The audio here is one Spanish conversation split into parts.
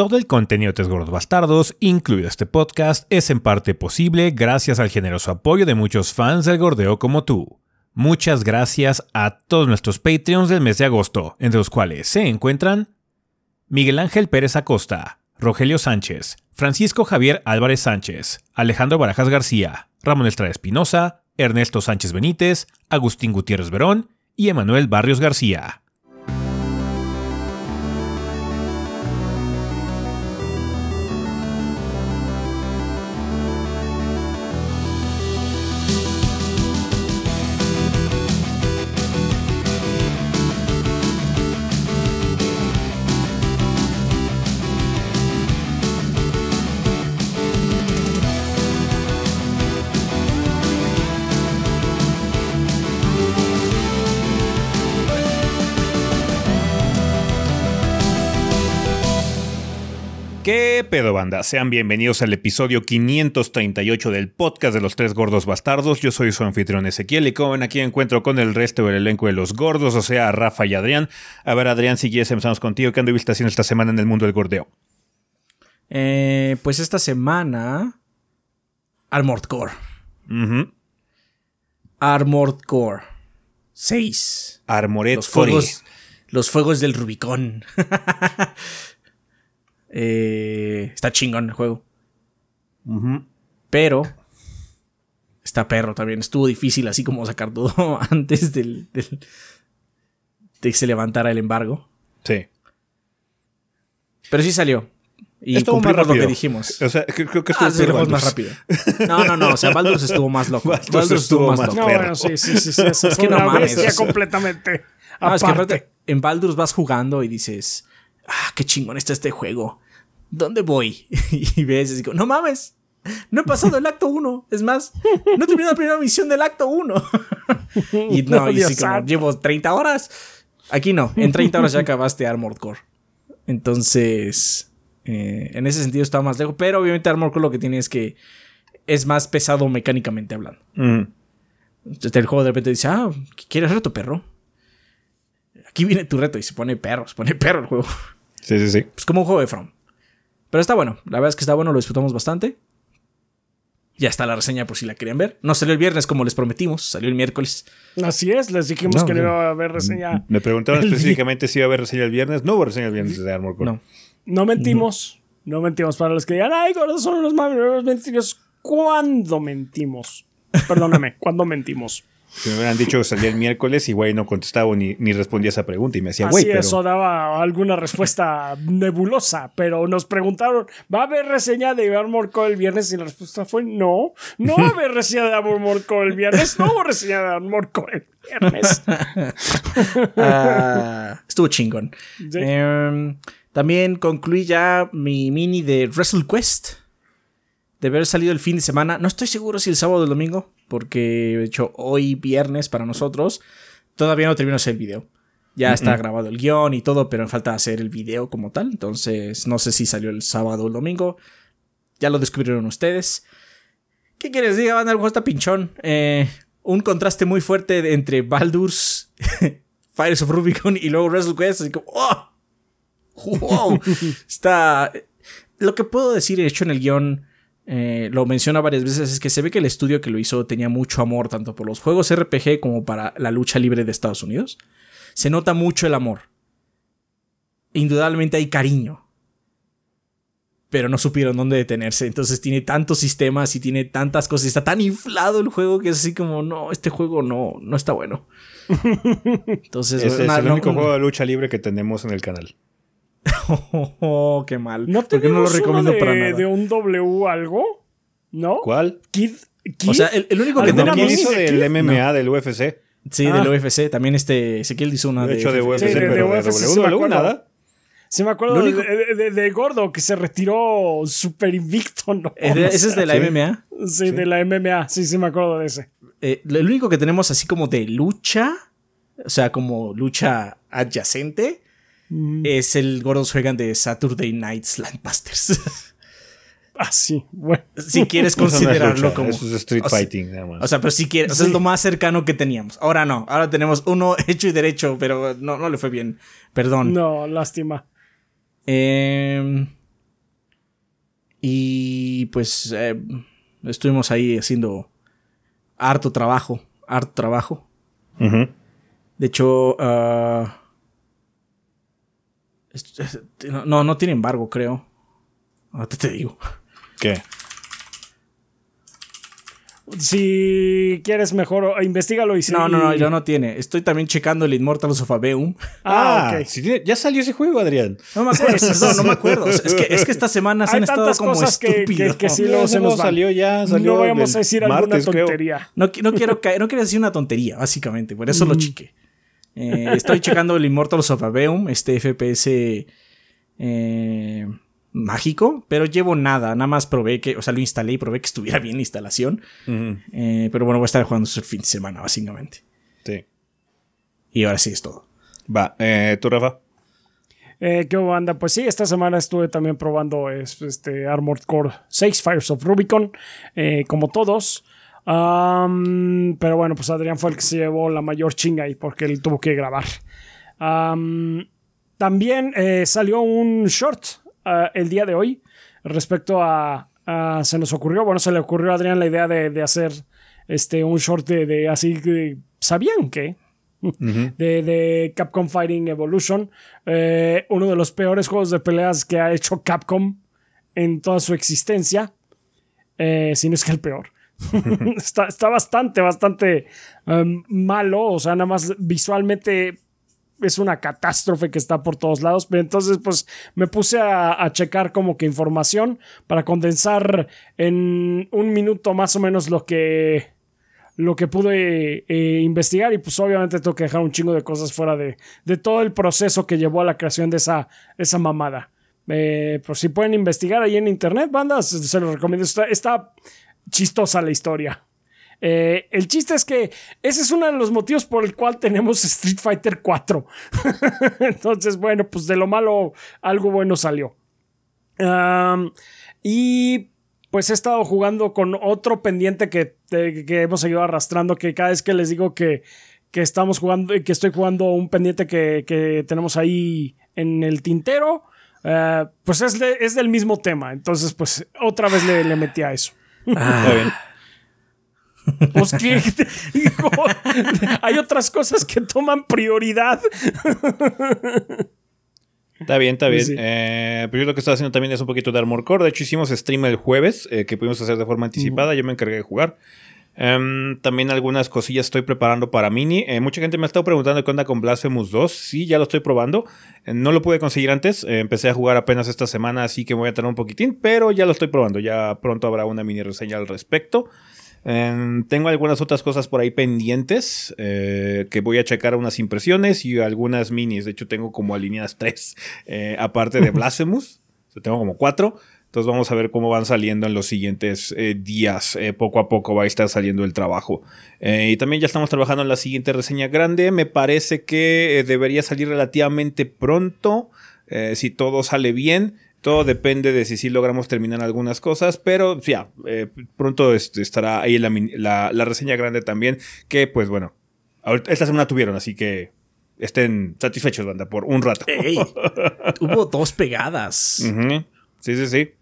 Todo el contenido de Tres Gordos Bastardos, incluido este podcast, es en parte posible gracias al generoso apoyo de muchos fans del gordeo como tú. Muchas gracias a todos nuestros Patreons del mes de agosto, entre los cuales se encuentran Miguel Ángel Pérez Acosta, Rogelio Sánchez, Francisco Javier Álvarez Sánchez, Alejandro Barajas García, Ramón Estrada Espinosa, Ernesto Sánchez Benítez, Agustín Gutiérrez Verón y Emanuel Barrios García. Pedo banda? Sean bienvenidos al episodio 538 del podcast de los tres gordos bastardos. Yo soy su anfitrión Ezequiel y como ven aquí encuentro con el resto del elenco de los gordos, o sea, Rafa y Adrián. A ver, Adrián, si quieres empezamos contigo. ¿Qué anduviste haciendo esta semana en el mundo del gordeo? Eh, pues esta semana... Armored Core. Armored Core 6. Armored Los Core. fuegos, los fuegos del Rubicón. Eh, está chingón el juego. Pero está perro también. Estuvo difícil así como sacar todo antes del, del- de que se levantara el embargo. Sí. Pero sí salió. Y Estuvo más cumplimos lo rápido. que dijimos. O sea, creo, que estuvo Ah, sí, más rápido. No, no, no. O sea, Baldur's estuvo más loco. Baldur's Baldur's, estuvo estuvo más más loco. No, bueno, sí, sí, sí, Es que no mames, completamente. Ah, es que en Baldur's vas jugando y dices, ah, qué chingón está este juego. ¿Dónde voy? Y ves y digo, no mames, no he pasado el acto 1. Es más, no he terminado la primera misión del acto 1. y no, y sí, como llevo 30 horas. Aquí no, en 30 horas ya acabaste Armored Core. Entonces, eh, en ese sentido está más lejos. Pero obviamente Armored Core lo que tiene es que es más pesado mecánicamente hablando. Mm. Entonces el juego de repente dice, ah, ¿quieres reto, perro? Aquí viene tu reto y se pone perro, se pone perro el juego. Sí, sí, sí. Pues como un juego de From. Pero está bueno, la verdad es que está bueno, lo disfrutamos bastante. Ya está la reseña por si la querían ver. No salió el viernes como les prometimos, salió el miércoles. Así es, les dijimos No, que no iba a haber reseña. Me preguntaron específicamente si iba a haber reseña el viernes. No hubo reseña el viernes de Armor Core. No. No mentimos. No mentimos. Para los que digan, ay, gordos son los más mentirosos. ¿Cuándo mentimos? Perdóname, ¿cuándo mentimos? Si me hubieran dicho que salía el miércoles y güey no contestaba ni, ni respondía esa pregunta y me decía, güey, Así pero... eso daba alguna respuesta nebulosa, pero nos preguntaron, ¿va a haber reseña de Armor Core el viernes? Y la respuesta fue no. No va a haber reseña de Armor Core el viernes. No hubo reseña de Armor Core el viernes. Ah, estuvo chingón. Sí. Em, también concluí ya mi mini de Wrestle Quest. De haber salido el fin de semana. No estoy seguro si el sábado o el domingo. Porque de hecho hoy viernes para nosotros. Todavía no termino el video. Ya está grabado el guion y todo, pero me falta hacer el video como tal. Entonces no sé si salió el sábado o el domingo. Ya lo descubrieron ustedes. ¿Qué quieres diga, banda? El juego está pinchón. Eh, un contraste muy fuerte entre Baldur's, Fires of Rubicon y luego Wrestle Quest. Así como, ¡oh! ¡Wow! está. Lo que puedo decir, de hecho, en el guion. Eh, lo menciona varias veces, es que se ve que el estudio que lo hizo tenía mucho amor tanto por los juegos RPG como para la lucha libre de Estados Unidos. Se nota mucho el amor. Indudablemente hay cariño. Pero no supieron dónde detenerse. Entonces tiene tantos sistemas y tiene tantas cosas. Está tan inflado el juego que es así como, no, este juego no, no está bueno. Entonces, es el no- único juego de lucha libre que tenemos en el canal. Oh, qué mal. ¿No ¿Por qué no lo recomiendo de, para nada? de un W algo? ¿No? ¿Cuál? Kid, Kid? O sea, el, el único que ¿Alguna ¿Quién tenemos. mini hizo de del Kid? MMA, del UFC? Sí, Ah. del UFC. También este Ezequiel hizo una De de, hecho, de UFC. Sí, de- de pero de, UFC sí me WWE acuerdo. nada. Sí, me acuerdo de, único- de- de- de Gordo que se retiró súper invicto, ¿no? Eh, de- Ese es de la Sí. MMA. Sí, de la MMA. Sí, sí, me acuerdo de ese. Eh, el único que tenemos así como de lucha, o sea, como lucha adyacente, Mm. es el Gordos juegan de Saturday Night Slamtbusters. Ah, sí, bueno. si quieres no es considerarlo lucha, como. Eso es street o sea, fighting, nada más. O sea, pero si quieres, o sea, es lo más cercano que teníamos. Ahora no, ahora tenemos uno hecho y derecho, pero no, no le fue bien. Perdón. No, lástima. Eh, Y pues eh, estuvimos ahí haciendo harto trabajo, harto trabajo. De hecho, ah, no, no tiene embargo, creo. Ahorita te digo. ¿Qué? Si quieres mejor, investigalo y si... No, no, no, ya no tiene. Estoy también checando el Immortals of Aveum. Ah, ah ok. ya salió ese juego, Adrián. No me acuerdo, no, no me acuerdo. Es que, es que estas semanas han estado como cosas que, que, sí lo, se nos salió ya, salió No vamos a decir alguna tontería. No, no, quiero, no quiero decir una tontería, básicamente. Por eso lo chique. Eh, estoy checando el Immortals of Aveum, este FPS... Eh, mágico, pero llevo nada, nada más probé que, o sea, lo instalé y probé que estuviera bien la instalación. Eh, pero bueno, voy a estar jugando el fin de semana, básicamente. Sí. Y ahora sí es todo. Va, eh, ¿tú, Rafa? Eh, ¿Qué banda? Pues sí, esta semana estuve también probando este Armored Core 6 Fires of Rubicon, eh, como todos. Pero bueno, pues Adrián fue el que se llevó la mayor chinga ahí porque él tuvo que grabar. también salió un short el día de hoy respecto a, Se nos ocurrió, bueno, se le ocurrió a Adrián la idea de, hacer este, un short de, así que... ¿Sabían que? de, Capcom Fighting Evolution. Eh, uno de los peores juegos de peleas que ha hecho Capcom en toda su existencia. Eh, si no es que el peor. está, está, bastante, bastante em, malo. O sea, nada más visualmente es una catástrofe que está por todos lados. Pero entonces, pues me puse a, checar como que información para condensar en un minuto más o menos lo que lo que pude eh, investigar y pues obviamente tengo que dejar un chingo de cosas fuera de, de todo el proceso que llevó a la creación de esa, esa mamada. Eh, pues si pueden investigar ahí en internet, bandas, se, los recomiendo. está chistosa la historia. Eh, el chiste es que ese es uno de los motivos por el cual tenemos Street Fighter 4. Entonces, bueno, pues de lo malo algo bueno salió. y pues he estado jugando con otro pendiente que, que, hemos seguido arrastrando, que cada vez que les digo que, que estamos jugando, y que estoy jugando un pendiente que, tenemos ahí en el tintero, eh, pues es, es, del mismo tema. Entonces, pues otra vez le metí a eso. Ah. Pues que hay otras cosas que toman prioridad. Está bien, está bien. Eh, pero yo lo que estoy haciendo también es un poquito de Armor Core. De hecho, hicimos stream el jueves, eh, que pudimos hacer de forma anticipada. Yo me encargué de jugar. Em, también algunas cosillas estoy preparando para Mini. Eh, mucha gente me ha estado preguntando qué onda con Blasphemous 2. Sí, ya lo estoy probando. no lo pude conseguir antes. empecé a jugar apenas esta semana, así que voy a tener un poquitín. Pero ya lo estoy probando. Ya pronto habrá una mini reseña al respecto. Em, tengo algunas otras cosas por ahí pendientes eh, que voy a checar unas impresiones y algunas minis. De hecho, tengo como alineadas tres, eh, aparte de Blasphemous. tengo como cuatro. Entonces vamos a ver cómo van saliendo en los siguientes eh, días. poco a poco va a estar saliendo el trabajo. y también ya estamos trabajando en la siguiente reseña grande. Me parece que debería salir relativamente pronto. si todo sale bien. Todo depende de si sí logramos terminar algunas cosas, pero ya, eh, pronto estará ahí la, reseña grande también, que pues bueno, esta semana tuvieron, así que estén satisfechos, banda, por un rato. hubo dos pegadas. Sí, sí, sí.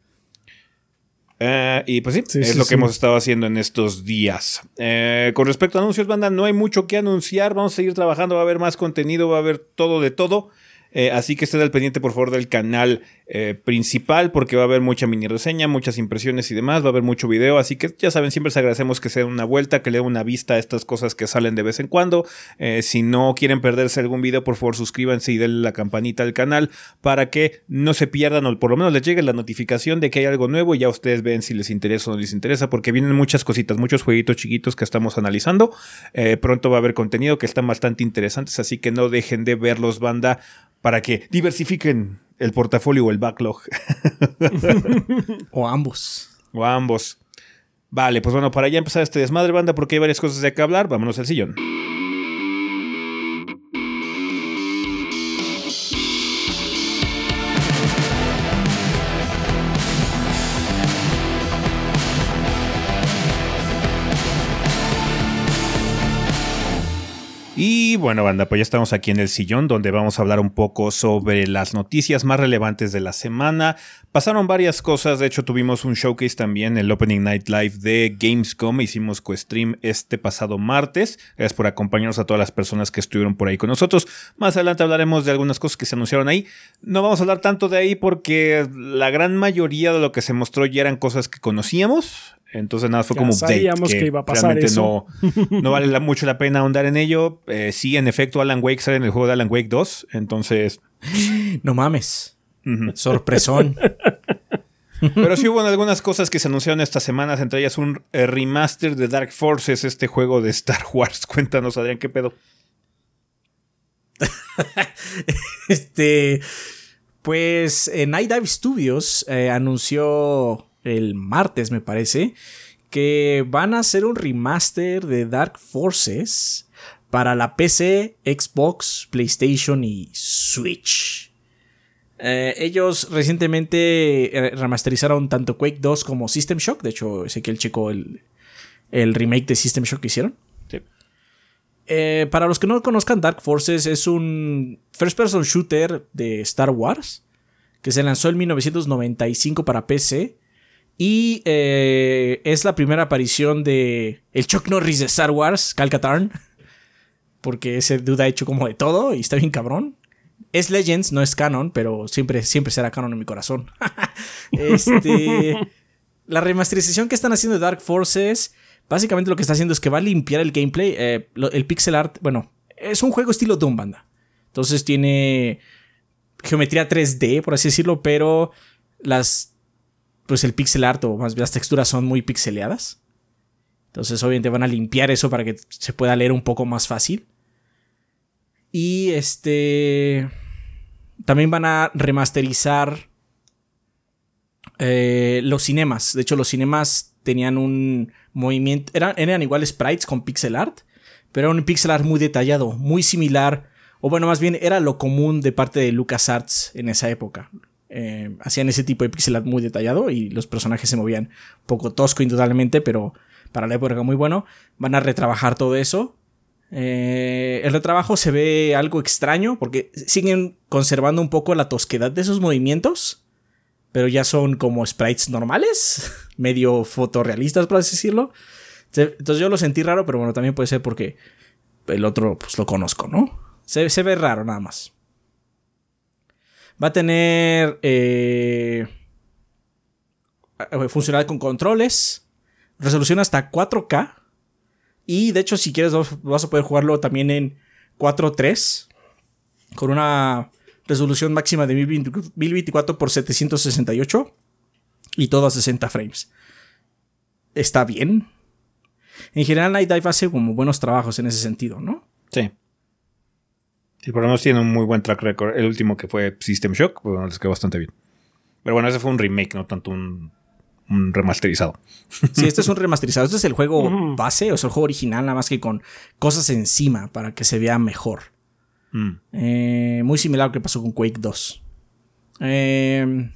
Eh, y pues sí, es lo que hemos estado haciendo en estos días. Eh, con respecto a anuncios, banda, no hay mucho que anunciar. Vamos a seguir trabajando, va a haber más contenido, va a haber todo de todo. Eh, así que estén al pendiente, por favor, del canal eh, principal, porque va a haber mucha mini reseña, muchas impresiones y demás. Va a haber mucho video. Así que ya saben, siempre les agradecemos que se den una vuelta, que le den una vista a estas cosas que salen de vez en cuando. Eh, si no quieren perderse algún video, por favor, suscríbanse y denle la campanita al canal para que no se pierdan o por lo menos les llegue la notificación de que hay algo nuevo y ya ustedes ven si les interesa o no les interesa, porque vienen muchas cositas, muchos jueguitos chiquitos que estamos analizando. pronto va a haber contenido que están bastante interesantes, así que no dejen de verlos, banda para que diversifiquen el portafolio o el backlog. o ambos. O ambos. Vale, pues bueno, para ya empezar este desmadre, banda, porque hay varias cosas de que hablar, vámonos al sillón. Bueno, banda, pues ya estamos aquí en el sillón donde vamos a hablar un poco sobre las noticias más relevantes de la semana. Pasaron varias cosas, de hecho tuvimos un showcase también, el Opening Night Live de Gamescom, hicimos co-stream este pasado martes. Gracias por acompañarnos a todas las personas que estuvieron por ahí con nosotros. Más adelante hablaremos de algunas cosas que se anunciaron ahí. No vamos a hablar tanto de ahí porque la gran mayoría de lo que se mostró ya eran cosas que conocíamos. Entonces nada, fue como sabíamos que, iba a pasar realmente eso. No, no vale mucho la pena ahondar en ello. Eh, sí, en efecto, Alan Wake sale en el juego de Alan Wake 2. Entonces. No mames. Sorpresón. Pero sí hubo algunas cosas que se anunciaron estas semanas, entre ellas un eh, remaster de Dark Forces, este juego de Star Wars. Cuéntanos, Adrián, ¿qué pedo? este. Pues Night Dive Studios anunció el martes, me parece, que van a hacer un remaster de Dark Forces para la PC, Xbox, PlayStation y Switch. Eh, ellos recientemente eh, remasterizaron tanto Quake 2 como System Shock. De hecho, sé que el chico el, el remake de System Shock que hicieron. Eh, para los que no conozcan, Dark Forces es un first person shooter de Star Wars que se lanzó en 1995 para PC y eh, es la primera aparición de el Chuck Norris de Star Wars, Cal Katarn. Porque ese duda ha hecho como de todo y está bien cabrón. Es Legends, no es canon, pero siempre, siempre será canon en mi corazón. este, la remasterización que están haciendo de Dark Forces, básicamente lo que está haciendo es que va a limpiar el gameplay. Eh, el pixel art, bueno, es un juego estilo Doom Banda. Entonces tiene geometría 3D, por así decirlo, pero las pues el pixel art o más bien las texturas son muy pixeleadas. Entonces obviamente van a limpiar eso para que se pueda leer un poco más fácil. Y este... También van a remasterizar eh, los cinemas. De hecho, los cinemas tenían un movimiento... Eran, eran igual sprites con pixel art. Pero era un pixel art muy detallado, muy similar. O bueno, más bien era lo común de parte de LucasArts en esa época. Eh, hacían ese tipo de pixel art muy detallado y los personajes se movían poco tosco indudablemente, pero para la época muy bueno. Van a retrabajar todo eso. Eh, el retrabajo se ve algo extraño porque siguen conservando un poco la tosquedad de esos movimientos, pero ya son como sprites normales, medio fotorrealistas, por así decirlo. Entonces yo lo sentí raro, pero bueno, también puede ser porque el otro pues lo conozco, ¿no? Se, se ve raro nada más. Va a tener eh, con controles, resolución hasta 4K. Y de hecho, si quieres, vas a poder jugarlo también en 4.3 con una resolución máxima de 1024 x 768 y todo a 60 frames. Está bien. En general, Night Dive hace como buenos trabajos en ese sentido, ¿no? Sí. Sí, por lo menos tiene un muy buen track record. El último que fue System Shock, pues les quedó bastante bien. Pero bueno, ese fue un remake, no tanto un, remasterizado. Sí, este es un remasterizado. Este es el juego base, o sea, el juego original, nada más que con cosas encima para que se vea mejor. Mm. Eh, muy similar a lo que pasó con Quake 2. Eh,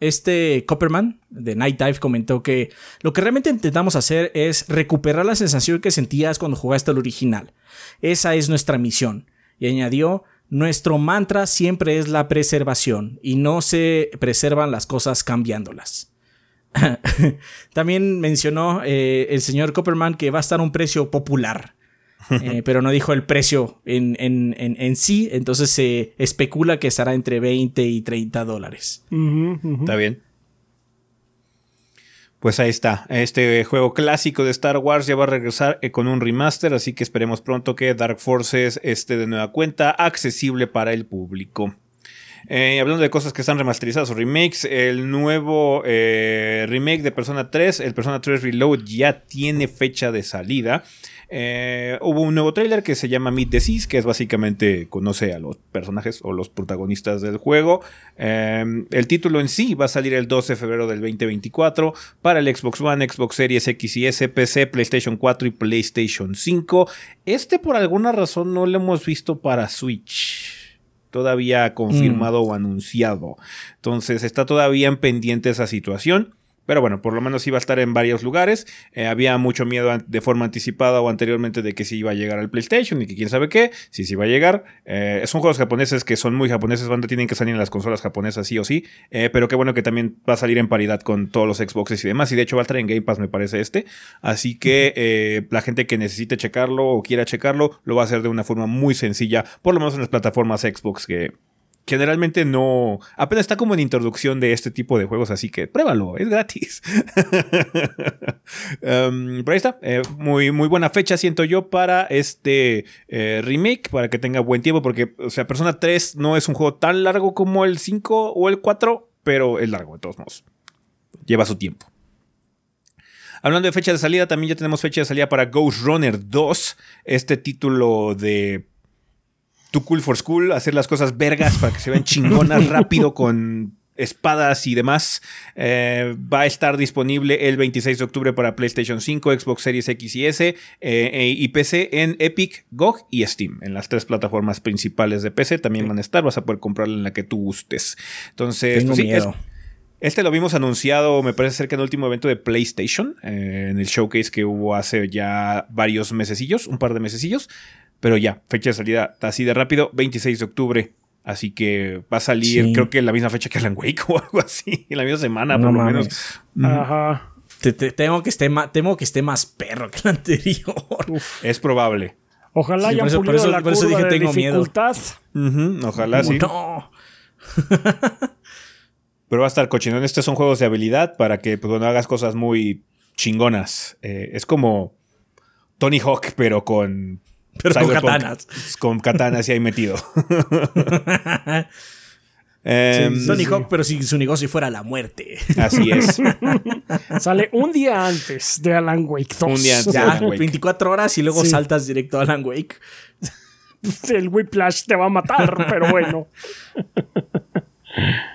este Copperman de Night Dive comentó que lo que realmente intentamos hacer es recuperar la sensación que sentías cuando jugaste al original. Esa es nuestra misión. Y añadió, nuestro mantra siempre es la preservación y no se preservan las cosas cambiándolas. También mencionó eh, el señor Copperman que va a estar un precio popular. Eh, pero no dijo el precio en, en, sí, entonces se especula que estará entre 20 y 30 dólares. Está bien. Pues ahí está. Este juego clásico de Star Wars ya va a regresar eh, con un remaster, así que esperemos pronto que Dark Forces esté de nueva cuenta accesible para el público. Eh, hablando de cosas que están remasterizadas o remakes, el nuevo remake de Persona 3, el Persona 3 Reload ya tiene fecha de salida. Eh, hubo un nuevo trailer que se llama Meet the Seas, que es básicamente conoce a los personajes o los protagonistas del juego. Eh, el título en sí va a salir el 12 de febrero del 2024 para el Xbox One, Xbox Series X y S, PC, PlayStation 4 y PlayStation 5. Este por alguna razón no lo hemos visto para Switch todavía confirmado mm. o anunciado. Entonces está todavía en pendiente esa situación. Pero bueno, por lo menos iba a estar en varios lugares. Eh, había mucho miedo de forma anticipada o anteriormente de que si iba a llegar al PlayStation y que quién sabe qué, si sí iba a llegar. Eh, son juegos japoneses que son muy japoneses, donde tienen que salir en las consolas japonesas sí o sí. Eh, pero qué bueno que también va a salir en paridad con todos los Xboxes y demás. Y de hecho va a estar en Game Pass, me parece este. Así que la gente que necesite checarlo o quiera checarlo, lo va a hacer de una forma muy sencilla, por lo menos en las plataformas Xbox que generalmente no. Apenas está como en introducción de este tipo de juegos, así que pruébalo, es gratis. um, pero ahí está. Eh, muy, muy buena fecha, siento yo, para este eh, remake, para que tenga buen tiempo, porque, o sea, Persona 3 no es un juego tan largo como el 5 o el 4, pero es largo de todos modos. Lleva su tiempo. Hablando de fecha de salida, también ya tenemos fecha de salida para Ghost Runner 2, este título de Too Cool for School, hacer las cosas vergas para que se vean chingonas rápido con espadas y demás. Eh, va a estar disponible el 26 de octubre para PlayStation 5, Xbox Series X y S eh, y PC en Epic, GOG y Steam. En las tres plataformas principales de PC también van a estar. Vas a poder comprarla en la que tú gustes. Entonces, pues este lo vimos anunciado, me parece ser que en el último evento de PlayStation, eh, en el showcase que hubo hace ya varios mesecillos, un par de mesecillos. Pero ya, fecha de salida así de rápido, 26 de octubre. Así que va a salir, creo que en la misma fecha que Alan Wake o algo así, en la misma semana, por lo menos. Ajá. Te, temo, que esté más, temo que esté más perro que el anterior. Es probable. Ojalá haya por eso, la por eso dije, tengo dificultad. Miedo. Ojalá sí. No. Pero va a estar cochinón. Estos son juegos de habilidad para que pues, bueno, hagas cosas muy chingonas. Eh, es como Tony Hawk, pero con pero con katanas. Con katanas y ahí metido. Em, Tony Hawk, pero si su negocio fuera la muerte. Así es. Sale un día antes de Alan Wake 2. Un día antes ya, 24 horas y luego saltas directo a Alan Wake. El Whiplash te va a matar, pero bueno.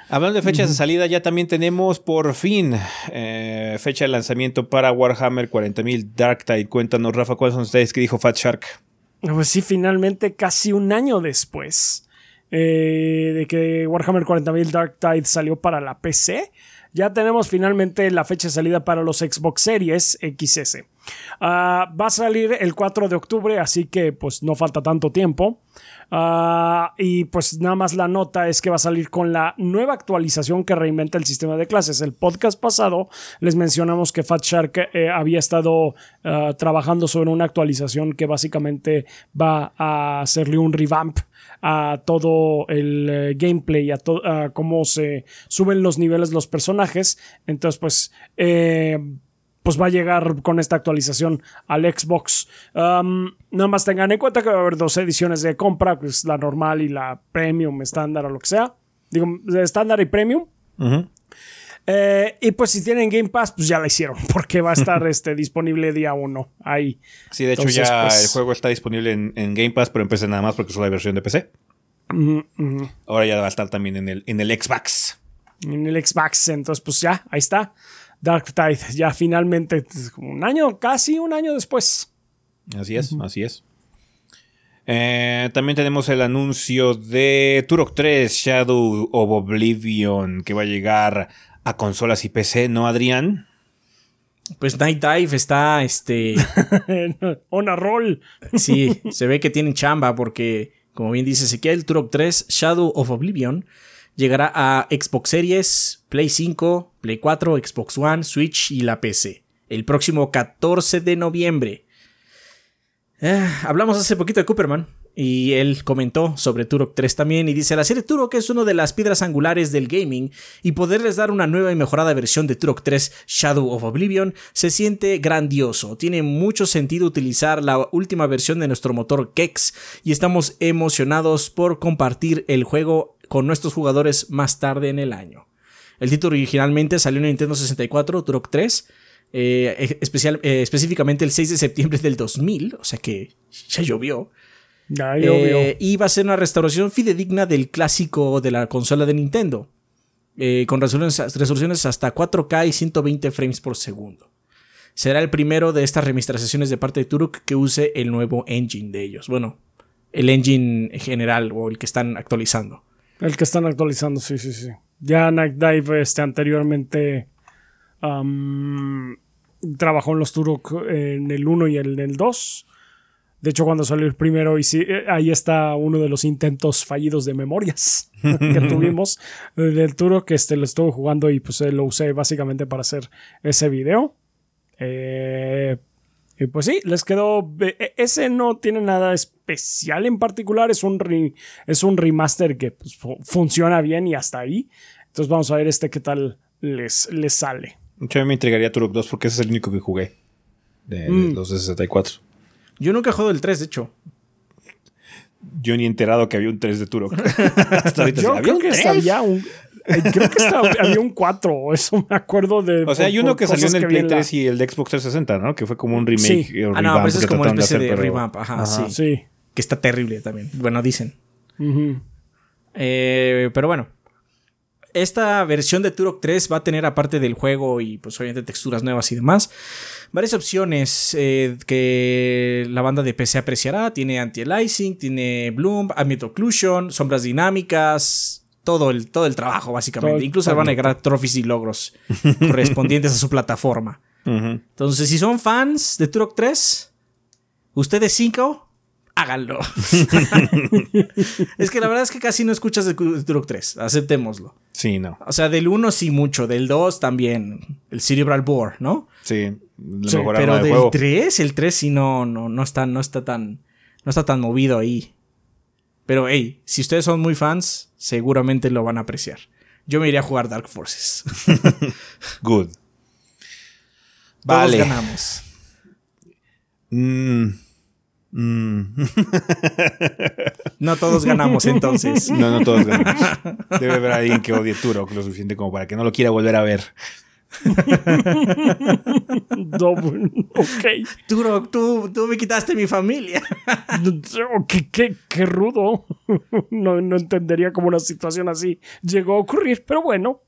Hablando de fechas de salida, ya también tenemos por fin eh, fecha de lanzamiento para Warhammer 40.000 Dark Tide. Cuéntanos, Rafa, ¿cuáles son ustedes que dijo Fat Shark? Pues sí, finalmente, casi un año después eh, de que Warhammer 40.000 Dark Tide salió para la PC, ya tenemos finalmente la fecha de salida para los Xbox Series XS. Ah, va a salir el 4 de octubre, así que pues no falta tanto tiempo. Ah, y pues nada más la nota es que va a salir con la nueva actualización que reinventa el sistema de clases. El podcast pasado les mencionamos que Fat Shark eh, había estado ah, trabajando sobre una actualización que básicamente va a hacerle un revamp a todo el eh, gameplay, a, a, cómo se suben los niveles los personajes. Entonces, pues eh, pues va a llegar con esta actualización al Xbox. Um, nada más tengan en cuenta que va a haber dos ediciones de compra, pues la normal y la premium, estándar o lo que sea. Digo, estándar y premium. Eh, y pues si tienen Game Pass, pues ya la hicieron, porque va a estar este, disponible día uno ahí. Sí, de hecho ya pues el juego está disponible en, Game Pass, pero en PC nada más porque es la versión de PC. Ahora ya va a estar también en el, en el Xbox. En el Xbox, entonces pues ya, ahí está. Dark Tide, ya finalmente, un año, casi un año después. Así es, así es. Eh, también tenemos el anuncio de Turok 3 Shadow of Oblivion que va a llegar a consolas y PC, ¿no, Adrián? Pues Night Dive está este. On a roll. sí, se ve que tienen chamba porque, como bien dice Ezequiel, Turok 3 Shadow of Oblivion llegará a Xbox Series, Play 5, Play 4, Xbox One, Switch y la PC. El próximo 14 de noviembre. Eh, hablamos hace poquito de Cooperman y él comentó sobre Turok 3 también y dice, la serie Turok es una de las piedras angulares del gaming y poderles dar una nueva y mejorada versión de Turok 3 Shadow of Oblivion se siente grandioso. Tiene mucho sentido utilizar la última versión de nuestro motor Kex y estamos emocionados por compartir el juego con nuestros jugadores más tarde en el año. El título originalmente salió en Nintendo 64, Turok 3, eh, especial, eh, específicamente el 6 de septiembre del 2000, o sea que ya llovió. Ya llovió. Eh, y va a ser una restauración fidedigna del clásico de la consola de Nintendo, con resoluciones, resoluciones hasta 4K y 120 frames por segundo. Será el primero de estas remasterizaciones de parte de Turok que use el nuevo engine de ellos. Bueno, el engine general o el que están actualizando. El que están actualizando, sí, sí, sí. Ya Night Dive este, anteriormente trabajó en los Turok en el 1 y en el 2. De hecho, cuando salió el primero, eh, ahí está uno de los intentos fallidos de memorias que tuvimos del Turok, este, lo estuve jugando y pues eh, lo usé básicamente para hacer ese video. Eh, y pues sí, les quedó. Ese no tiene nada especial en particular. Es un, re- es un remaster que pues, fu- funciona bien y hasta ahí. Entonces vamos a ver este qué tal les, les sale. Yo a mí me intrigaría Turok 2 porque ese es el único que jugué. De, de Mm. los de 64. Yo nunca he jugado el 3, de hecho. Yo ni enterado que había un 3 de Turok. Hasta ahorita Yo ¿había creo un que 3? había un. eh, Creo que estaba- había un 4, eso me acuerdo de. O sea, hay uno que salió en el Play la- 3 y el de Xbox 360, ¿no? Que fue como un remake. Sí. o Ah, no, pero ese es que como una especie hacer, de pero- revamp. Ajá, sí. Sí. Que está terrible también. Bueno, dicen. Eh, pero bueno. Esta versión de Turok 3 va a tener, aparte del juego y pues obviamente texturas nuevas y demás, varias opciones eh, que la banda de PC apreciará. Tiene anti-aliasing, tiene Bloom, ambient occlusion, sombras dinámicas, todo el, todo el trabajo básicamente. Todo Incluso van a agregar trophies y logros correspondientes a su plataforma. Entonces, si son fans de Turok 3, ustedes cinco, háganlo. es que la verdad es que casi no escuchas de Turok 3, aceptémoslo. Sí, no. O sea, del 1 sí mucho, del 2 también, el Cerebral Bore, ¿no? Sí. Pero de del juego. 3, el 3 sí no, no, no está, no está tan, no está tan movido ahí. Pero hey, si ustedes son muy fans, seguramente lo van a apreciar. Yo me iría a jugar Dark Forces. Good. Todos Vale. ganamos. Mm. Mm. No todos ganamos entonces. No, no todos ganamos. Debe haber alguien que odie Turok lo suficiente como para que no lo quiera volver a ver. Ok. Turok, tú, tú me quitaste mi familia. Qué, qué- qué rudo. No, no entendería cómo una situación así llegó a ocurrir, pero bueno,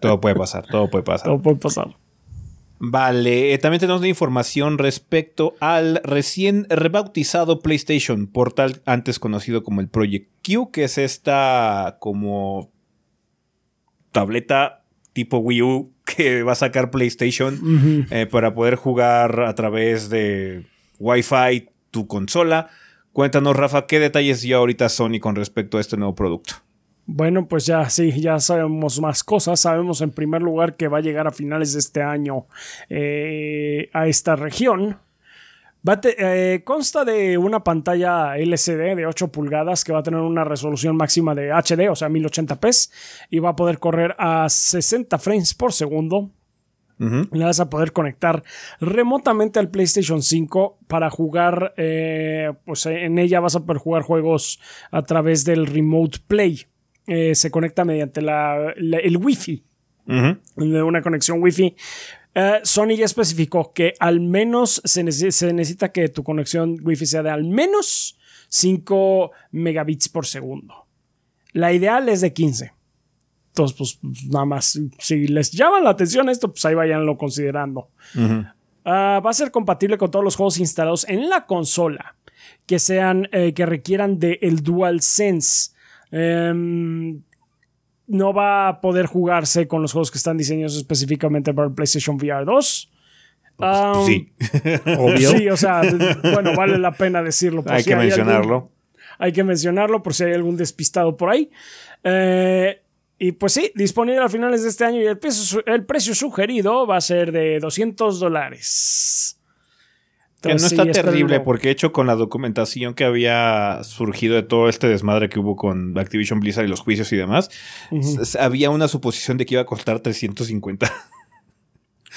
Todo puede pasar, todo puede pasar. todo puede pasar. Vale, eh, también tenemos información respecto al recién rebautizado PlayStation Portal, antes conocido como el Project Q, que es esta como tableta tipo Wii U que va a sacar PlayStation eh, para poder jugar a través de Wi-Fi tu consola. Cuéntanos, Rafa, ¿qué detalles dio ahorita Sony con respecto a este nuevo producto? Bueno, pues ya sí, ya sabemos más cosas. Sabemos en primer lugar que va a llegar a finales de este año eh, a esta región. Va a te- eh, consta de una pantalla LCD de 8 pulgadas que va a tener una resolución máxima de HD, o sea, 1080p, y va a poder correr a 60 frames por segundo. La vas a poder conectar remotamente al PlayStation 5 para jugar. eh, pues en ella vas a poder jugar juegos a través del Remote Play. Eh, se conecta mediante la- la- el Wi-Fi de una conexión Wi-Fi. Eh, Sony ya especificó que al menos se, nece- se necesita que tu conexión Wi-Fi sea de al menos 5 megabits por segundo. La ideal es de 15. Entonces, pues nada más, si les llama la atención esto, pues ahí vayanlo considerando. Ah, va a ser compatible con todos los juegos instalados en la consola que sean eh, que requieran de el DualSense. Em, no va a poder jugarse con los juegos que están diseñados específicamente para el PlayStation VR 2. Ah, sí, Sí, o sea, bueno, vale la pena decirlo. por hay si que mencionarlo. hay que mencionarlo por si hay algún despistado por ahí. Eh, y pues sí, disponible a finales de este año y el el precio sugerido va a ser de 200 dólares. Que no está sí, terrible, porque hecho con la documentación que había surgido de todo este desmadre que hubo con Activision Blizzard y los juicios y demás, había una suposición de que iba a costar 350.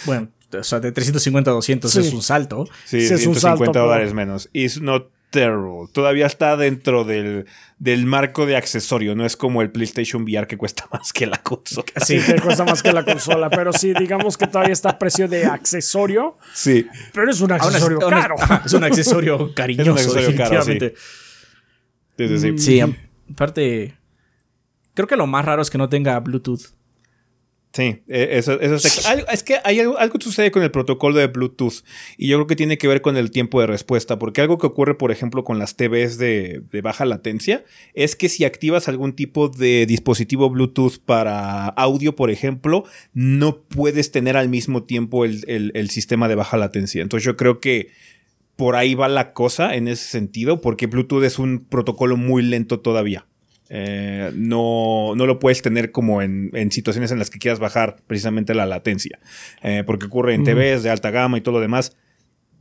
Bueno, o sea, de 350 a 200 Sí. es un salto. Sí, Sí, es un 150 salto, pero- dólares menos. It's not terrible. Todavía está dentro del, del marco de accesorio. No es como el PlayStation VR que cuesta más que la consola. Sí, que cuesta más que la consola, pero sí, digamos que todavía está a precio de accesorio, Sí. pero es un es- accesorio es- caro. es un accesorio cariñoso, accesorio caro, definitivamente. Sí, sí, sí. Sí, aparte. Creo que lo más raro es que no tenga Bluetooth. Sí, e, eso, eso es, es que hay algo, algo, sucede con el protocolo de Bluetooth y yo creo que tiene que ver con el tiempo de respuesta, porque algo que ocurre, por ejemplo, con las TVs de, baja latencia es que si activas algún tipo de dispositivo Bluetooth para audio, por ejemplo, no puedes tener al mismo tiempo el sistema de baja latencia. Entonces yo creo que por ahí va la cosa en ese sentido, porque Bluetooth es un protocolo muy lento todavía. Eh, no, no, lo puedes tener como en, en, situaciones en las que quieras bajar precisamente la latencia. Eh, porque ocurre en TVs de alta gama y todo lo demás.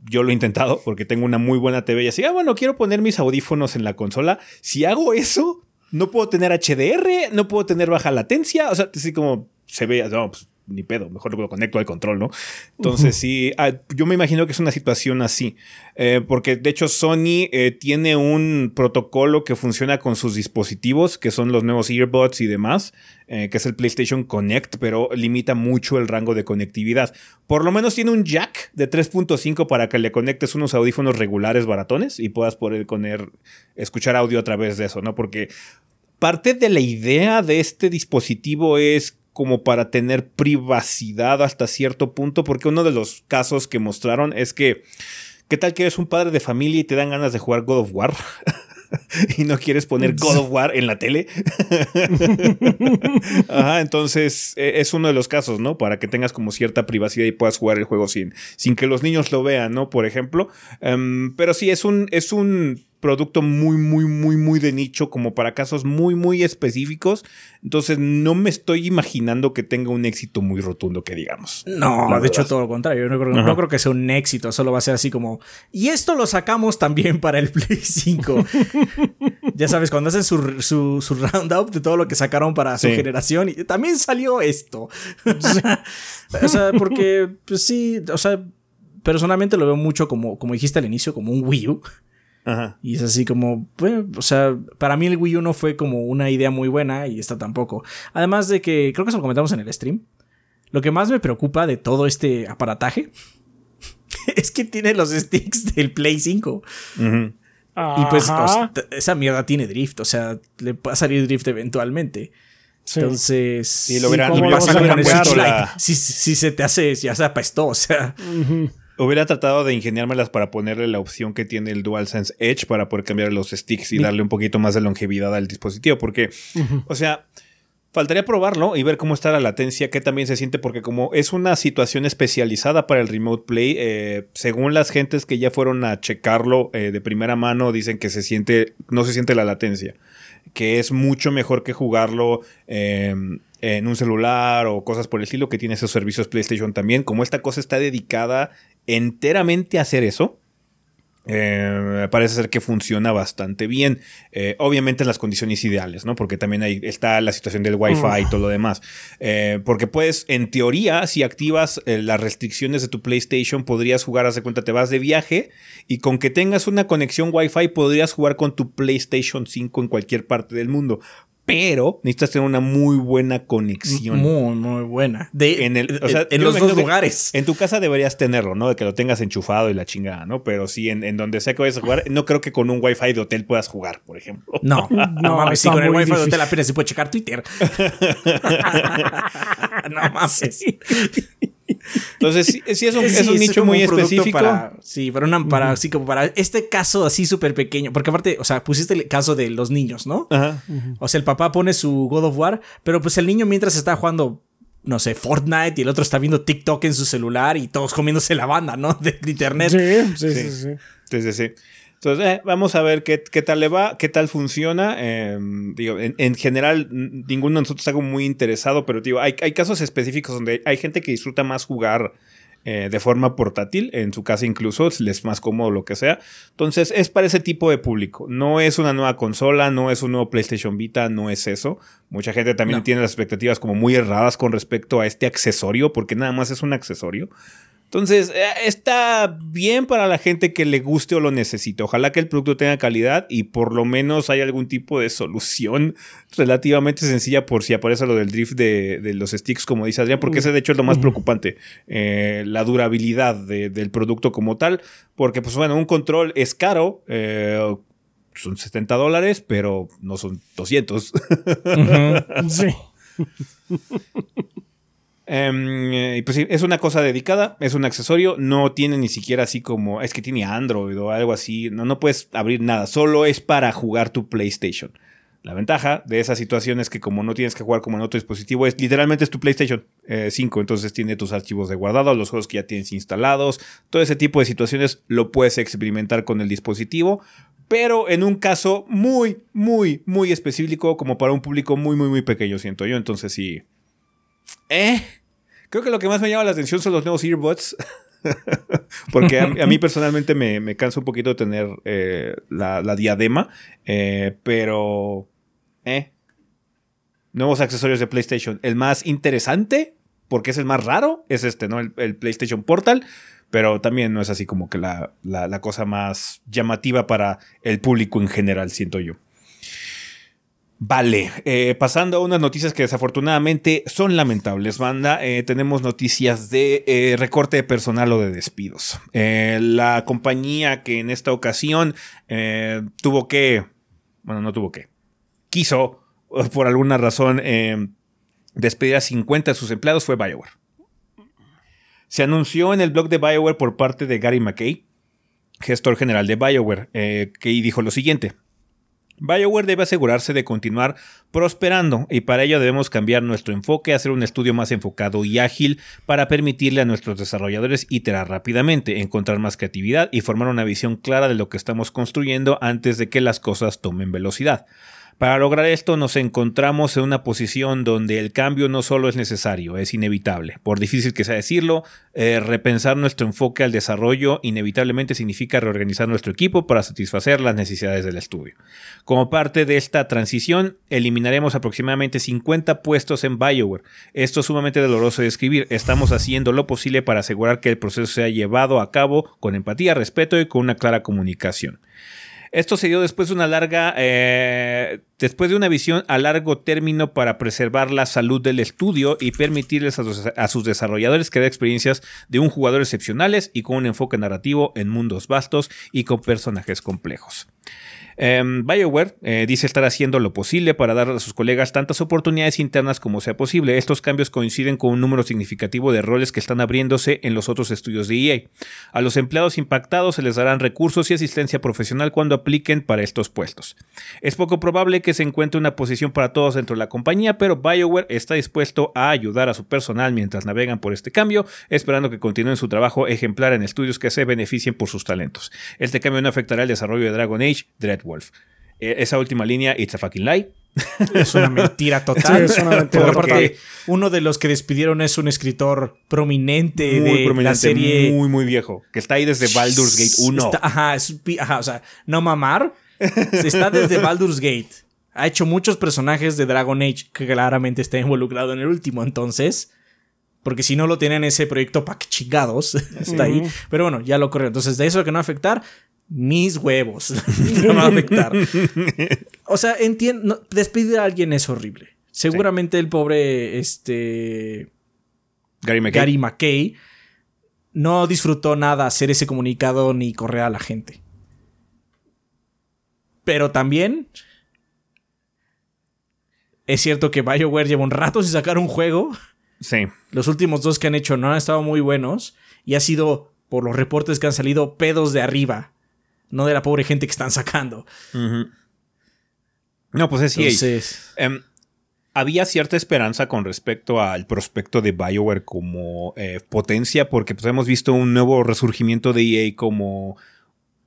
Yo lo he intentado porque tengo una muy buena TV y así, ah, bueno, quiero poner mis audífonos en la consola. Si hago eso, no puedo tener HDR, no puedo tener baja latencia. O sea, así como se ve, no, pues ni pedo, mejor lo conecto al control, ¿no? Entonces, sí, ah, yo me imagino que es una situación así, eh, porque de hecho Sony eh, tiene un protocolo que funciona con sus dispositivos, que son los nuevos earbuds y demás, eh, que es el PlayStation Connect, pero limita mucho el rango de conectividad. Por lo menos tiene un jack de 3.5 para que le conectes unos audífonos regulares baratones y puedas poder poner, escuchar audio a través de eso, ¿no? Porque parte de la idea de este dispositivo es como para tener privacidad hasta cierto punto, porque uno de los casos que mostraron es que, ¿qué tal que eres un padre de familia y te dan ganas de jugar God of War? y no quieres poner God of War en la tele. Ajá, entonces e, es uno de los casos, ¿no? Para que tengas como cierta privacidad y puedas jugar el juego sin, sin que los niños lo vean, ¿no? Por ejemplo. Um, pero sí, es un, es un producto muy, muy, muy, muy de nicho, como para casos muy, muy específicos. Entonces, no me estoy imaginando que tenga un éxito muy rotundo, que digamos. No, de hecho, todo lo contrario. Yo no creo, no creo, que sea un éxito, solo va a ser así como. Y esto lo sacamos también para el Play 5. ya sabes, cuando hacen su, su, su, roundup de todo lo que sacaron para su generación, y también salió esto. o sea, porque, pues sí, o sea, personalmente lo veo mucho como, como dijiste al inicio, como un Wii U. Y es así como, pues, o sea, para mí el Wii U no fue como una idea muy buena y esta tampoco. Además de que, creo que eso lo comentamos en el stream, lo que más me preocupa de todo este aparataje es que tiene los sticks del Play 5. Y pues esa mierda tiene drift, o sea, le va a salir drift eventualmente. Entonces, y lo verán, si, si, se te hace, ya se apestó, o sea. Hubiera tratado de ingeniármelas para ponerle la opción que tiene el DualSense Edge para poder cambiar los sticks y darle un poquito más de longevidad al dispositivo. Porque, o sea, faltaría probarlo y ver cómo está la latencia, que también se siente, porque como es una situación especializada para el Remote Play, eh, según las gentes que ya fueron a checarlo eh, de primera mano, dicen que se siente, no se siente la latencia. Que es mucho mejor que jugarlo em, en un celular o cosas por el estilo que tiene esos servicios PlayStation también. Como esta cosa está dedicada enteramente hacer eso, eh, parece ser que funciona bastante bien. Eh, obviamente en las condiciones ideales, ¿no? Porque también ahí está la situación del Wi-Fi y todo lo demás. Eh, porque puedes, en teoría, si activas las restricciones de tu PlayStation, podrías jugar, haz de cuenta, te vas de viaje y con que tengas una conexión Wi-Fi podrías jugar con tu PlayStation 5 en cualquier parte del mundo pero necesitas tener una muy buena conexión. Muy, muy buena. De, en, el, en los dos lugares. En tu casa deberías tenerlo, ¿no? De que lo tengas enchufado y la chingada, ¿no? Pero sí, en, donde sea que vayas a jugar, no creo que con un wifi de hotel puedas jugar, por ejemplo. No, no, mames, sí, con el wifi de hotel apenas se puede checar Twitter. no mames. Entonces, sí, es un, es un nicho muy específico. sí, para, una, para así como para este caso así súper pequeño. Porque aparte, o sea, pusiste el caso de los niños, ¿no? Ajá. O sea, el papá pone su God of War, pero pues el niño mientras está jugando no sé, Fortnite y el otro está viendo TikTok en su celular y todos comiéndose la banda, ¿no? De, internet. Sí, sí, sí. sí. sí, sí, sí. Entonces, eh, vamos a ver qué, qué, tal le va, qué tal funciona. Em, digo, en, general, ninguno de nosotros está como muy interesado, pero digo, hay, hay casos específicos donde hay gente que disfruta más jugar eh, de forma portátil, en su casa incluso, si les es más cómodo lo que sea. Entonces, es para ese tipo de público. No es una nueva consola, no es un nuevo PlayStation Vita, no es eso. Mucha gente también tiene las expectativas como muy erradas con respecto a este accesorio, porque nada más es un accesorio. Entonces, eh, está bien para la gente que le guste o lo necesite. Ojalá que el producto tenga calidad y por lo menos haya algún tipo de solución relativamente sencilla por si aparece lo del drift de, los sticks, como dice Adrián, porque ese de hecho es lo más preocupante, eh, la durabilidad del producto como tal, porque pues bueno, un control es caro. Eh, son 70 dólares, pero no son 200. Sí. Em, eh, pues sí, es una cosa dedicada, es un accesorio, no tiene ni siquiera así como, es que tiene Android o algo así, no, no puedes abrir nada, solo es para jugar tu PlayStation. La ventaja de esa situación es que como no tienes que jugar como en otro dispositivo, es literalmente es tu PlayStation 5, entonces tiene tus archivos de guardado, los juegos que ya tienes instalados, todo ese tipo de situaciones lo puedes experimentar con el dispositivo, pero en un caso muy, muy, muy específico, como para un público muy, muy, muy pequeño, siento yo, entonces sí. Eh, creo que lo que más me llama la atención son los nuevos earbuds. Porque a, mí personalmente me, me, cansa un poquito tener eh, la, diadema. Eh, pero eh. Nuevos accesorios de PlayStation. El más interesante, porque es el más raro, es este, ¿no? El, PlayStation Portal. Pero también no es así como que la, cosa más llamativa para el público en general, siento yo. Vale, eh, pasando a unas noticias que desafortunadamente son lamentables, banda. Eh, tenemos noticias de eh, recorte de personal o de despidos. la compañía que en esta ocasión tuvo que, bueno, no tuvo que, quiso, por alguna razón, despedir a 50 de sus empleados fue Bioware. Se anunció en el blog de Bioware por parte de Gary McKay, gestor general de Bioware, que dijo lo siguiente. BioWare debe asegurarse de continuar prosperando y para ello debemos cambiar nuestro enfoque, hacer un estudio más enfocado y ágil para permitirle a nuestros desarrolladores iterar rápidamente, encontrar más creatividad y formar una visión clara de lo que estamos construyendo antes de que las cosas tomen velocidad. Para lograr esto nos encontramos en una posición donde el cambio no solo es necesario, es inevitable. Por difícil que sea decirlo, eh, repensar nuestro enfoque al desarrollo inevitablemente significa reorganizar nuestro equipo para satisfacer las necesidades del estudio. Como parte de esta transición, eliminaremos aproximadamente 50 puestos en Bioware. Esto es sumamente doloroso de escribir. Estamos haciendo lo posible para asegurar que el proceso sea llevado a cabo con empatía, respeto y con una clara comunicación. Esto se dio después de una larga, eh, después de una visión a largo término para preservar la salud del estudio y permitirles a sus, desarrolladores crear experiencias de un jugador excepcionales y con un enfoque narrativo en mundos vastos y con personajes complejos. Em, BioWare eh, dice estar haciendo lo posible para dar a sus colegas tantas oportunidades internas como sea posible. Estos cambios coinciden con un número significativo de roles que están abriéndose en los otros estudios de EA. A los empleados impactados se les darán recursos y asistencia profesional cuando apliquen para estos puestos. Es poco probable que se encuentre una posición para todos dentro de la compañía, pero BioWare está dispuesto a ayudar a su personal mientras navegan por este cambio, esperando que continúen su trabajo ejemplar en estudios que se beneficien por sus talentos. Este cambio no afectará el desarrollo de Dragon Age, Dread Wolf. Eh, esa última línea, it's a fucking lie. Es una mentira total. es una mentira. Uno de los que despidieron es un escritor prominente de la serie. Muy, muy viejo. Que está ahí desde Baldur's Gate 1. ajá, ajá, o sea, no mamar. está desde Baldur's Gate. Ha hecho muchos personajes de Dragon Age que claramente está involucrado en el último. Entonces, porque si no lo tienen ese proyecto para chingados, está ahí. Pero bueno, ya lo corrió. Entonces, de eso que no afectar, mis huevos te va a afectar. O sea, entiendo, despedir a alguien es horrible. Seguramente el pobre, este... Gary McKay. Gary McKay no disfrutó nada hacer ese comunicado ni correr a la gente. Pero también es cierto que BioWare lleva un rato sin sacar un juego. Sí. Los últimos dos que han hecho no han estado muy buenos y ha sido, por los reportes que han salido, pedos de arriba no de la pobre gente que están sacando. No, pues es Entonces... Em, había cierta esperanza con respecto al prospecto de BioWare como eh, potencia, porque pues, hemos visto un nuevo resurgimiento de EA como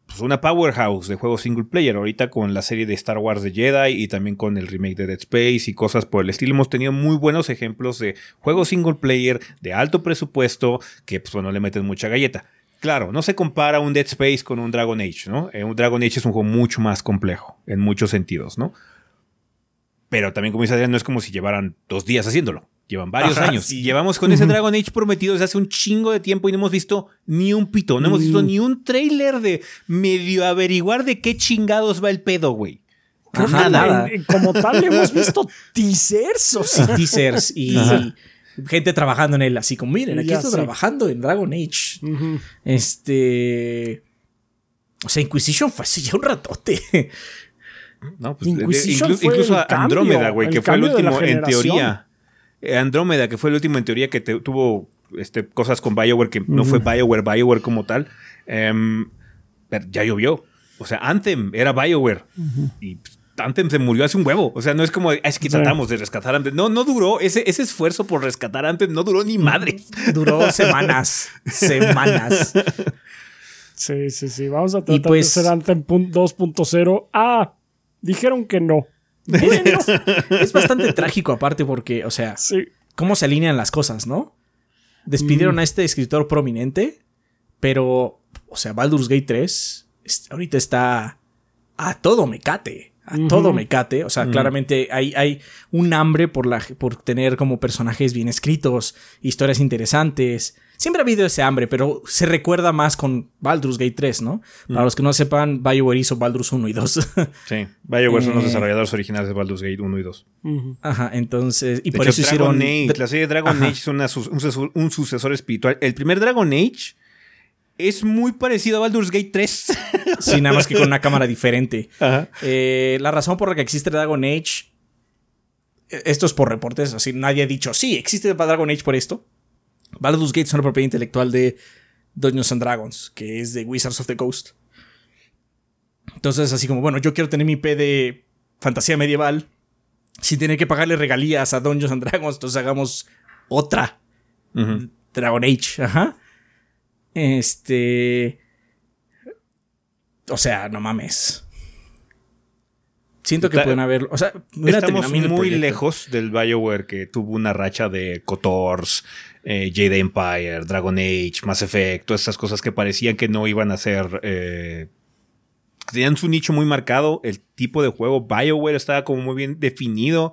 pues, una powerhouse de juegos single player. Ahorita con la serie de Star Wars de Jedi y también con el remake de Dead Space y cosas por el estilo, hemos tenido muy buenos ejemplos de juegos single player de alto presupuesto que pues bueno, le meten mucha galleta. Claro, no se compara un Dead Space con un Dragon Age, ¿no? Eh, un Dragon Age es un juego mucho más complejo, en muchos sentidos, ¿no? Pero también, como dice Adrián, no es como si llevaran dos días haciéndolo. Llevan varios años. Y llevamos con ese Dragon Age prometido desde hace un chingo de tiempo y no hemos visto ni un pito, no hemos visto ni un trailer de medio averiguar de qué chingados va el pedo, güey. nada. como tal, hemos visto teasers. O sea. teasers y gente trabajando en él, así como, miren, aquí estoy trabajando en Dragon Age. Este. O sea, Inquisition fue así ya un ratote. No, pues incluso Andrómeda, güey, que fue el último, en teoría. eh, Andrómeda, que fue el último en teoría que te- tuvo este, cosas con BioWare, que no fue BioWare, BioWare como tal, em, pero ya llovió. O sea, Anthem era BioWare. Y pues, Anthem se murió hace un huevo. O sea, no es como, es que tratamos de rescatar Anthem. No, no duró. Ese, ese esfuerzo por rescatar Anthem no duró ni madre. Duró semanas. semanas. Sí, sí, sí. Vamos a tratar pues- de hacer Anthem pun- 2.0. Ah, dijeron que no. Bueno, Es bastante trágico aparte porque, o sea, sí. cómo se alinean las cosas, ¿no? Despidieron a este escritor prominente, pero, o sea, Baldur's Gate 3 es- ahorita está a todo mecate. A todo mecate. O sea, claramente hay, hay un hambre por, la, por tener como personajes bien escritos, historias interesantes. Siempre ha habido ese hambre, pero se recuerda más con Baldur's Gate 3, ¿no? Para los que no sepan, BioWare hizo Baldur's 1 y 2. Sí, BioWare son los Eh. desarrolladores originales de Baldur's Gate 1 y 2. Ujú. Ajá, entonces. Y De por hecho, eso Dragon hicieron. Age, la serie de Dragon Ajá. Age es una sus- un, sucesor, un sucesor espiritual. El primer Dragon Age es muy parecido a Baldur's Gate 3. Sí, nada más que con una cámara diferente. Ajá. Eh, la razón por la que existe Dragon Age. eh, Esto es por reportes, así nadie ha dicho, sí, existe Dragon Age por esto. Baldur's Gate es una propiedad intelectual de Dungeons and Dragons, que es de Wizards of the Coast. Entonces, así como, bueno, yo quiero tener mi IP de fantasía medieval sin tener que pagarle regalías a Dungeons and Dragons, entonces hagamos otra. Dragon Age, ajá. Este. O sea, no mames. Siento que Está- pueden haber. O sea, Estamos muy lejos del BioWare que tuvo una racha de KOTORs, eh, Jade Empire, Dragon Age, Mass Effect, todas esas cosas que parecían que no iban a ser. eh, tenían su nicho muy marcado. El tipo de juego BioWare estaba como muy bien definido.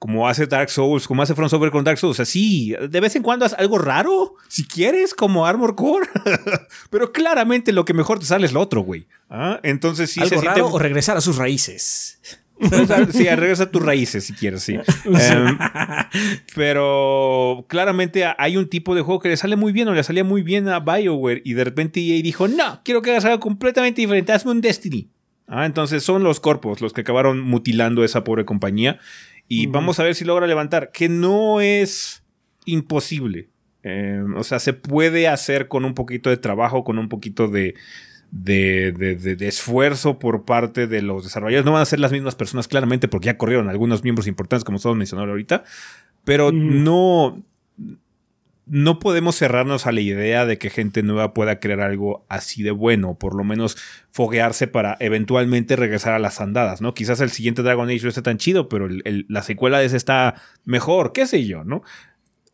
Como hace Dark Souls, como hace From Software con Dark Souls. Así, de vez en cuando haz algo raro, si quieres, como Armor Core. Pero claramente lo que mejor te sale es lo otro, güey. ¿Ah? Entonces sí se Algo siente- raro o regresar a sus raíces. sí, regresa a tus raíces si quieres, sí. Em, pero claramente hay un tipo de juego que le sale muy bien o le salía muy bien a BioWare y de repente EA dijo, no, quiero que hagas algo completamente diferente, hazme un Destiny. Ah, entonces son los corpos los que acabaron mutilando esa pobre compañía y vamos a ver si logra levantar, que no es imposible. Em, o sea, se puede hacer con un poquito de trabajo, con un poquito de, de, de- de- de esfuerzo por parte de los desarrolladores. No van a ser las mismas personas, claramente, porque ya corrieron algunos miembros importantes, como estamos mencionando ahorita. Pero no. No podemos cerrarnos a la idea de que gente nueva pueda crear algo así de bueno, por lo menos foguearse para eventualmente regresar a las andadas, ¿no? Quizás el siguiente Dragon Age no esté tan chido, pero la secuela de ese está mejor, qué sé yo, ¿no?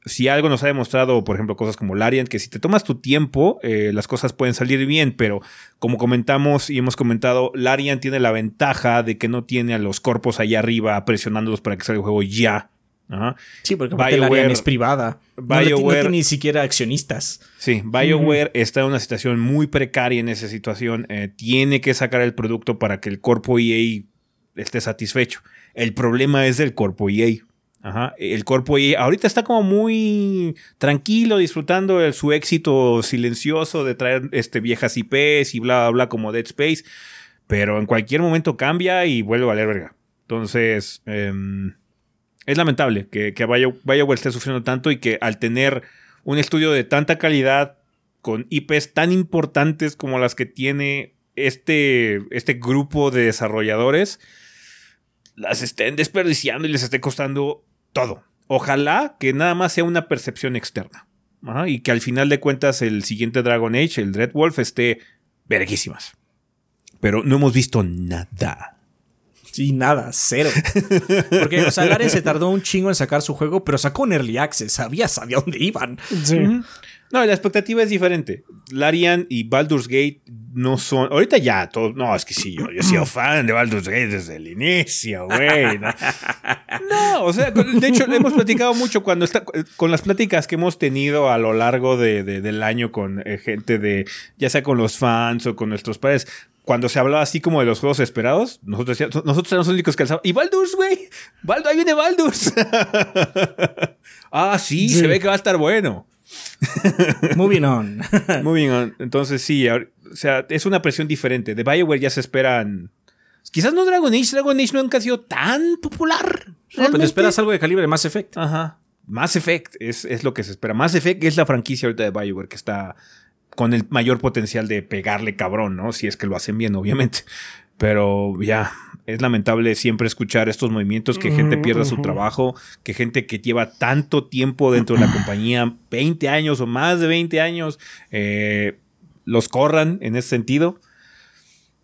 si algo nos ha demostrado, por ejemplo, cosas como Larian, que si te tomas tu tiempo, eh, las cosas pueden salir bien, pero como comentamos y hemos comentado, Larian tiene la ventaja de que no tiene a los corpos allá arriba presionándolos para que salga el juego ya. Ajá. Sí, porque la BioWare- Ariane es privada. No, ti- no BioWare- tiene ni siquiera accionistas. Sí, BioWare está en una situación muy precaria en esa situación. eh, tiene que sacar el producto para que el corpo EA esté satisfecho. El problema es del corpo EA. Ajá. El corpo EA ahorita está como muy tranquilo, disfrutando de su éxito silencioso de traer este, viejas IPs y bla, bla, bla, como Dead Space. Pero en cualquier momento cambia y vuelve a valer verga. Entonces, em, es lamentable que, que Bio- BioWare esté sufriendo tanto y que al tener un estudio de tanta calidad con IPs tan importantes como las que tiene este, este grupo de desarrolladores, las estén desperdiciando y les esté costando todo. Ojalá que nada más sea una percepción externa. Y que al final de cuentas el siguiente Dragon Age, el Dread Wolf, esté verguísimas. Pero no hemos visto nada. Sí, nada, cero. Porque, o sea, se tardó un chingo en sacar su juego, pero sacó un early access. Sabía, sabía dónde iban. Sí. No, la expectativa es diferente. Larian y Baldur's Gate no son. Ahorita ya, todo. No, es que sí, yo, yo he sido fan de Baldur's Gate desde el inicio, güey. No. No, o sea, con- de hecho, hemos platicado mucho cuando está. Con las pláticas que hemos tenido a lo largo de- de- del año con eh, gente de. Ya sea con los fans o con nuestros padres. Cuando se hablaba así como de los juegos esperados, nosotros, decíamos- nosotros éramos los únicos que alzaban. ¡Y Baldur's, güey! Baldur, ¡Ahí viene Baldur's! ah, sí, Sí. se ve que va a estar bueno. Moving on. Moving on. Entonces, sí, o sea, es una presión diferente. De BioWare ya se esperan. Quizás no Dragon Age. Dragon Age nunca ha sido tan popular. No, pero esperas algo de calibre Mass Effect. Ajá. Mass Effect es, es, lo que se espera. Mass Effect es la franquicia ahorita de Bioware que está con el mayor potencial de pegarle cabrón, ¿no? Si es que lo hacen bien, obviamente. Pero ya, es lamentable siempre escuchar estos movimientos, que gente pierda su trabajo, que gente que lleva tanto tiempo dentro de la compañía, 20 años o más de 20 años, eh, los corran en ese sentido.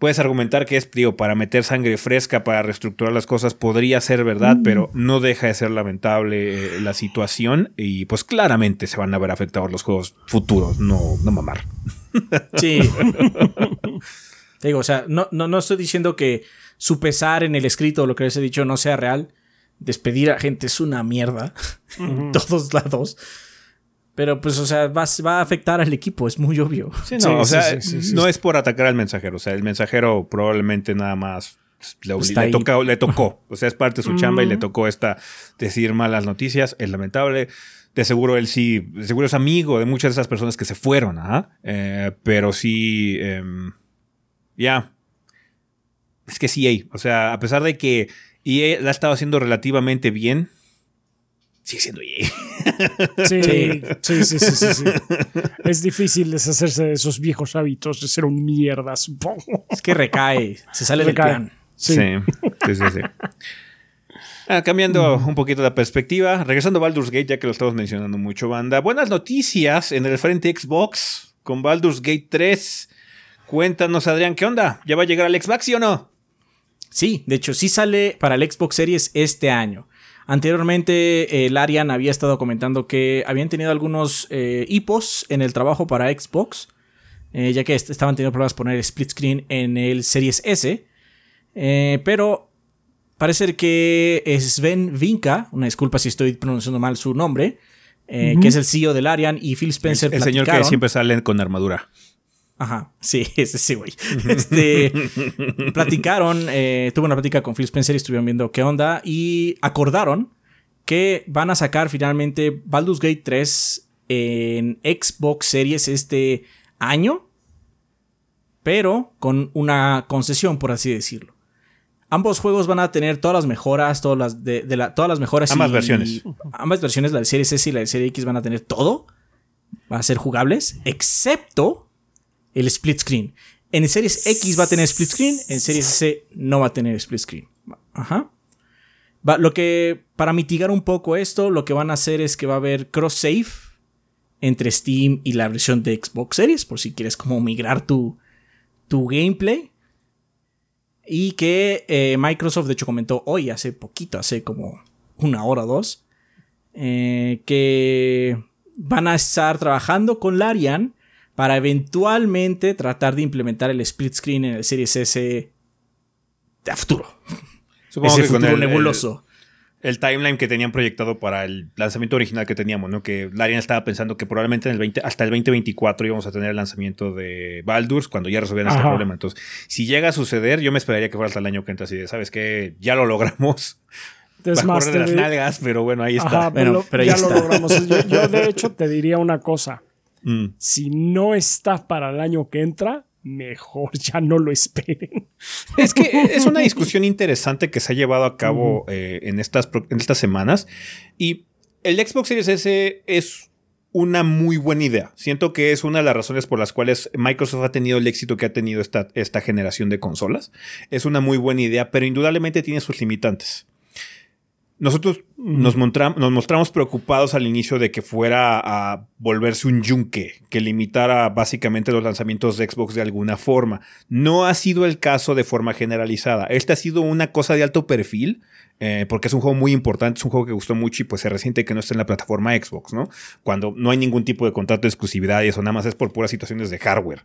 Puedes argumentar que es, digo, para meter sangre fresca, para reestructurar las cosas, podría ser verdad, pero no deja de ser lamentable eh, la situación y pues claramente se van a ver afectados los juegos futuros, no, no mamar. Sí. Te digo, o sea, no, no, no estoy diciendo que su pesar en el escrito o lo que les he dicho no sea real. Despedir a gente es una mierda. en todos lados. Pero pues, o sea, va, va, a afectar al equipo, es muy obvio. Sí, no, o sea, no es por atacar al mensajero. O sea, el mensajero probablemente nada más le, le, toca, le tocó. O sea, es parte de su chamba y le tocó esta decir malas noticias. Es lamentable. De seguro él sí, de seguro es amigo de muchas de esas personas que se fueron, ¿ah? Eh, pero sí, eh, ya. Es que sí, o sea, a pesar de que EA la ha estado haciendo relativamente bien, sigue siendo EA. Sí, sí, sí, sí, sí, Es difícil deshacerse de esos viejos hábitos de ser un mierda, supongo. Es que recae, se sale del plan. Sí, sí, sí. sí, ah, cambiando un poquito la perspectiva, regresando a Baldur's Gate, ya que lo estamos mencionando mucho, banda. Buenas noticias en el frente Xbox con Baldur's Gate 3. Cuéntanos, Adrián, ¿qué onda? ¿Ya va a llegar al Xbox, sí o no? Sí, de hecho, sí sale para el Xbox Series este año. Anteriormente, el Arian había estado comentando que habían tenido algunos eh, hipos en el trabajo para Xbox, eh, ya que estaban teniendo problemas poner split screen en el Series S. Eh, pero parece que Sven Vinca, una disculpa si estoy pronunciando mal su nombre, que es el CEO del Arian, y Phil Spencer. El, el señor que siempre sale con armadura. Ajá, sí, ese sí, güey. Este, platicaron, eh, tuve una plática con Phil Spencer y estuvieron viendo qué onda y acordaron que van a sacar finalmente Baldur's Gate 3 en Xbox Series este año, pero con una concesión, por así decirlo. Ambos juegos van a tener todas las mejoras, todas las, de, todas las mejoras. Ambas versiones. Ambas versiones, la de Series S y la de Series X van a tener todo. Van a ser jugables, excepto el split screen. En Series X va a tener split screen, en Series S no va a tener split screen. Ajá. lo que, para mitigar un poco esto, lo que van a hacer es que va a haber cross save entre Steam y la versión de Xbox Series, por si quieres como migrar tu, tu gameplay. Y que eh, Microsoft, de hecho, comentó hoy, hace poquito, hace como una hora o dos, eh, que van a estar trabajando con Larian para eventualmente tratar de implementar el split screen en el Series S de futuro. Supongo Ese que futuro nebuloso. El, timeline que tenían proyectado para el lanzamiento original que teníamos, ¿no? Que Larian estaba pensando que probablemente en el 20, hasta el 2024 íbamos a tener el lanzamiento de Baldur's cuando ya resolvieran este problema. Entonces, si llega a suceder, yo me esperaría que fuera hasta el año que entra así de, ¿sabes qué? Ya lo logramos. Más de las nalgas, pero bueno, ahí está. pero, ya lo logramos. yo de hecho te diría una cosa Mm. Si no está para el año que entra, mejor ya no lo esperen. Es que es una discusión interesante que se ha llevado a cabo eh, en, estas, en estas semanas. Y el Xbox Series S es una muy buena idea. Siento que es una de las razones por las cuales Microsoft ha tenido el éxito que ha tenido esta, esta generación de consolas. Es una muy buena idea, pero indudablemente tiene sus limitantes. Nosotros nos, nos, mostramos preocupados al inicio de que fuera a volverse un yunque, que limitara básicamente los lanzamientos de Xbox de alguna forma. No ha sido el caso de forma generalizada. Este ha sido una cosa de alto perfil, eh, porque es un juego muy importante, es un juego que gustó mucho y pues se resiente que no esté en la plataforma Xbox, ¿no? Cuando no hay ningún tipo de contrato de exclusividad y eso nada más es por puras situaciones de hardware.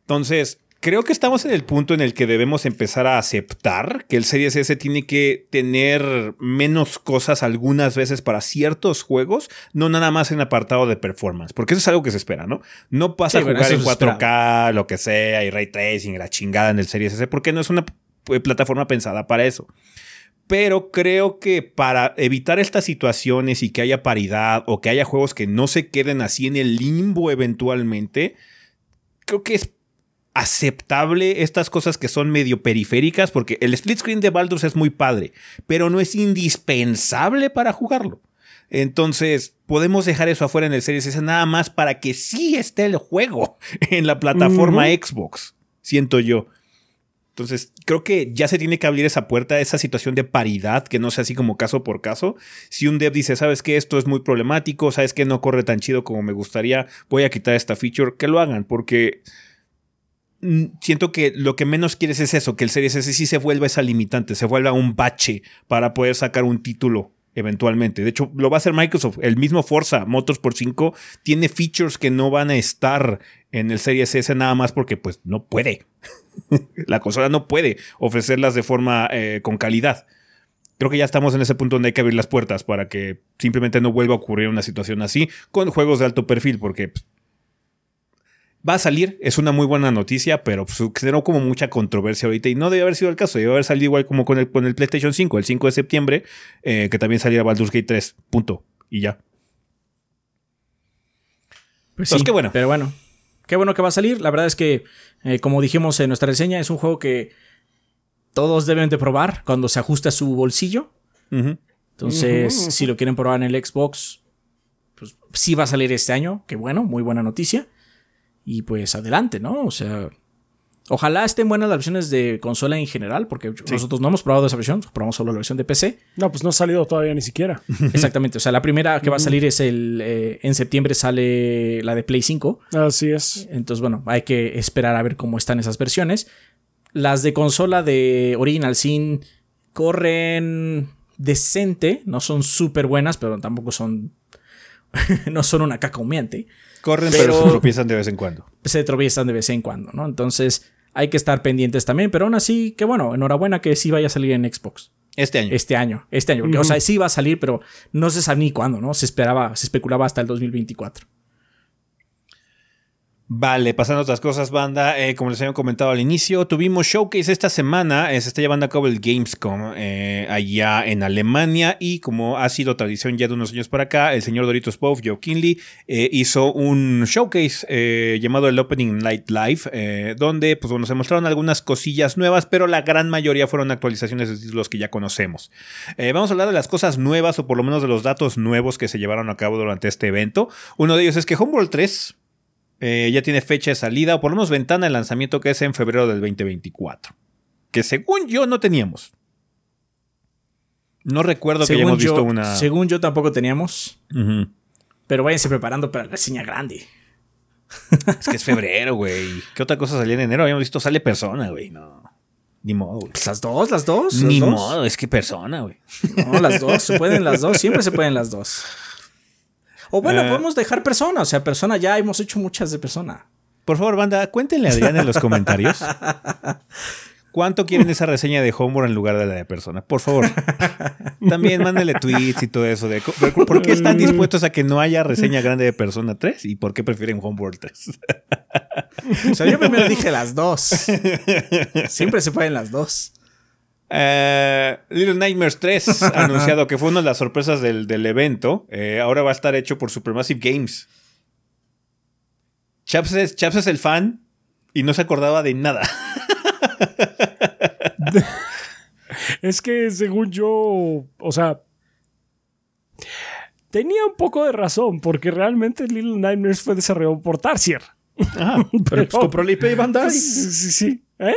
Entonces, Creo que estamos en el punto en el que debemos empezar a aceptar que el Series S tiene que tener menos cosas algunas veces para ciertos juegos, no nada más en apartado de performance, porque eso es algo que se espera, ¿no? No pasa a jugar en 4K, lo que sea, y ray tracing, la chingada en el Series S, porque no es una eh, plataforma pensada para eso. Pero creo que para evitar estas situaciones y que haya paridad o que haya juegos que no se queden así en el limbo eventualmente, creo que es aceptable estas cosas que son medio periféricas, porque el split screen de Baldur's es muy padre, pero no es indispensable para jugarlo. Entonces, podemos dejar eso afuera en el Series S nada más para que sí esté el juego en la plataforma Xbox, siento yo. Entonces, creo que ya se tiene que abrir esa puerta, esa situación de paridad, que no sea así como caso por caso. Si un dev dice, sabes que esto es muy problemático, sabes que no corre tan chido como me gustaría, voy a quitar esta feature, que lo hagan, porque siento que lo que menos quieres es eso, que el Series S sí se vuelva esa limitante, se vuelva un bache para poder sacar un título eventualmente. De hecho, lo va a hacer Microsoft. El mismo Forza Motorsport 5 tiene features que no van a estar en el Series S nada más porque pues no puede. la consola no puede ofrecerlas de forma eh, con calidad. Creo que ya estamos en ese punto donde hay que abrir las puertas para que simplemente no vuelva a ocurrir una situación así con juegos de alto perfil, porque pues, va a salir, es una muy buena noticia, pero pues, generó como mucha controversia ahorita y no debe haber sido el caso, debe haber salido igual como con el, con el PlayStation 5, el 5 de septiembre, eh, que también saliera Baldur's Gate 3, punto, y ya. Pues sí, qué bueno. Pero bueno, qué bueno que va a salir. La verdad es que, eh, como dijimos en nuestra reseña, es un juego que todos deben de probar cuando se ajusta a su bolsillo. Entonces, si lo quieren probar en el Xbox, pues sí va a salir este año. Qué bueno, muy buena noticia. Y pues adelante, ¿no? O sea, Ojalá estén buenas las versiones de consola en general, porque nosotros no hemos probado esa versión, probamos solo la versión de PC. No, pues no ha salido todavía ni siquiera. Exactamente, o sea, la primera que va a salir es el... Eh, en septiembre sale la de Play 5. Así es. Entonces, bueno, hay que esperar a ver cómo están esas versiones. Las de consola de Original Sin corren decente, no son súper buenas, pero tampoco son... no son una caca humeante. Corren, pero, se tropiezan de vez en cuando. Se tropiezan de vez en cuando, ¿no? Entonces hay que estar pendientes también, pero aún así, que bueno, enhorabuena que sí vaya a salir en Xbox. Este año. Este año, este año. O sea, sí va a salir, pero no se sabe ni cuándo, ¿no? Se esperaba, se especulaba hasta el 2024. Vale, pasando a otras cosas, banda. Eh, como les había comentado al inicio, tuvimos showcase esta semana. Eh, se está llevando a cabo el Gamescom eh, allá en Alemania. Y como ha sido tradición ya de unos años para acá, el señor Doritos Pov, Joe Kinley, hizo un showcase llamado el Opening Night Live, donde pues, bueno, se mostraron algunas cosillas nuevas, pero la gran mayoría fueron actualizaciones de títulos que ya conocemos. vamos a hablar de las cosas nuevas, o por lo menos de los datos nuevos que se llevaron a cabo durante este evento. Uno de ellos es que Homeworld 3 eh, ya tiene fecha de salida o por lo menos ventana de lanzamiento que es en febrero del 2024. Que según yo no teníamos. No recuerdo que hayamos visto una. Según yo tampoco teníamos. Pero váyanse preparando para la reseña grande. Es que es febrero, güey. ¿Qué otra cosa salía en enero? Habíamos visto sale persona, güey. No. Ni modo, güey. Las dos, las dos. Ni modo, es que persona, güey. No, las dos. Se pueden las dos. Siempre se pueden las dos. O bueno, eh. podemos dejar persona. O sea, persona ya hemos hecho muchas de persona. Por favor, banda, cuéntenle a Adrián en los comentarios. ¿Cuánto quieren esa reseña de Homeworld en lugar de la de persona? Por favor. También mándenle tweets y todo eso. De, ¿Por qué están dispuestos a que no haya reseña grande de Persona 3? ¿Y por qué prefieren Homeworld 3? o sea, yo primero dije las dos. Siempre se pueden las dos. Eh, Little Nightmares 3 anunciado que fue una de las sorpresas del, evento. Eh, ahora va a estar hecho por Supermassive Games. Chaps es, el fan y no se acordaba de nada. es que según yo, o sea, tenía un poco de razón porque realmente Little Nightmares fue desarrollado por Tarsier. Ah, pero, pues compró el IP y Bandai. Sí, sí, sí. ¿Eh?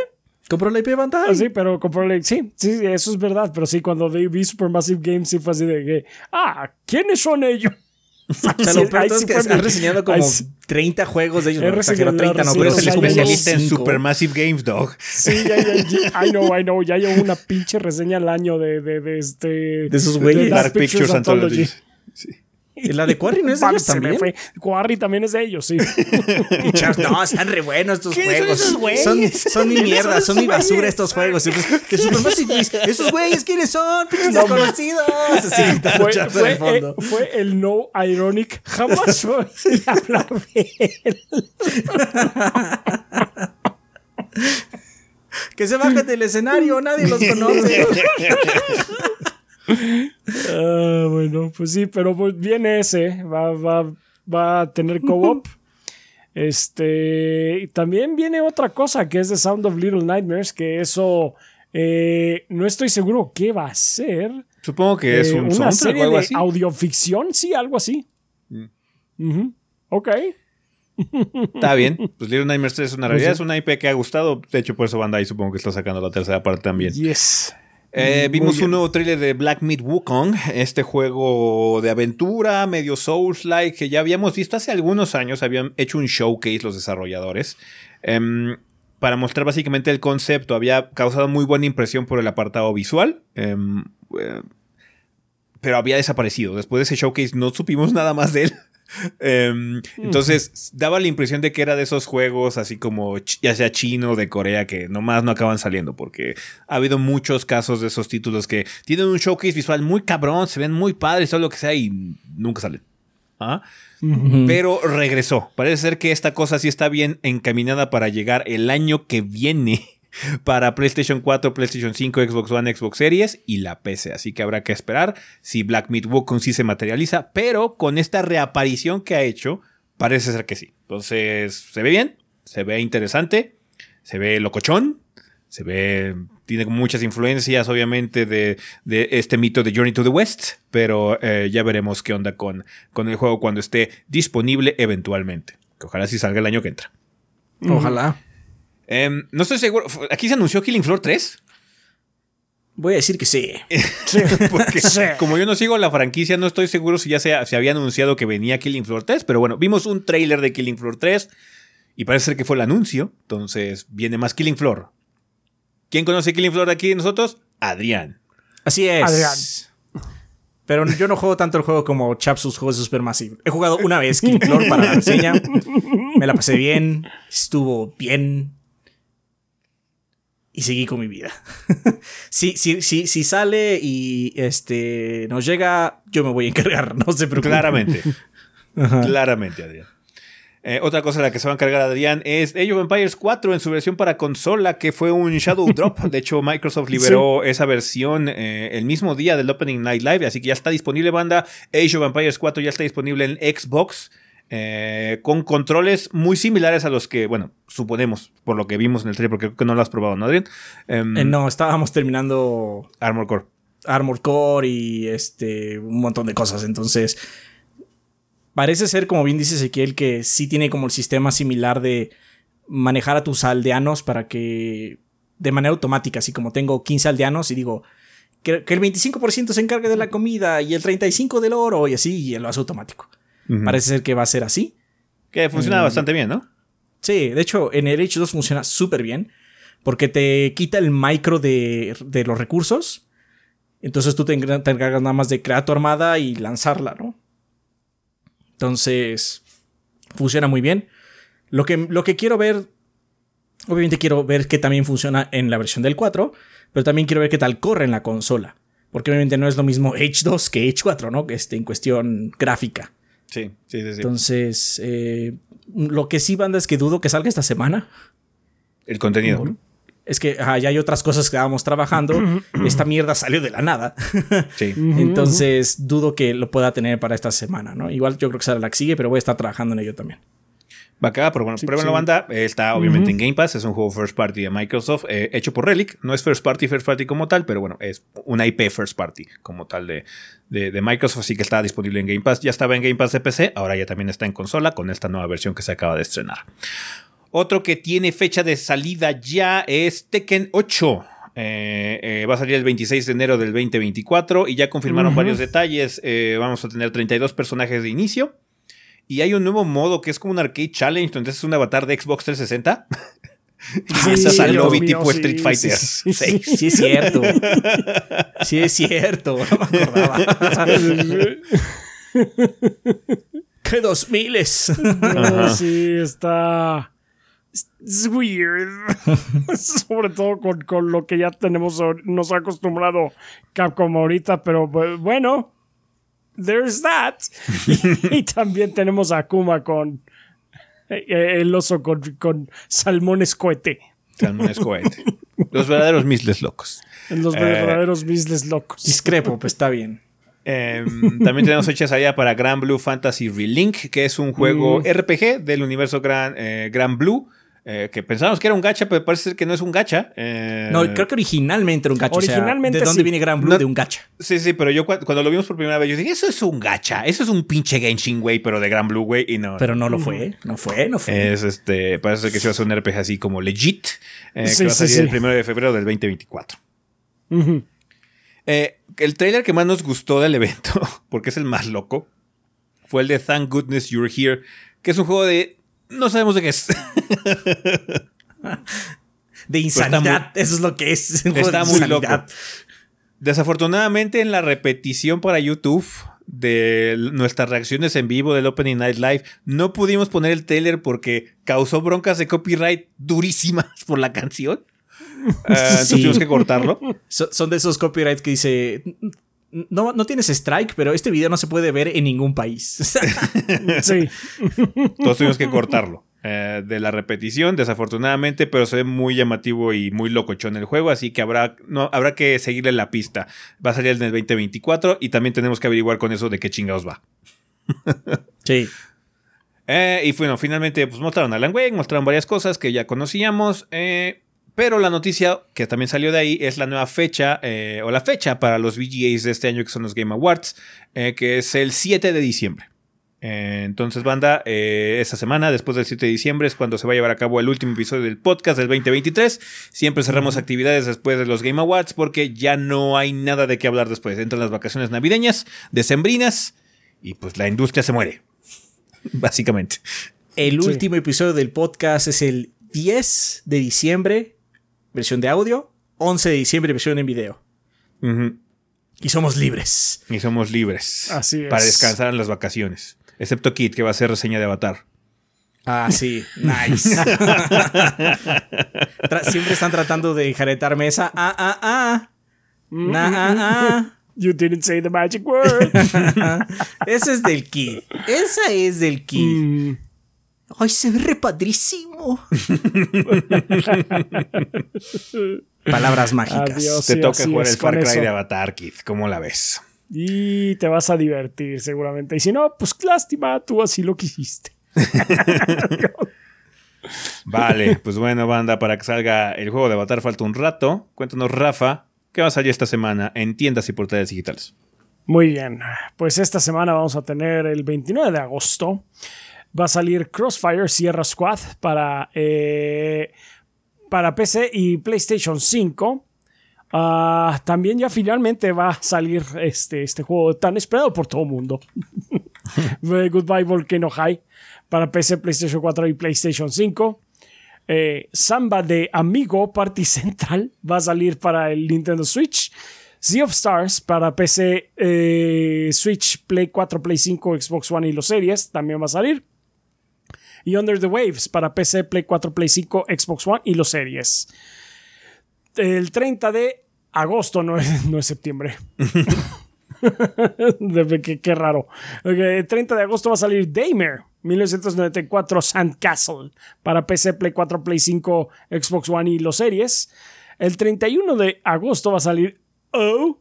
Compró la IP de Bandai. Ah, sí, pero compró la Sí, sí, eso es verdad. Pero sí, cuando vi Supermassive Games, sí fue así de que, ah, ¿quiénes son ellos? O sea, lo peor es que has reseñado como 30 juegos de ellos. No, 30, no, pero es el especialista en Supermassive Games, dog. Sí, ya, ya, I know, I know. Ya llevo una pinche reseña al año de, de, de este. De esos güeyes. Dark Pictures Anthology. Sí. ¿Y la de Quarry no es de ellos también? Quarry también es de ellos, sí. no, están re buenos estos juegos. Son, esos son, son mi mierda, son mi basura estos juegos. Pues, que esos güeyes, ¿quiénes son? Pinches no, desconocidos. Sí, fue, fue, eh, el no ironic. Jamás fue hablar bien. que se bajen del escenario, nadie los conoce. Ah, bueno, pues sí, pero pues viene ese, va, va, va a tener co-op. Este, también viene otra cosa que es The Sound of Little Nightmares, que eso eh, no estoy seguro qué va a ser. Supongo que es Eh, un una serie o algo de así. audioficción, sí, algo así. Mm. Ujú. Ok. Está bien. Pues Little Nightmares 3 es una realidad, Pues es una IP que ha gustado. De hecho, por eso Bandai supongo que está sacando la tercera parte también. Yes. Eh, Muy vimos un nuevo tráiler de Black Myth Wukong, este juego de aventura, medio Souls-like, que ya habíamos visto hace algunos años, habían hecho un showcase los desarrolladores, em, para mostrar básicamente el concepto. Había causado muy buena impresión por el apartado visual, em, eh, pero había desaparecido. Después de ese showcase no supimos nada más de él. Em, entonces daba la impresión de que era de esos juegos así como ya sea chino o de Corea que nomás no acaban saliendo porque ha habido muchos casos de esos títulos que tienen un showcase visual muy cabrón, se ven muy padres, todo lo que sea y nunca salen. ¿Ah? Pero regresó. Parece ser que esta cosa sí está bien encaminada para llegar el año que viene para PlayStation 4, PlayStation 5, Xbox One, Xbox Series y la PC. Así que habrá que esperar si Black Myth Wukong sí se materializa. Pero con esta reaparición que ha hecho, parece ser que sí. Entonces, se ve bien, se ve interesante, se ve locochón, se ve. Tiene muchas influencias, obviamente, de, este mito de Journey to the West. Pero eh, ya veremos qué onda con, con el juego cuando esté disponible eventualmente. Que ojalá sí salga el año que entra. Ojalá. Em, no estoy seguro. ¿Aquí se anunció Killing Floor 3? Voy a decir que sí. Sí. Porque Sí. como yo no sigo la franquicia, no estoy seguro si ya se, se había anunciado que venía Killing Floor 3. Pero bueno, vimos un trailer de Killing Floor 3 y parece ser que fue el anuncio. Entonces viene más Killing Floor. ¿Quién conoce Killing Floor de aquí de nosotros? Adrián. Así es. Adrián. Pero yo no juego tanto el juego como Chap sus juegos de Supermassive. He jugado una vez King Floor para la reseña. Me la pasé bien. Estuvo bien. Y seguí con mi vida. si, si, si, si sale y este nos llega, yo me voy a encargar. No se preocupen. Claramente. Claramente, Adrián. Eh, otra cosa de la que se va a encargar Adrián es Age of Empires 4 en su versión para consola, que fue un Shadow Drop. De hecho, Microsoft liberó esa versión eh, el mismo día del Opening Night Live, así que ya está disponible, banda. Age of Empires 4 ya está disponible en Xbox. Eh, con controles muy similares a los que, bueno, suponemos, por lo que vimos en el trailer, porque creo que no lo has probado, ¿no, Adrián? Em, Eh, no, estábamos terminando Armor Core. Armor Core y este un montón de cosas. Entonces, parece ser, como bien dice Ezequiel, que sí tiene como el sistema similar de manejar a tus aldeanos para que de manera automática, así como tengo 15 aldeanos y digo que, que el 25% se encargue de la comida y el 35% del oro y así, y lo hace automático. Parece ser que va a ser así. Que funciona Mm. bastante bien, ¿no? Sí, de hecho, en el H2 funciona súper bien. Porque te quita el micro de, de los recursos. Entonces tú te encargas nada más de crear tu armada y lanzarla, ¿no? Entonces, funciona muy bien. Lo que, lo que quiero ver, obviamente quiero ver que también funciona en la versión del 4, pero también quiero ver qué tal corre en la consola. Porque obviamente no es lo mismo H2 que H4, ¿no? Este, en cuestión gráfica. Sí, sí, sí. sí. Entonces, eh, lo que sí, banda, es que dudo que salga esta semana. el contenido. ¿no? Es que ajá, ya hay otras cosas que estábamos trabajando. Esta mierda salió de la nada. Sí. Entonces, dudo que lo pueda tener para esta semana, ¿no? Igual yo creo que será la que sigue, pero voy a estar trabajando en ello también. Va acá, pero bueno, pruébenlo, sí. banda. Eh, Está obviamente en Game Pass. Es un juego first party de Microsoft, eh, hecho por Relic. No es first party, first party como tal, pero bueno, es una IP first party como tal de, de, de Microsoft. Así que está disponible en Game Pass. Ya estaba en Game Pass de PC, ahora ya también está en consola con esta nueva versión que se acaba de estrenar. Otro que tiene fecha de salida ya es Tekken 8. Eh, eh, va a salir el 26 de enero del 2024 y ya confirmaron varios detalles. Vamos a tener 32 personajes de inicio. Y hay un nuevo modo que es como un arcade challenge, donde es un avatar de Xbox 360. y Sí, estás al lobby mío, tipo sí, Street Fighter. sí, sí, Sí. Sí, es cierto. Sí, es cierto. No me acordaba. ¡Qué dos miles! No, sí, está. Es weird. Sobre todo con, con lo que ya tenemos, nos ha acostumbrado Capcom ahorita, pero bu- bueno, there's that. y, también tenemos a Akuma con eh, el oso con, con salmones cohete. Salmones cohete. Los verdaderos misles locos. Los Eh. verdaderos misles locos. Discrepo, pues está bien. Em, también tenemos fechas allá para Gran Blue Fantasy Relink, que es un juego Mm. RPG del universo Gran, eh, Gran Blue. Eh, que pensábamos que era un gacha, pero parece ser que no es un gacha. Eh, No, creo que originalmente era un gacha. o sea, Originalmente ¿De dónde sí. viene Gran Blue? No- de un gacha. Sí, sí, pero yo cu- cuando lo vimos por primera vez, yo dije, eso es un gacha, eso es un pinche Genshin, güey, pero de Gran Blue, güey, y no. Pero no lo fue. No fue, no fue. Es este, parece ser que se va a hacer un RPG así como legit, eh, Sí, que va a salir sí. el primero de febrero del 2024. Ujú. Eh, el trailer que más nos gustó del evento, porque es el más loco, fue el de Thank Goodness You're Here, que es un juego de. No sabemos de qué es. de insanidad. Eso es lo que es. Está muy loco. Desafortunadamente, en la repetición para YouTube de nuestras reacciones en vivo del Opening Night Live, no pudimos poner el trailer porque causó broncas de copyright durísimas por la canción. Ah, entonces tuvimos que cortarlo. So- son de esos copyrights que dice. No, no tienes strike, pero este video no se puede ver en ningún país. Sí. Entonces tuvimos que cortarlo. eh, de la repetición, desafortunadamente, pero se ve muy llamativo y muy locochón el juego, así que habrá, no, habrá que seguirle la pista. Va a salir en el 2024 y también tenemos que averiguar con eso de qué chingados va. sí. Eh, y bueno, finalmente pues, mostraron a Alan Wake, mostraron varias cosas que ya conocíamos. eh, pero la noticia que también salió de ahí es la nueva fecha, eh, o la fecha para los VGAs de este año, que son los Game Awards, eh, que es el 7 de diciembre. Eh, entonces, banda, eh, esta semana, después del 7 de diciembre, es cuando se va a llevar a cabo el último episodio del podcast del 2023. Siempre cerramos actividades después de los Game Awards porque ya no hay nada de qué hablar después. Entran las vacaciones navideñas, decembrinas, y pues la industria se muere. Básicamente. El Sí. último episodio del podcast es el 10 de diciembre, versión de audio. 11 de diciembre, versión en video. Y somos libres. Y somos libres. Así es. Para descansar en las vacaciones. Excepto Kit, que va a hacer reseña de Avatar. Ah, sí. Nice. Siempre están tratando de jaretarme esa. Ah, ah, ah. Na, ah, ah. You didn't say the magic word. Ese es del Ki. Esa es del Ki. Mm, Ay, se ve re padrísimo. Palabras mágicas. Adiós. Te Sí, toca jugar el Far Cry eso. de Avatar, Kit. ¿Cómo la ves? y te vas a divertir seguramente. Y si no, pues lástima, tú así lo quisiste. Vale, pues bueno, banda, para que salga el juego de Avatar falta un rato. Cuéntanos, Rafa, ¿qué va a salir esta semana en tiendas y portales digitales? Muy bien, pues esta semana vamos a tener el 29 de agosto. Va a salir Crossfire Sierra Squad para, eh, para PC y PlayStation 5. Ah, también ya finalmente va a salir este, este juego tan esperado por todo el mundo. Goodbye Volcano High para PC, PlayStation 4 y PlayStation 5. Eh, Samba de Amigo Party Central va a salir para el Nintendo Switch. Sea of Stars para PC, eh, Switch, Play 4, Play 5, Xbox One y los series también va a salir. Y Under the Waves para PC, Play 4, Play 5, Xbox One y los series. El 30 de agosto, no es, no es septiembre. Qué, raro. El 30 de agosto va a salir Damer 1994 Sandcastle para PC, Play 4, Play 5, Xbox One y los series. El 31 de agosto va a salir O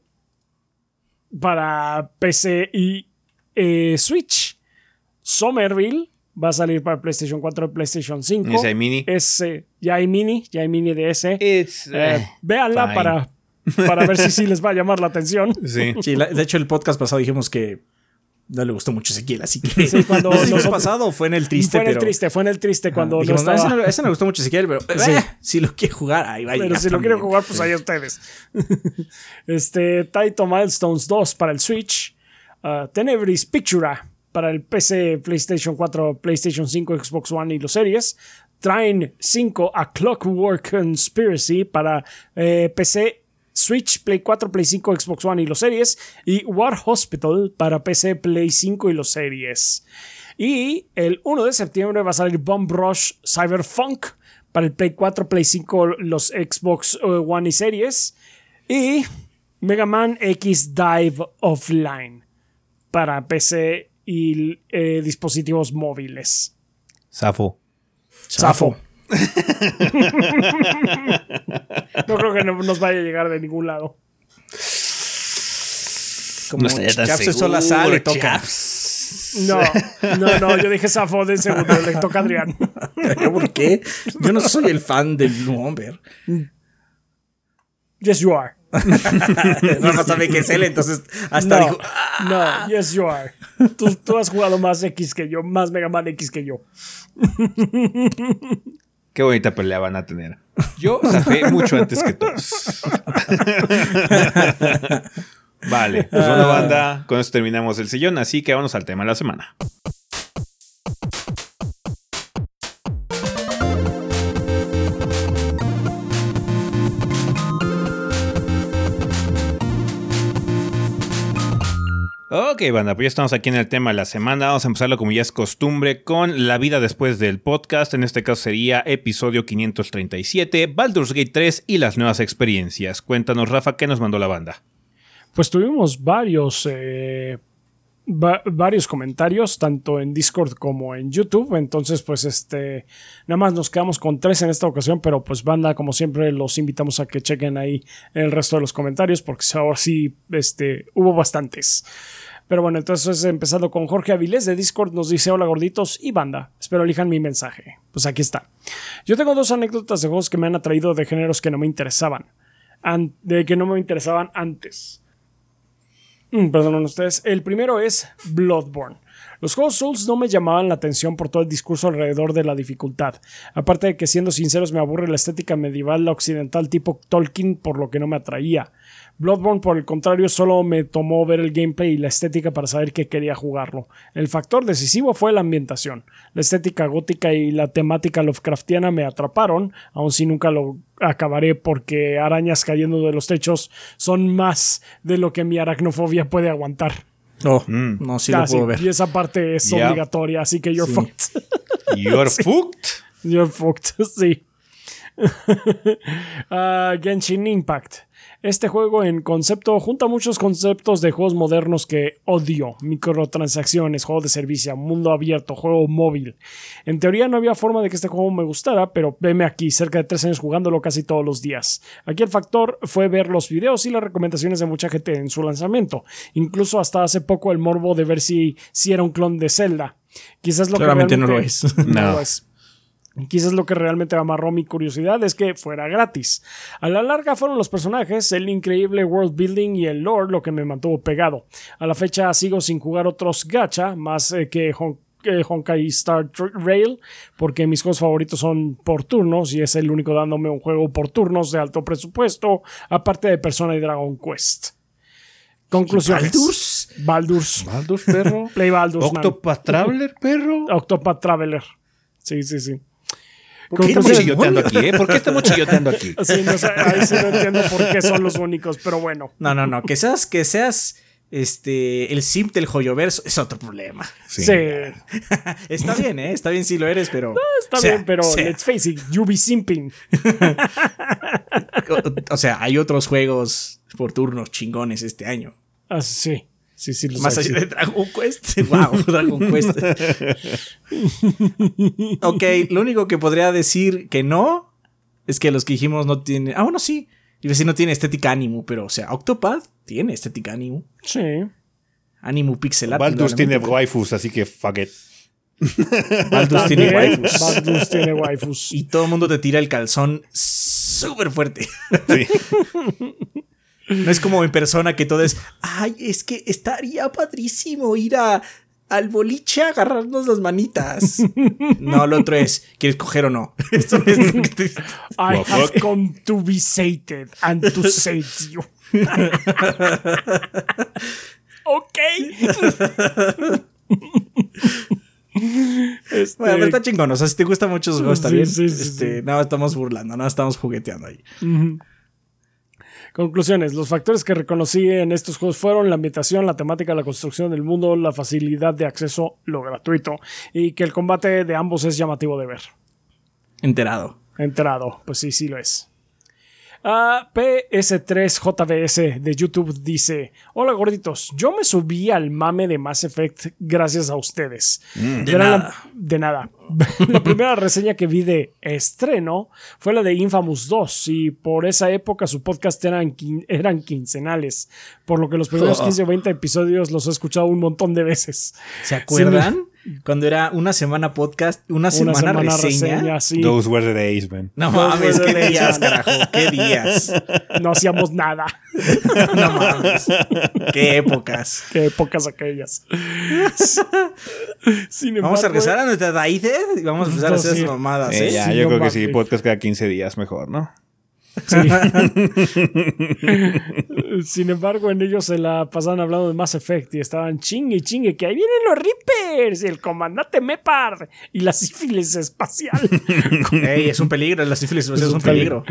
para PC y eh, Switch. Somerville va a salir para PlayStation 4 y PlayStation 5. Ese hay mini. Ese, ya hay mini, ya hay mini de ese. Eh, eh, véanla fine. para, para ver si sí les va a llamar la atención. Sí. Sí, la- de hecho, el podcast pasado dijimos que no le gustó mucho Ezequiel, así que. Sí, cuando no sé si fue el nosotros- pasado o fue en el triste, fue en el pero. triste, fue en el triste cuando no Dijimos, no, estaba. ese, no, ese no le gustó mucho Ezequiel, pero Sí. eh, si lo quiere jugar, ahí va. a Pero si lo quieren jugar, pues ahí ustedes. este, Taito Milestones 2 para el Switch. Uh, Tenebris Pictura para el PC, PlayStation 4, PlayStation 5, Xbox One y los series. Train 5 A Clockwork Conspiracy para eh, PC, Switch, Play 4, Play 5, Xbox One y los series. Y War Hospital para PC, Play 5 y los series. Y el 1 de septiembre va a salir Bomb Rush Cyberpunk para el Play 4, Play 5, los Xbox eh, One y series. Y Mega Man X Dive Offline para PC y eh, dispositivos móviles. Zafo. Zafo. no creo que no nos vaya a llegar de ningún lado. Como Chaps sola sale, toca. No, no, no, yo dije Safo de segundo, le toca a Adrián. ¿Por qué? Yo no soy el fan del Blue Bomber. Yes, you are. Rafa sabe que es él, entonces hasta No, dijo. "Ah". no, yes, you are. Tú, tú has jugado más X que yo, más Mega Man X que yo. Qué bonita pelea van a tener. Yo zafé mucho antes que todos. vale, pues bueno, banda, con esto terminamos el sillón, así que vamos al tema de la semana. Ok, banda, pues ya estamos aquí en el tema de la semana. Vamos a empezarlo como ya es costumbre con la vida después del podcast. En este caso sería episodio 537, Baldur's Gate 3 y las nuevas experiencias. Cuéntanos, Rafa, ¿qué nos mandó la banda? Pues tuvimos varios, eh, va- varios comentarios, tanto en Discord como en YouTube. Entonces, pues este, nada más nos quedamos con tres en esta ocasión, pero pues banda, como siempre, los invitamos a que chequen ahí el resto de los comentarios, porque ahora sí, este, hubo bastantes. Pero bueno, entonces empezando con Jorge Avilés de Discord nos dice hola gorditos y banda, espero elijan mi mensaje. Pues aquí está. Yo tengo dos anécdotas de juegos que me han atraído de géneros que no me interesaban. An- de que no me interesaban antes. Mm, Perdonen ustedes. El primero es Bloodborne. Los juegos Souls no me llamaban la atención por todo el discurso alrededor de la dificultad. Aparte de que, siendo sinceros, me aburre la estética medieval, la occidental tipo Tolkien, por lo que no me atraía. Bloodborne, por el contrario, solo me tomó ver el gameplay y la estética para saber que quería jugarlo. El factor decisivo fue la ambientación. La estética gótica y la temática Lovecraftiana me atraparon, aun si nunca lo acabaré porque arañas cayendo de los techos son más de lo que mi aracnofobia puede aguantar. Oh, no, sí Ah, lo sí, puedo ver. Y esa parte es Ya. obligatoria, así que you're Sí. fucked. You're fucked. You're fucked, sí. Ah, Genshin Impact. Este juego en concepto junta muchos conceptos de juegos modernos que odio. Microtransacciones, juego de servicio, mundo abierto, juego móvil. En teoría no había forma de que este juego me gustara, pero veme aquí, cerca de tres años jugándolo casi todos los días. Aquí el factor fue ver los videos y las recomendaciones de mucha gente en su lanzamiento. Incluso hasta hace poco el morbo de ver si, si era un clon de Zelda. Quizás lo Claramente que no lo es. no No. lo es. Quizás lo que realmente amarró mi curiosidad es que fuera gratis. A la larga fueron los personajes, el increíble world building y el lore lo que me mantuvo pegado. A la fecha sigo sin jugar otros gacha, más eh, que Hon- que Honkai Star Rail, porque mis juegos favoritos son por turnos y es el único dándome un juego por turnos de alto presupuesto, aparte de Persona y Dragon Quest. Conclusiones. ¿Baldur's? Baldur's. Baldur's, perro. Play Baldur's. Octopath Traveler, perro. Octopath Traveler. Sí, sí, sí. ¿Por qué Estamos no chilloteando aquí, ¿eh? ¿Por qué estamos chilloteando aquí? Sí, no sé, ahí sí no entiendo por qué son los únicos, pero bueno. No, no, no. Que seas, que seas este, el simp del joyoverso es otro problema. Sí, Está bien, ¿eh? Está bien si lo eres, pero. está o sea, bien, pero sea, let's face it, you be simping. o- o sea, hay otros juegos por turnos chingones este año. Ah, sí, sí, sí, los Más allá de Dragon Quest. Wow, Dragon Quest. ok, lo único que podría decir que no es que los que dijimos no tienen. Ah, bueno, sí. Y decir no tiene estética Animu, pero, o sea, Octopath tiene estética Animu. Sí. Animu pixelat. Baldur's tiene waifus, así que fuck it. Baldur's tiene waifus. Baldur's tiene waifus. Y todo el mundo te tira el calzón súper fuerte. Sí. No es como en persona que todo es, ay, es que estaría padrísimo ir a, al boliche a agarrarnos las manitas. No, lo otro es, ¿quieres coger o no? Eso es lo que te- I have fuck. come to be sated and to sate you. ok. Este, Bueno, pero está chingón. O sea, si te gustan muchos juegos, está Sí, bien. sí, sí, este, Nada, estamos burlando, nada, estamos jugueteando ahí. Conclusiones. Los factores que reconocí en estos juegos fueron la ambientación, la temática, la construcción del mundo, la facilidad de acceso, lo gratuito, y que el combate de ambos es llamativo de ver. Enterado. Enterado, pues sí, sí lo es. Ah, PS3JBS de YouTube dice: Hola gorditos, yo me subí al mame de Mass Effect gracias a ustedes. de Era la- nada. de nada. la primera reseña que vi de estreno fue la de Infamous 2 y por esa época su podcast eran, eran quincenales, por lo que los primeros Oh. 15 o 20 episodios los he escuchado un montón de veces. ¿Se acuerdan? Cuando era una semana podcast, una semana, reseña. sí. Those were the days, man. No Those mames, qué days, días, man. carajo, qué días. No hacíamos nada. No mames. Qué épocas. Qué épocas aquellas. Sin Vamos a embargo, regresar a nuestra raíces y vamos a empezar a hacer Sí. esas mamadas, Eh, ¿eh? ya, Sí, yo no creo que sí, podcast cada 15 días mejor, ¿no? Sí. Sin embargo, en ellos se la pasaban hablando de Mass Effect y estaban chingue y chingue que ahí vienen los Reapers y el comandante Mepar y la sífilis espacial. Ey, es un peligro, la sífilis es, Es un un peligro.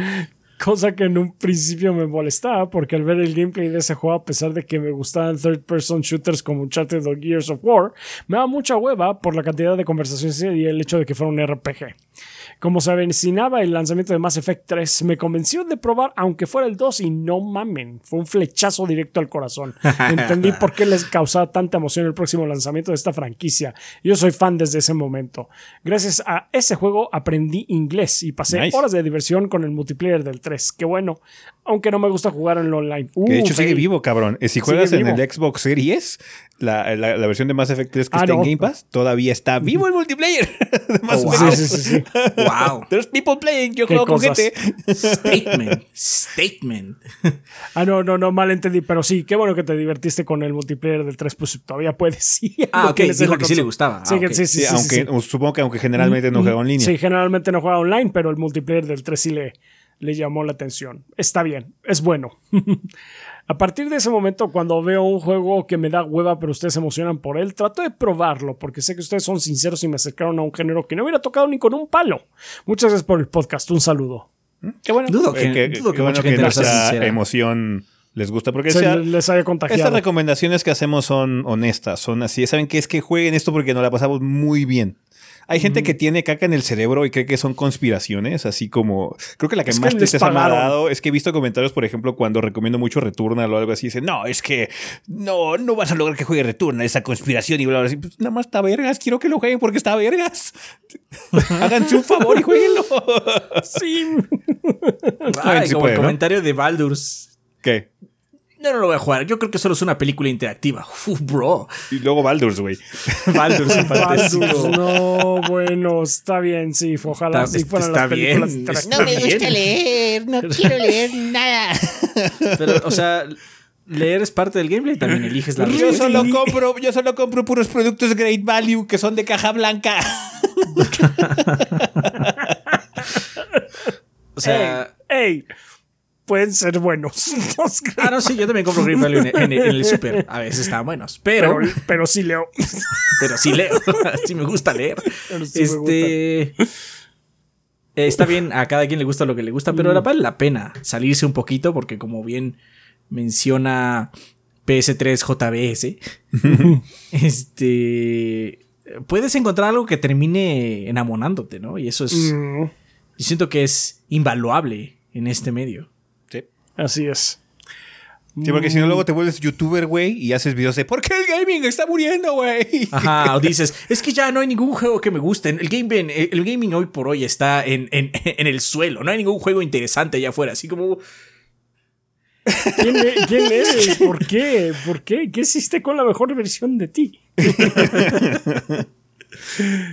Cosa que en un principio me molestaba porque al ver el gameplay de ese juego, a pesar de que me gustaban third person shooters como Uncharted o Gears of War, me daba mucha hueva por la cantidad de conversaciones y el hecho de que fuera un RPG. Como se avecinaba el lanzamiento de Mass Effect 3, me convenció de probar, aunque fuera el 2, y no mamen, fue un flechazo directo al corazón. Entendí por qué les causaba tanta emoción el próximo lanzamiento de esta franquicia. Yo soy fan desde ese momento. Gracias a ese juego aprendí inglés y pasé Nice. horas de diversión con el multiplayer del 3. Qué bueno, aunque no me gusta jugar en lo online. Que de hecho Uh, sigue vivo, cabrón. Eh, Si juegas en el Xbox Series, la, la- la versión de Mass Effect 3 que Ah, está no. en Game Pass, todavía está vivo el multiplayer de Mass Oh, wow. Sí, sí, sí, sí. Wow. There's people playing, yo juego con gente. Statement. Statement. Ah, no, no, no, mal entendí, pero sí, qué bueno que te divertiste con el multiplayer del 3, pues todavía puedes. Ah, lo ok, dijo que sí le gustaba. Sí, Ah, sí, sí, Sí, sí, aunque sí, sí. supongo que aunque generalmente no juega en línea. Sí, generalmente no juega online, pero el multiplayer del 3 sí le, le llamó la atención. Está bien, es bueno. A partir de ese momento, cuando veo un juego que me da hueva, pero ustedes se emocionan por él, trato de probarlo, porque sé que ustedes son sinceros y me acercaron a un género que no hubiera tocado ni con un palo. Muchas gracias por el podcast. Un saludo. Qué bueno. Dudo que- Eh, que, dudo que bueno mucha que gente emoción les gusta. Porque Se sea- les haya contagiado. estas recomendaciones que hacemos son honestas, son así. ¿Saben qué? Es que jueguen esto porque nos la pasamos muy bien. Hay gente que tiene caca en el cerebro y cree que son conspiraciones, así como... Creo que la que Es que más les te ha dado es que he visto comentarios, por ejemplo, cuando recomiendo mucho Returnal o algo así, dicen, no, es que no, no vas a lograr que juegue Returnal, esa conspiración y bla, bla, bla. Pues nada más está vergas, quiero que lo jueguen porque está vergas. Háganse un favor y jueguenlo. Sí. Ay, como puede, el ¿no? comentario de Baldur's. ¿Qué? No, no lo voy a jugar. Yo creo que solo es una película interactiva. Uf, bro. Y luego Baldur's, güey. Baldur's Baldur's, no, bueno, está bien, sí, ojalá Está- sí fueran está las películas bien, interactivas. No me gusta Bien. leer, no quiero leer nada. Pero, o sea, leer es parte del gameplay. También eliges la Yo solo compro, yo solo compro puros productos Great Value que son de caja blanca. O sea. ¡Ey! Pueden ser buenos. Ah, no, sí, yo también compro Value en, en- en el super. A veces están buenos. Pero, pero, pero sí leo. pero sí leo. sí me gusta leer. Pero sí este. eh, Está bien, a cada quien le gusta lo que le gusta, pero vale la pena salirse un poquito porque como bien menciona PS3 JBS, este puedes encontrar algo que termine enamorándote, ¿no? Y eso es Mm, yo siento que es invaluable en este medio. Sí. así es. Sí, porque si no, luego te vuelves youtuber, güey, y haces videos de ¿Por qué el gaming está muriendo, güey? Ajá, o dices, es que ya no hay ningún juego que me guste. El gaming, el gaming hoy por hoy está en, en, en el suelo. No hay ningún juego interesante allá afuera. Así como, ¿Quién, quién eres? ¿Por qué? ¿Por qué? ¿Qué hiciste con la mejor versión de ti?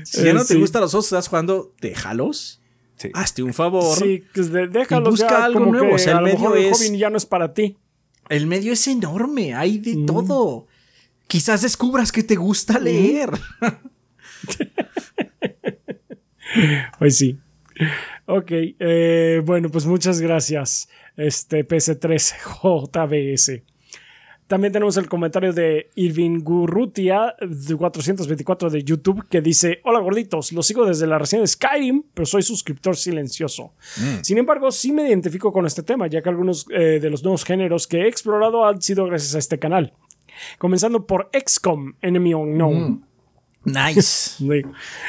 si ya Eh, no te sí. gustan los otros, estás jugando, déjalos. Sí. Hazte un favor. Sí, pues déjalo. busca ya, algo como nuevo, que o sea, el medio el es- hobby ya no es para ti. El medio es enorme, hay de todo. Quizás descubras que te gusta leer. Pues sí. Ok, eh, bueno, pues muchas gracias, este PS3JBS. También tenemos el comentario de Irving Gurrutia, de 424 de YouTube, que dice: Hola gorditos, los sigo desde la reseña de Skyrim, pero soy suscriptor silencioso. Sin embargo, sí me identifico con este tema, ya que algunos eh, de los nuevos géneros que he explorado han sido gracias a este canal. Comenzando por XCOM, Enemy Unknown. Nice.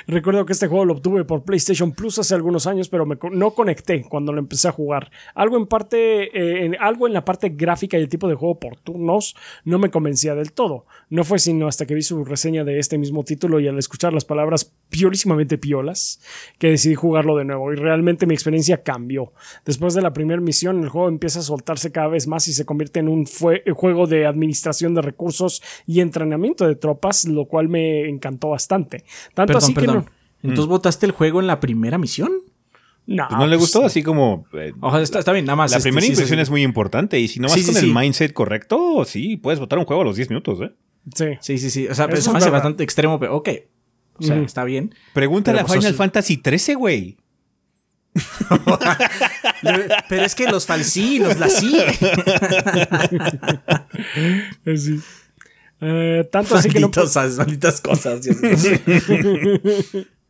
Recuerdo que este juego lo obtuve por PlayStation Plus hace algunos años, pero me no conecté cuando lo empecé a jugar. Algo en parte, eh, algo en la parte gráfica y el tipo de juego por turnos no me convencía del todo. No fue sino hasta que vi su reseña de este mismo título y al escuchar las palabras piolísimamente piolas que decidí jugarlo de nuevo y realmente mi experiencia cambió. Después de la primera misión, el juego empieza a soltarse cada vez más y se convierte en un juego de administración de recursos y entrenamiento de tropas, lo cual me encantó bastante. Tanto Perdón, así perdón. que Entonces votaste el juego en la primera misión. no. No, Pues ¿No le pues, gustó? Así como... eh, Ojalá está, está bien, nada más. la este, primera sí, impresión sí, es muy importante y si no vas con sí. el mindset correcto, sí, puedes votar un juego a los 10 minutos, ¿eh? Sí. Sí, sí, sí. O sea, Eso eso es me hace bastante extremo, pero ok. O sea, está bien. Pregúntale Pero a pues Final eso- Fantasy 13, güey. Pero es que los falsí, los lasí. Sí. Eh, tanto así que no malditas cosas. Dios.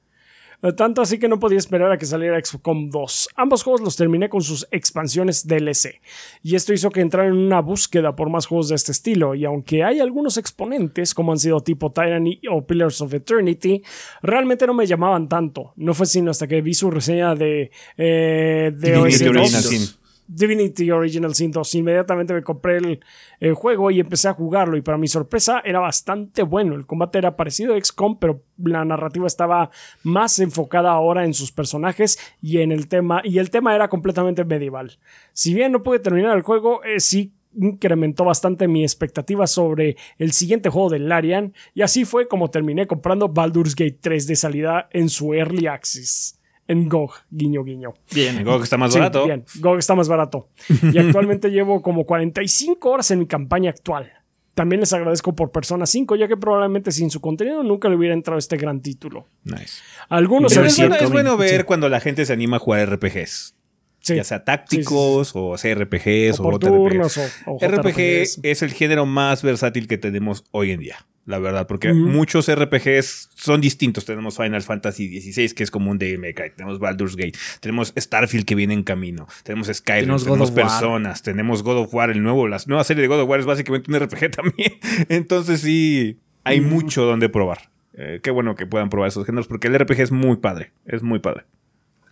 Eh, Tanto así que no podía esperar a que saliera XCOM 2. Ambos juegos los terminé con sus expansiones DLC. Y esto hizo que entrara en una búsqueda por más juegos de este estilo. Y aunque hay algunos exponentes, como han sido tipo Tyranny o Pillars of Eternity, realmente no me llamaban tanto. No fue sino hasta que vi su reseña de, eh, de Divinity OS2. Original Sin. Divinity Original Sin 2. Inmediatamente me compré el, el juego y empecé a jugarlo y para mi sorpresa era bastante bueno. El combate era parecido a XCOM, pero la narrativa estaba más enfocada ahora en sus personajes y en el tema y el tema era completamente medieval. Si bien no pude terminar el juego, eh, sí incrementó bastante mi expectativa sobre el siguiente juego de Larian y así fue como terminé comprando Baldur's Gate 3 de salida en su Early Access. En GOG, guiño guiño. Juego que está más Sí, barato. bien. GOG está más barato. Y actualmente llevo como 45 horas en mi campaña actual. También les agradezco por Persona 5, ya que probablemente sin su contenido nunca le hubiera entrado este gran título. Nice. Algunos Pero es, bueno, es bueno ver Sí. cuando la gente se anima a jugar RPGs. Sí. Ya sea tácticos o CRPGs O o, turnos o, o RPG es el género más versátil que tenemos hoy en día, la verdad, porque muchos RPGs son distintos. Tenemos Final Fantasy XVI, que es como un DMK, tenemos Baldur's Gate, tenemos Starfield que viene en camino, tenemos Skyrim, Tenemos tenemos, God of War. Personas, tenemos God of War, el nuevo, la nueva serie de God of War es básicamente un RPG también. Entonces sí, hay mucho donde probar. Eh, qué bueno que puedan probar esos géneros, porque el RPG es muy padre, es muy padre.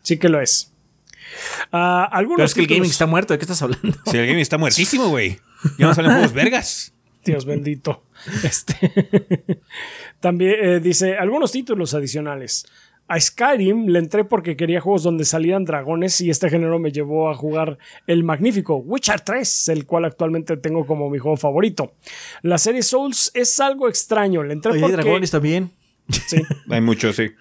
Sí que lo es. Ah, algunos Pero es que el gaming está muerto. ¿De qué estás hablando? Si el game está muertísimo, güey. Ya no salen juegos vergas. Dios bendito. Este. También eh, dice algunos títulos adicionales. A Skyrim le entré porque quería juegos donde salían dragones y este género me llevó a jugar el magnífico Witcher 3, el cual actualmente tengo como mi juego favorito. La serie Souls es algo extraño, le entré Oye, porque... dragones también. Sí. Hay muchos, sí.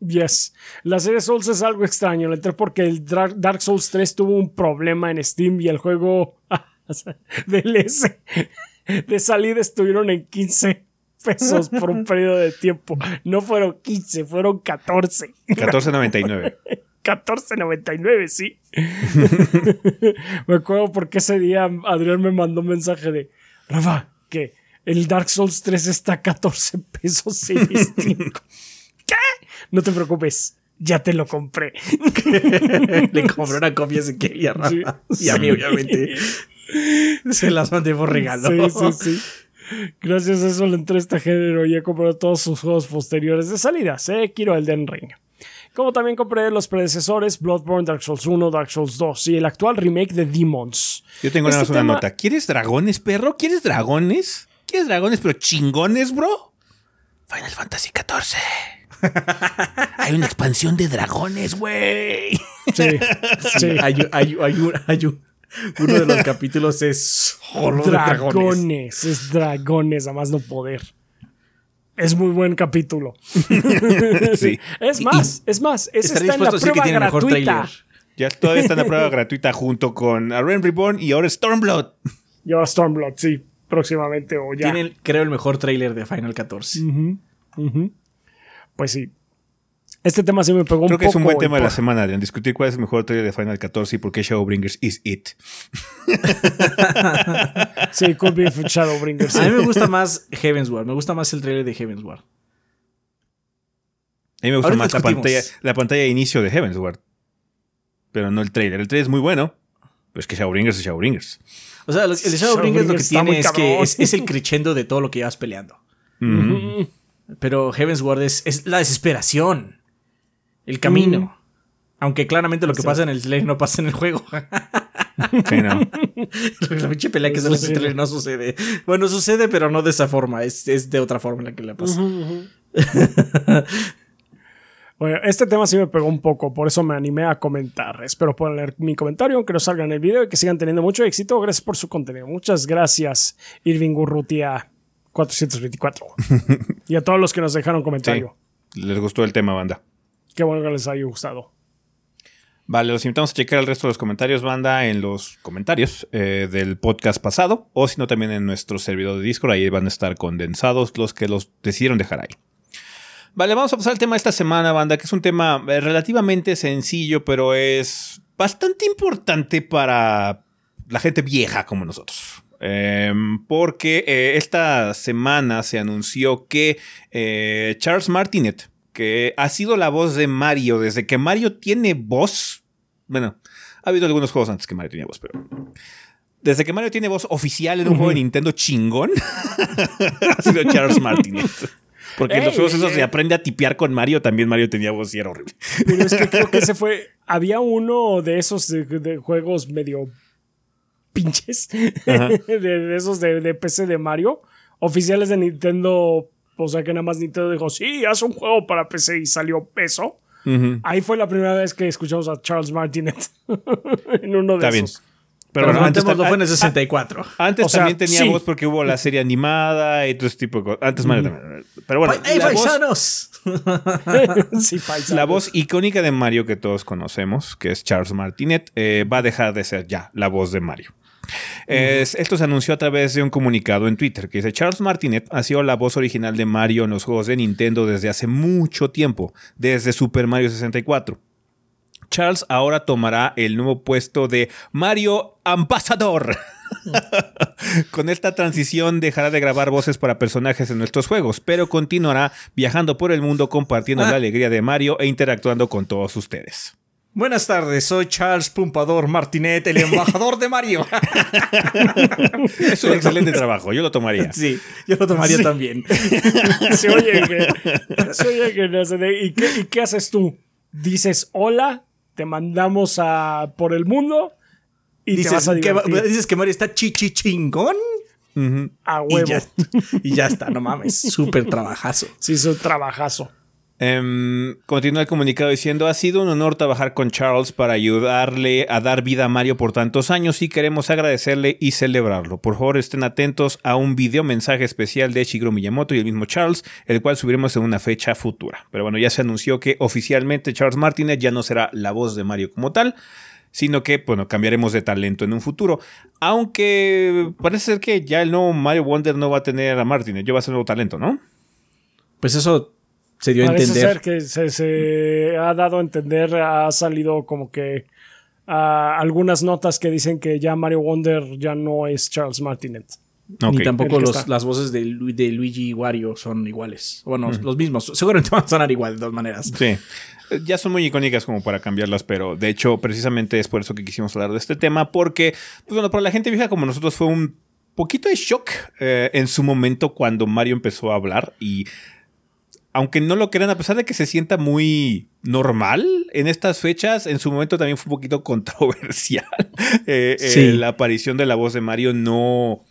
Yes. La serie Souls es algo extraño. Le entré porque el Dark Souls 3 tuvo un problema en Steam y el juego del S de salida estuvieron en 15 pesos por un periodo de tiempo. No fueron 15, fueron 14. 14.99. 14.99, sí. me acuerdo porque ese día Adrián me mandó un mensaje de Rafa, que el Dark Souls 3 está a 14 pesos en Steam. No te preocupes, ya te lo compré. Le compré una copia a Ezequiel y a Rafa. Sí. Y a mí, obviamente. Se las mandé por regalo. Sí, sí, sí. Gracias a eso le entré a este género y he comprado todos sus juegos posteriores de salida. Sekiro, Elden Ring. Como también compré los predecesores Bloodborne, Dark Souls 1, Dark Souls 2 y el actual remake de Demons. Yo tengo Este una tema- nota. ¿Quieres dragones, perro? ¿Quieres dragones? ¿Quieres dragones, pero chingones, bro? Final Fantasy XIV. Hay una expansión de dragones, güey. Sí, sí. Hay, hay, hay un, hay un- uno de los capítulos es dragones. dragones. Es dragones, a más no poder. Es muy buen capítulo. Sí. Es más, es más, ese Estaré está en la dispuesto a decir que prueba tiene el mejor gratuita. trailer. Ya todavía está en la prueba gratuita junto con A Realm Reborn y ahora Stormblood. Yo Stormblood, sí, próximamente o ya. Tiene, creo, el mejor tráiler de Final 14. Pues sí. Este tema sí me pegó Creo un que es un poco buen tema de la semana, de discutir cuál es el mejor trailer de Final 14 y por qué Shadowbringers is it. Sí, could be Shadowbringers. A mí me gusta más Heavensward. Me gusta más el trailer de Heavensward. A mí me gusta más la pantalla, la pantalla de inicio de Heavensward. Pero no el trailer. El trailer es muy bueno. Pero es que Shadowbringers es Shadowbringers. O sea, el de Shadowbringers lo que Shadowbringers tiene es que es, es el crescendo de todo lo que llevas peleando. Ujú. Pero Heavensward es, es la desesperación. El camino. Mm. Aunque claramente lo que Sí. pasa en el trailer no pasa en el juego. Sí, no. la pinche pelea que sale en el trailer no sucede. Bueno, sucede, pero no de esa forma. Es, es de otra forma en la que la pasa. Bueno, este tema sí me pegó un poco, por eso me animé a comentar. Espero poder leer mi comentario, aunque no salga en el video y que sigan teniendo mucho éxito. Gracias por su contenido. Muchas gracias, Irving Urrutia 424. y a todos los que nos dejaron comentario. Les gustó el tema, banda. Qué bueno que les haya gustado. Vale, los invitamos a checar el resto de los comentarios, banda, en los comentarios eh, del podcast pasado, o si no, también en nuestro servidor de Discord. Ahí van a estar condensados los que los decidieron dejar ahí. Vale, vamos a pasar al tema de esta semana, banda, que es un tema eh, relativamente sencillo, pero es bastante importante para la gente vieja como nosotros. Eh, porque eh, esta semana se anunció que eh, Charles Martinet, que ha sido la voz de Mario desde que Mario tiene voz. Bueno, ha habido algunos juegos antes que Mario tenía voz, pero. Desde que Mario tiene voz oficial en un juego de Nintendo chingón, ha sido Charles Martinet. Porque en los juegos esos se aprende a tipear con Mario, también Mario tenía voz y era horrible. Pero es que creo que ese fue. Había uno de esos de, de juegos medio pinches. De, de esos de, de PC de Mario. Oficiales de Nintendo. O sea que nada más Nintendo dijo: Sí, haz un juego para PC y salió peso. Ahí fue la primera vez que escuchamos a Charles Martinet en uno de Está bien. esos. Pero, Pero bueno, antes, lo fue en el 64. antes o sea, también tenía sí. voz porque hubo la serie animada y todo ese tipo de cosas. Antes Mario también. Pero bueno, ¡Ey, la voz- paisanos! sí. La voz icónica de Mario que todos conocemos, que es Charles Martinet, eh, va a dejar de ser ya la voz de Mario. Es- esto se anunció a través de un comunicado en Twitter que dice Charles Martinet ha sido la voz original de Mario en los juegos de Nintendo desde hace mucho tiempo, desde Super Mario 64. Charles ahora tomará el nuevo puesto de Mario Ambassador. Con esta transición dejará de grabar voces para personajes en nuestros juegos, pero continuará viajando por el mundo compartiendo Ah. la alegría de Mario e interactuando con todos ustedes. Buenas tardes, soy Charles Pumpador Martinet, el embajador de Mario. Es un excelente trabajo, yo lo tomaría. sí, yo lo tomaría Sí. también. Se oye que. Se oye que no sé de- ¿y, qué, ¿Y qué haces tú? Dices hola, te mandamos a por el mundo y te vas Dices a que, divertir. dices que Mario está chichi chingón Ujú. a y huevo. ya, y ya está, no mames, súper trabajazo. Sí, es un trabajazo. Em, continúa el comunicado diciendo, ha sido un honor trabajar con Charles para ayudarle a dar vida a Mario por tantos años y queremos agradecerle y celebrarlo. Por favor, estén atentos a un video mensaje especial de Shigeru Miyamoto y el mismo Charles, el cual subiremos en una fecha futura. Pero bueno, ya se anunció que oficialmente Charles Martinet ya no será la voz de Mario como tal, sino que, bueno, cambiaremos de talento en un futuro. Aunque parece ser que ya el nuevo Mario Wonder no va a tener a Martinet, ya va a ser nuevo talento, ¿no? Pues eso se dio a Parece entender. ser que se, se ha dado a entender, ha salido como que ah, algunas notas que dicen que ya Mario Wonder ya no es Charles Martinet. Ok. Ni tampoco los- las voces de, Lu- de Luigi y Wario son iguales. Bueno, los mismos. Seguramente van a sonar igual de todas maneras. Sí. Ya son muy icónicas como para cambiarlas, pero de hecho, precisamente es por eso que quisimos hablar de este tema, porque, pues bueno, para la gente vieja como nosotros fue un poquito de shock eh, en su momento cuando Mario empezó a hablar y aunque no lo crean, a pesar de que se sienta muy normal en estas fechas, en su momento también fue un poquito controversial. Eh, eh, la aparición de la voz de Mario no,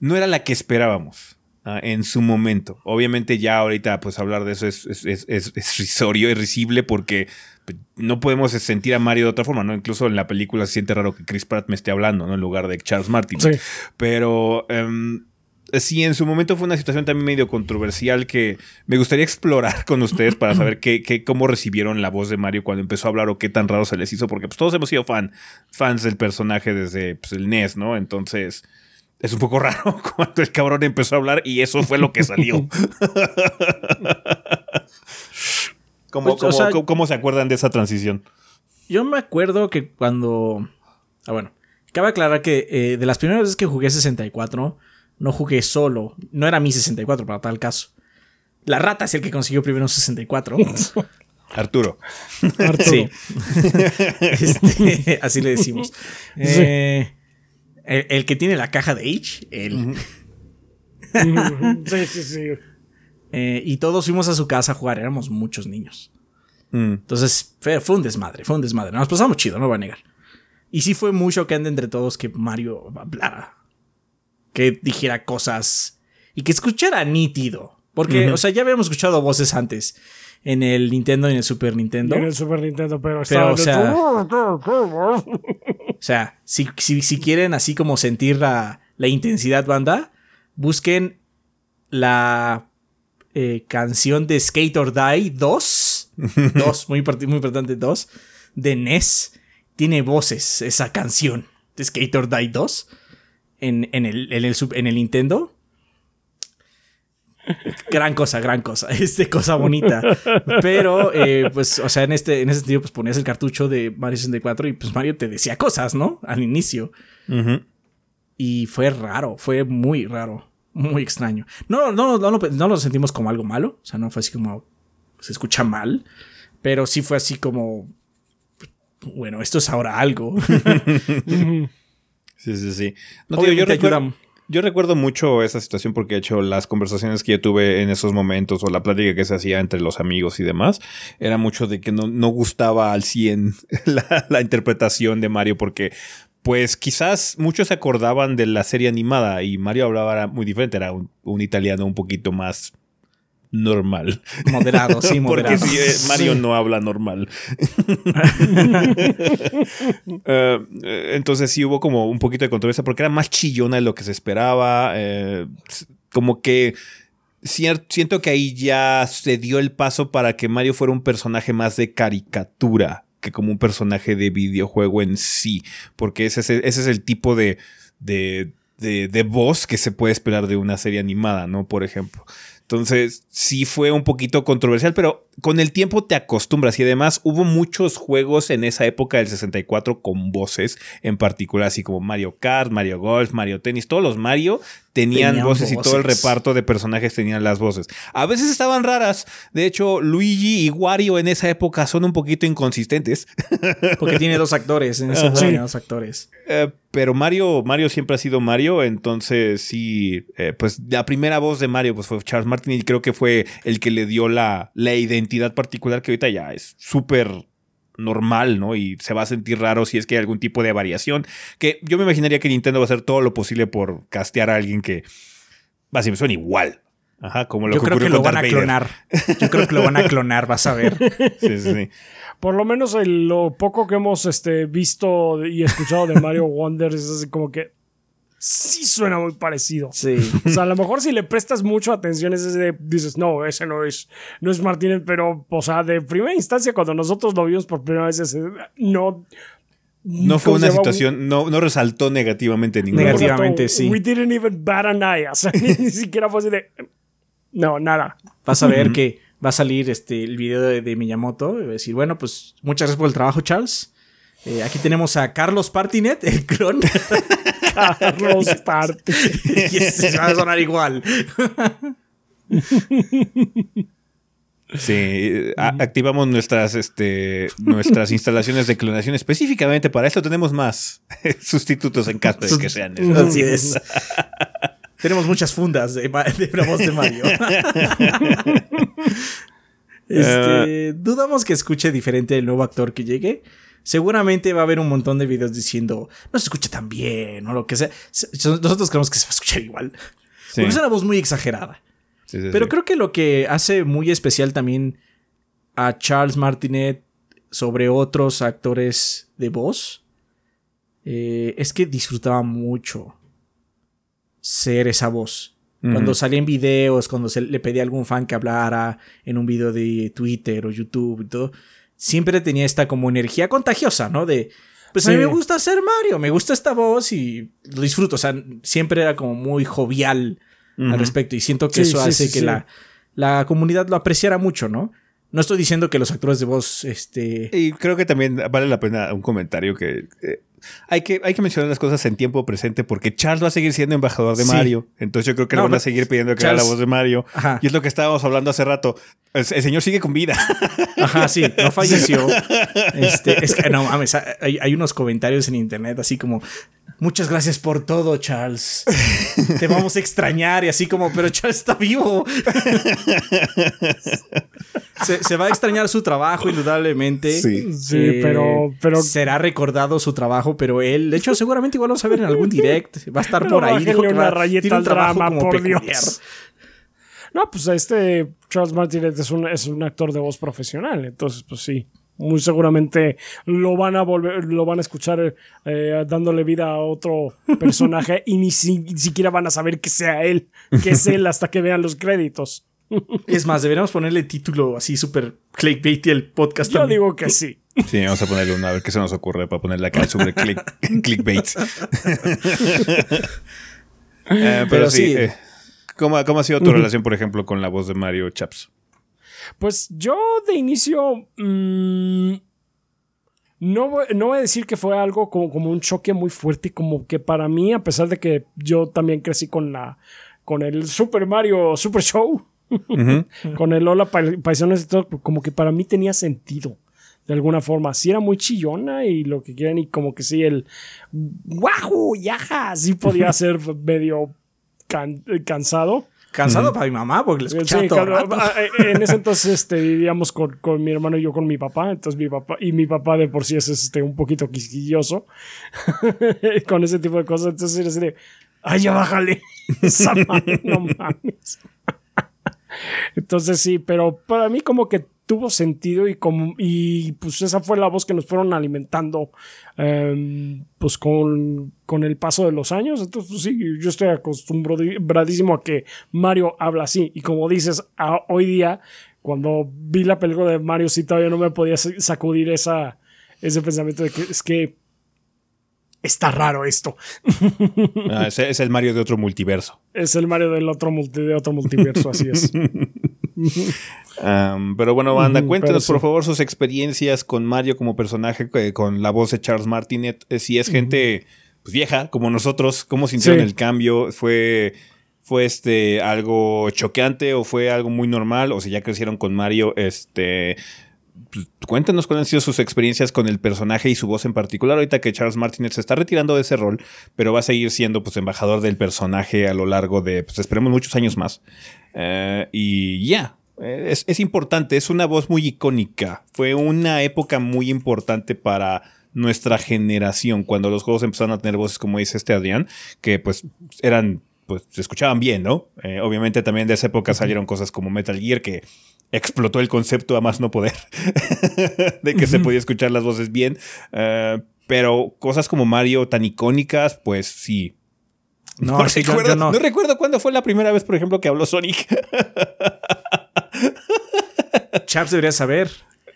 no era la que esperábamos. ah, en su momento. Obviamente ya ahorita pues hablar de eso es, es, es, risorio, es risible porque no podemos sentir a Mario de otra forma, ¿no? Incluso en la película se siente raro que Chris Pratt me esté hablando, ¿no? En lugar de Charles Martin. Sí. Pero em, sí, en su momento fue una situación también medio controversial que me gustaría explorar con ustedes para saber qué, qué- cómo recibieron la voz de Mario cuando empezó a hablar o qué tan raro se les hizo, porque pues todos hemos sido fan, fans del personaje desde pues, el NES, ¿no? Entonces es un poco raro cuando el cabrón empezó a hablar y eso fue lo que salió. ¿Cómo, Pues, o cómo- sea- cómo- cómo se acuerdan de esa transición? Yo me acuerdo que cuando. Ah, bueno. Cabe aclarar que eh, de las primeras veces que jugué 64, no jugué solo. No era mi 64 para tal caso. La rata es el que consiguió primero un 64. Arturo. Arturo. Sí. Este, así le decimos. Eh, el, el que tiene la caja de H, él. Sí, sí, sí. Eh, y todos fuimos a su casa a jugar, éramos muchos niños. Mm. Entonces fue, fue un desmadre, fue un desmadre. Nos pasamos chido, no lo voy a negar. Y sí fue muy chocante entre todos que Mario hablara. Que dijera cosas y que escuchara nítido. Porque, o sea, ya habíamos escuchado voces antes en el Nintendo y en el Super Nintendo. En el Super Nintendo, pero Pero, o sea- O sea, si, si, si quieren así como sentir la, la intensidad banda, busquen la eh, canción de Skate or Die 2. 2, muy, muy importante 2. De NES. Tiene voces esa canción de Skate or Die 2 en, en, el, en, el, sub- en el Nintendo. Gran cosa, gran cosa. Este cosa bonita. Pero, eh, pues, o sea, en este, en ese sentido, pues ponías el cartucho de Mario 64 y pues Mario te decía cosas, ¿no? Al inicio. Y fue raro, fue muy raro, muy extraño. No, no, no, lo- no lo sentimos como algo malo, o sea, no fue así como se escucha mal, pero sí fue así como, bueno, esto es ahora algo. Sí, sí, sí. No, tío, yo, recuerdo, ayuda- yo recuerdo mucho esa situación porque de hecho las conversaciones que yo tuve en esos momentos o la plática que se hacía entre los amigos y demás era mucho de que no, no gustaba al 100 la, la interpretación de Mario porque pues quizás muchos se acordaban de la serie animada y Mario hablaba era muy diferente, era un, un italiano un poquito más normal. Moderado, sí, Porque moderado. sí, eh, Mario no habla normal. Eh, eh, entonces sí hubo como un poquito de controversia porque era más chillona de lo que se esperaba. eh, como que siento que ahí ya se dio el paso para que Mario fuera un personaje más de caricatura que como un personaje de videojuego en sí. Porque ese es el, ese es el tipo de, de, de, de voz que se puede esperar de una serie animada, ¿no? Por ejemplo. Entonces, sí fue un poquito controversial, pero con el tiempo te acostumbras. Y además hubo muchos juegos en esa época del 64 con voces en particular, así como Mario Kart, Mario Golf, Mario Tennis, todos los Mario tenían, Tenían voces, y todo el reparto de personajes tenían las voces. A veces estaban raras, de hecho Luigi y Wario en esa época son un poquito inconsistentes, Porque tiene dos actores, en ese juego tiene dos actores. eh, pero Mario, Mario siempre ha sido Mario, entonces sí, eh, pues la primera voz de Mario pues fue Charles Martin y creo que fue el que le dio la, la identidad particular que ahorita ya es súper normal, ¿no? Y se va a sentir raro si es que hay algún tipo de variación, que yo me imaginaría que Nintendo va a hacer todo lo posible por castear a alguien que básicamente suene igual. Ajá, como lo Yo que creo que lo van a Vader. clonar. Yo creo que lo van a clonar, vas a ver. Sí, sí, sí. Por lo menos el- lo poco que hemos este, visto y escuchado de Mario Wonder es así como que sí suena muy parecido. Sí. O sea, a lo mejor si le prestas mucho atención es de, dices, no, ese no es, no es Martínez, pero, o sea, de primera instancia, cuando nosotros lo vimos por primera vez, ese, no... No fue ¿cómo se una situación, no, no resaltó negativamente ninguna. Negativamente, sí. We didn't even bat an eye. O sea, ni, ni siquiera fue así de... No, nada. Vas a ver que va a salir este, el video de, de Miyamoto y va a decir, bueno, pues muchas gracias por el trabajo, Charles. Eh, aquí tenemos a Carlos Partinet, el clon. Carlos Parte. y va a sonar igual. Sí, activamos nuestras, este, nuestras instalaciones de clonación específicamente para esto. Tenemos más sustitutos en caso de que sean necesarios. Así es. Tenemos muchas fundas de, la voz de Mario. este, dudamos que escuche diferente el nuevo actor que llegue. Seguramente va a haber un montón de videos diciendo no se escucha tan bien o lo que sea. Se- Nosotros creemos que se va a escuchar igual. Sí, Porque es una voz muy exagerada. sí, sí, Pero creo que lo que hace muy especial también a Charles Martinet sobre otros actores de voz eh, es que disfrutaba mucho ser esa voz. Cuando Ujú. salía en videos, cuando se le pedía a algún fan que hablara en un video de Twitter o YouTube y todo, siempre tenía esta como energía contagiosa, ¿no? De, pues a mí me gusta ser Mario, me gusta esta voz y lo disfruto. O sea, siempre era como muy jovial al respecto y siento que Sí, eso sí, hace que. La, la comunidad lo apreciara mucho, ¿no? No estoy diciendo que los actores de voz, este... Y creo que también vale la pena un comentario que eh, hay que hay que mencionar las cosas en tiempo presente porque Charles va a seguir siendo embajador de Sí. Mario. Entonces yo creo que le van a seguir pidiendo que haga la voz de Mario. Ajá. Y es lo que estábamos hablando hace rato. El, el señor sigue con vida. Ajá, sí, no falleció. Este, es que no mames, hay, hay unos comentarios en internet así como muchas gracias por todo, Charles. Te vamos a extrañar y así como, pero Charles está vivo. se, se va a extrañar su trabajo, indudablemente. Sí. Sí, Eh, pero, pero será recordado su trabajo, pero él, de hecho, seguramente igual lo vamos a ver en algún direct. Va a estar por ahí. dijo que una va- rayeta tiene un drama, como por peculiar. Dios. No, pues este Charles Martinet es un, es un actor de voz profesional, entonces pues sí, muy seguramente lo van a volver, lo van a escuchar eh, dándole vida a otro personaje y ni, si- ni siquiera van a saber que sea él, que es él hasta que vean los créditos. Es más, deberíamos ponerle título así súper clickbaity el podcast. Yo también. digo que sí. Sí, vamos a ponerle una a ver qué se nos ocurre para ponerle acá sobre click, clickbait. Eh, pero, Pero sí, sí. eh, ¿cómo, cómo ha sido tu relación, por ejemplo, con la voz de Mario Chaps? Pues yo de inicio mm, no, voy, no voy a decir que fue algo como, como un choque muy fuerte, como que para mí, a pesar de que yo también crecí con la con el Super Mario Super Show, con el Hola Pa- Paisanos y todo, como que para mí tenía sentido. De alguna forma, sí era muy chillona y lo que quieran, y como que sí, el ¡Wahoo! ¡Yaja! Sí podía ser medio can- cansado. Cansado para mi mamá porque le escuchaba Sí, todo claro, rato. ah, eh, en ese entonces este, vivíamos con, con mi hermano y yo con mi papá, entonces mi papá y mi papá de por sí es este, un poquito quisquilloso con ese tipo de cosas, entonces era así de, ay, ya bájale, esa madre, no mames. entonces sí, pero para mí como que tuvo sentido y como y pues esa fue la voz que nos fueron alimentando em, pues con, con el paso de los años. Entonces pues, sí yo estoy acostumbradísimo a que Mario habla así. Y como dices a- hoy día cuando vi la película de Mario sí todavía no me podía sa- sacudir esa ese pensamiento de que es que está raro esto. Ah, ese es el Mario de otro multiverso. es el Mario del otro multi- de otro multiverso así es Pero bueno, banda, cuéntenos por favor sus experiencias con Mario como personaje, con la voz de Charles Martinet. Eh, si es gente pues, vieja, como nosotros, cómo sintieron Sí. el cambio, fue, fue este algo choqueante o fue algo muy normal, o si ya crecieron con Mario, este. Pues, cuéntenos cuáles han sido sus experiencias con el personaje y su voz en particular. Ahorita que Charles Martinet se está retirando de ese rol, pero va a seguir siendo pues embajador del personaje a lo largo de, pues esperemos muchos años más. Eh, y ya, eh, es, es importante, es una voz muy icónica. Fue una época muy importante para nuestra generación, cuando los juegos empezaron a tener voces como dice este Adrián, que pues eran, pues se escuchaban bien, ¿no? Eh, obviamente también de esa época salieron cosas como Metal Gear que explotó el concepto a más no poder de que se podía escuchar las voces bien. Eh, pero cosas como Mario tan icónicas, pues sí. No, sí, yo- recuerdo, yo no. no recuerdo cuándo fue la primera vez, por ejemplo, que habló Sonic. Chaps debería saber.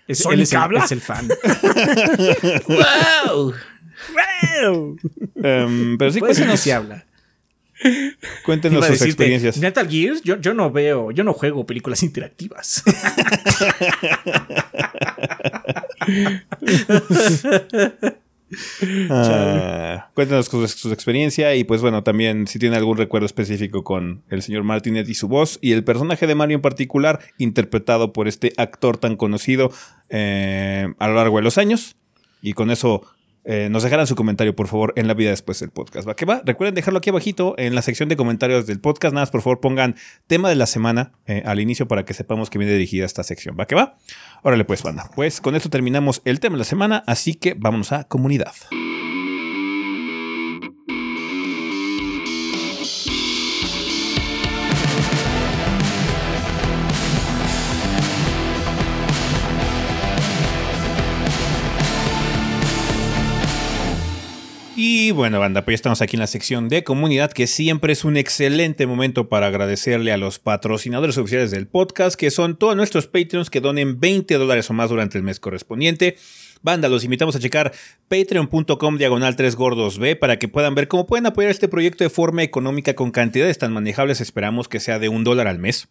Es, ¿Sonic él es el, habla? es el fan. ¡Wow! ¡Wow! Em, pero sí, ser que cuéntenos, sí habla. Cuéntenos sus decirte, experiencias. Metal Gear, yo, yo no veo, yo no juego películas interactivas. Ah, cuéntenos sus, sus experiencias y pues bueno, también si tiene algún recuerdo específico con el señor Martinet y su voz y el personaje de Mario en particular, interpretado por este actor tan conocido eh, a lo largo de los años. Y con eso eh, nos dejarán su comentario, por favor, en la vida después del podcast. ¿Va que va? Recuerden dejarlo aquí abajito en la sección de comentarios del podcast. Nada más, por favor, pongan tema de la semana eh, al inicio para que sepamos que viene dirigida esta sección. ¿Va que va? Órale pues, banda. Pues con esto terminamos el tema de la semana, así que vámonos a comunidad. Y bueno, banda, pues ya estamos aquí en la sección de comunidad, que siempre es un excelente momento para agradecerle a los patrocinadores oficiales del podcast, que son todos nuestros Patreons que donen 20 dólares o más durante el mes correspondiente. Banda, los invitamos a checar patreon.com diagonal 3 gordos B para que puedan ver cómo pueden apoyar este proyecto de forma económica con cantidades tan manejables. Esperamos que sea de un dólar al mes.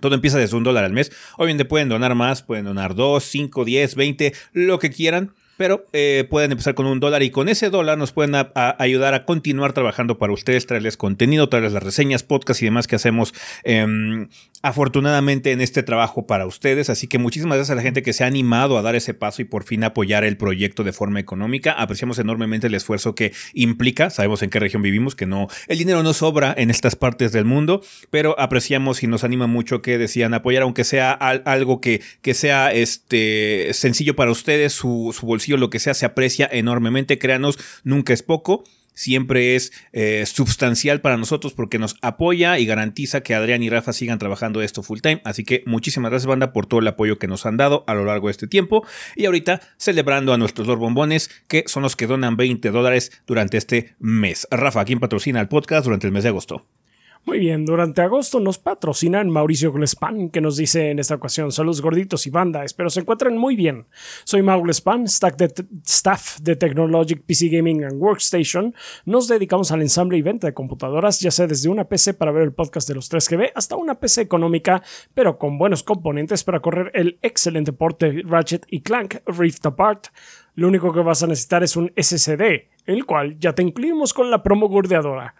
Todo empieza desde un dólar al mes. Obviamente pueden donar más, pueden donar 2, 5, 10, 20, lo que quieran. Pero eh, pueden empezar con un dólar y con ese dólar nos pueden ayudar a continuar trabajando para ustedes, traerles contenido, traerles las reseñas, podcast y demás que hacemos em, afortunadamente en este trabajo para ustedes. Así que muchísimas gracias a la gente que se ha animado a dar ese paso y por fin apoyar el proyecto de forma económica. Apreciamos enormemente el esfuerzo que implica. Sabemos en qué región vivimos, que no, el dinero no sobra en estas partes del mundo, pero apreciamos y nos anima mucho que decían apoyar, aunque sea algo que, que sea este, sencillo para ustedes, su, su bolsillo, lo que sea, se aprecia enormemente. Créanos, nunca es poco siempre es eh, sustancial para nosotros porque nos apoya y garantiza que Adrián y Rafa sigan trabajando esto full time. Así que muchísimas gracias, banda, por todo el apoyo que nos han dado a lo largo de este tiempo. Y ahorita celebrando a nuestros dos bombones, que son los que donan 20 dólares durante este mes. Rafa, ¿quién patrocina el podcast durante el mes de agosto? Muy bien, durante agosto nos patrocinan Mauricio Glespan, que nos dice en esta ocasión, saludos gorditos y banda, espero se encuentren muy bien. Soy Mau Glespan, staff de Technologic PC Gaming and Workstation. Nos dedicamos al ensamble y venta de computadoras, ya sea desde una PC para ver el podcast de los 3GB hasta una PC económica, pero con buenos componentes para correr el excelente porte Ratchet y Clank Rift Apart. Lo único que vas a necesitar es un SSD, el cual ya te incluimos con la promo gordeadora.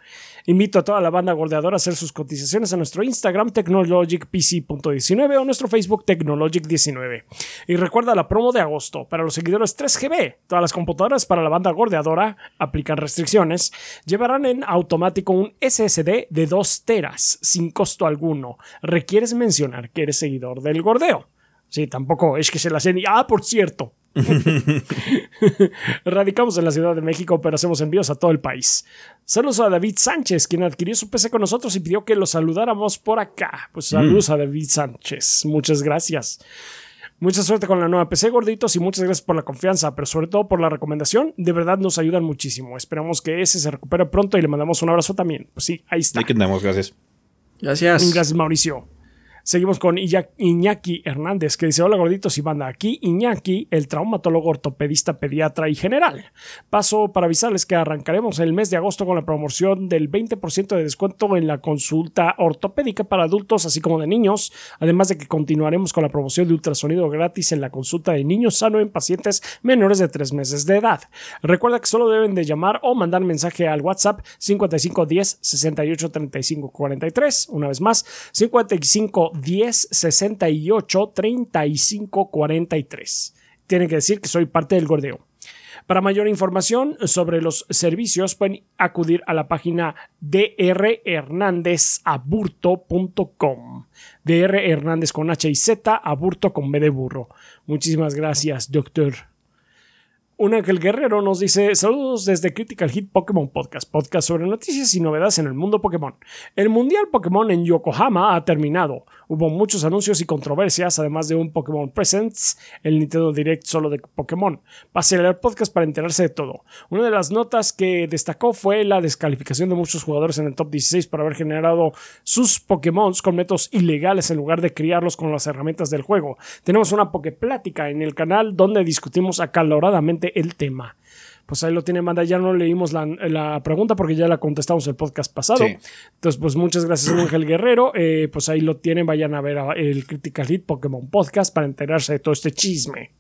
Invito a toda la banda gordeadora a hacer sus cotizaciones a nuestro Instagram technologicpc.19 o nuestro Facebook Technologic19. Y recuerda la promo de agosto para los seguidores 3GB. Todas las computadoras para la banda gordeadora aplican restricciones. Llevarán en automático un SSD de 2 teras sin costo alguno. Requieres mencionar que eres seguidor del gordeo. Sí, tampoco es que se la hacen. Ah, por cierto, Radicamos en la Ciudad de México, pero hacemos envíos a todo el país. Saludos a David Sánchez, quien adquirió su PC con nosotros y pidió que lo saludáramos por acá. Pues saludos a David Sánchez. Muchas gracias. Mucha suerte con la nueva PC, gorditos, y muchas gracias por la confianza, pero sobre todo por la recomendación. De verdad nos ayudan muchísimo. Esperamos que ese se recupere pronto y le mandamos un abrazo también. Pues sí, ahí está. Ahí que gracias. Gracias. Gracias, Mauricio. Seguimos con Iñaki Hernández, que dice: Hola gorditos y banda. Aquí Iñaki, el traumatólogo ortopedista, pediatra y general. Paso para avisarles que arrancaremos el mes de agosto con la promoción del 20% de descuento en la consulta ortopédica para adultos, así como de niños. Además de que continuaremos con la promoción de ultrasonido gratis en la consulta de niños sano en pacientes menores de 3 meses de edad. Recuerda que solo deben de llamar o mandar mensaje al WhatsApp 5510 68 35 43. Una vez más, 55 10 68 35 43. Tienen que decir que soy parte del gordeo. Para mayor información sobre los servicios pueden acudir a la página drhernandezaburto.com. DR Hernández con H y Z, aburto con B de burro. Muchísimas gracias, doctor. Un Ángel Guerrero nos dice: Saludos desde Critical Hit Pokémon Podcast, podcast sobre noticias y novedades en el mundo Pokémon. El Mundial Pokémon en Yokohama ha terminado. Hubo muchos anuncios y controversias, además de un Pokémon Presents, el Nintendo Direct solo de Pokémon. Pase a leer podcast para enterarse de todo. Una de las notas que destacó fue la descalificación de muchos jugadores en el top 16 por haber generado sus Pokémon con métodos ilegales en lugar de criarlos con las herramientas del juego. Tenemos una Poképlática en el canal donde discutimos acaloradamente el tema pues ahí lo tiene Manda. Ya no leímos la, pregunta porque ya la contestamos el podcast pasado. Entonces, pues muchas gracias, Ángel Guerrero. Eh, pues ahí lo tienen. Vayan a ver el Critical Hit Pokémon Podcast para enterarse de todo este chisme.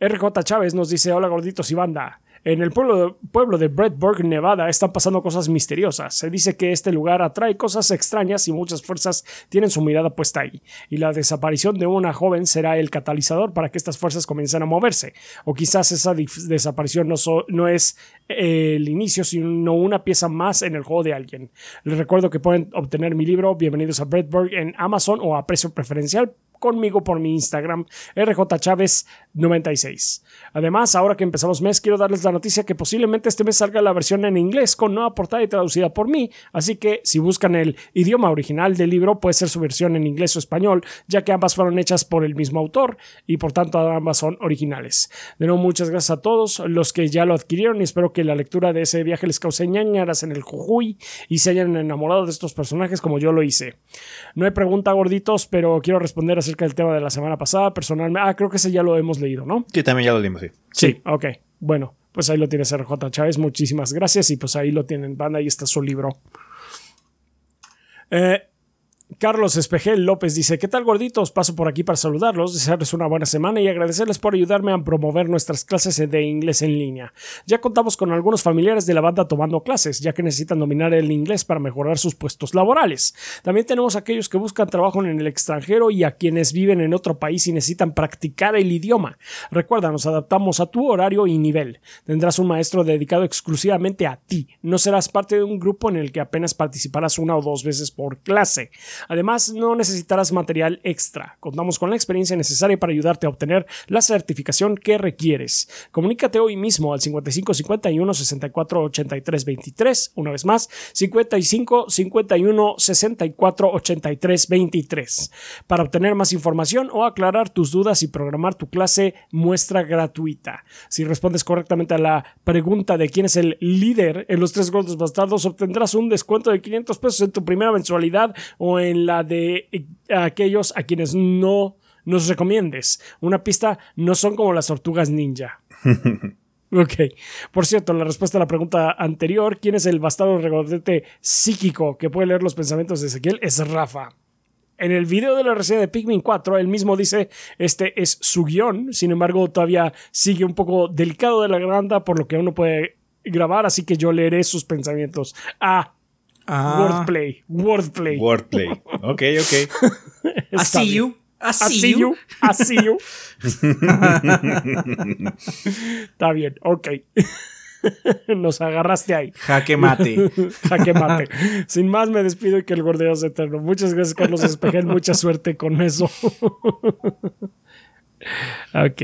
RJ Chávez nos dice: Hola gorditos y banda. En el pueblo, pueblo de Bradburg, Nevada, están pasando cosas misteriosas. Se dice que este lugar atrae cosas extrañas y muchas fuerzas tienen su mirada puesta ahí. Y la desaparición de una joven será el catalizador para que estas fuerzas comiencen a moverse. O quizás esa desaparición no, es el inicio, sino una pieza más en el juego de alguien. Les recuerdo que pueden obtener mi libro Bienvenidos a Bradburg en Amazon o a precio preferencial conmigo por mi Instagram, rjchávez96. Además, ahora que empezamos mes, quiero darles la noticia que posiblemente este mes salga la versión en inglés con nueva portada y traducida por mí, así que si buscan el idioma original del libro, puede ser su versión en inglés o español, ya que ambas fueron hechas por el mismo autor y por tanto ambas son originales. De nuevo, muchas gracias a todos los que ya lo adquirieron y espero que la lectura de ese viaje les cause ñañaras en el Jujuy y se hayan enamorado de estos personajes como yo lo hice. No hay pregunta, gorditos, pero quiero responder así el tema de la semana pasada. Personalmente, ah, creo que ese ya lo hemos leído, ¿no? Sí, también ya lo leímos, sí. Sí, ok. Bueno, pues ahí lo tiene RJ Chávez. Muchísimas gracias. Y pues ahí lo tienen, banda. Ahí está su libro. Eh, Carlos Espejel López dice, ¿qué tal gorditos? Paso por aquí para saludarlos, desearles una buena semana y agradecerles por ayudarme a promover nuestras clases de inglés en línea. Ya contamos con algunos familiares de la banda tomando clases, ya que necesitan dominar el inglés para mejorar sus puestos laborales. También tenemos aquellos que buscan trabajo en el extranjero y a quienes viven en otro país y necesitan practicar el idioma. Recuerda, nos adaptamos a tu horario y nivel. Tendrás un maestro dedicado exclusivamente a ti. No serás parte de un grupo en el que apenas participarás una o dos veces por clase. Además, no necesitarás material extra. Contamos con la experiencia necesaria para ayudarte a obtener la certificación que requieres. Comunícate hoy mismo al 55 51 64 83 23. Una vez más, 55 51 64 83 23. Para obtener más información o aclarar tus dudas y programar tu clase muestra gratuita. Si respondes correctamente a la pregunta de quién es el líder en los tres gordos bastardos, obtendrás un descuento de 500 pesos en tu primera mensualidad o en la de eh, aquellos a quienes no nos recomiendes. Una pista no son como las tortugas ninja. Ok. Por cierto, la respuesta a la pregunta anterior, ¿quién es el bastardo regordete psíquico que puede leer los pensamientos de Ezequiel? Es Rafa. En el video de la reseña de Pikmin 4, él mismo dice, este es su guion, sin embargo todavía sigue un poco delicado de la garganta, por lo que uno puede grabar, así que yo leeré sus pensamientos. Ah, Ah, wordplay, wordplay. Wordplay. Ok, ok. I see bien. you. I I see see you. you. I see you. Está bien, ok. Nos agarraste ahí. Jaque mate. Jaque mate. Sin más, me despido y que el gordeo sea eterno. Muchas gracias, Carlos Espejel. Mucha suerte con eso. ok.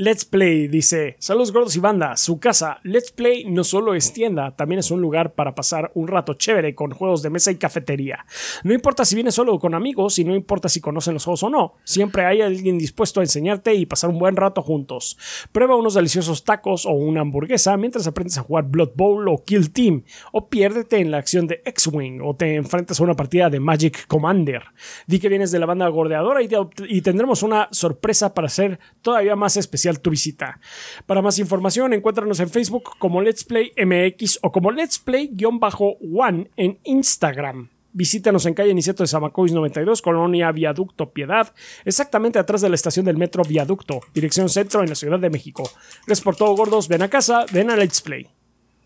Let's Play dice: Saludos gordos y banda. Su casa, Let's Play, no solo es tienda, también es un lugar para pasar un rato chévere con juegos de mesa y cafetería. No importa si vienes solo o con amigos, y no importa si conocen los juegos o no, siempre hay alguien dispuesto a enseñarte y pasar un buen rato juntos. Prueba unos deliciosos tacos o una hamburguesa mientras aprendes a jugar Blood Bowl o Kill Team, o piérdete en la acción de X-Wing, o te enfrentas a una partida de Magic Commander. Di que vienes de la banda gordeadora y, te- y tendremos una sorpresa para hacer todavía más especial tu visita. Para más información, encuéntranos en Facebook como Let's Play MX o como Let's Play-One en Instagram. Visítanos en calle Niceto de Zamacois 92, Colonia Viaducto Piedad, exactamente atrás de la estación del metro Viaducto, dirección centro en la Ciudad de México. Gracias por todo, gordos. Ven a casa, ven a Let's Play.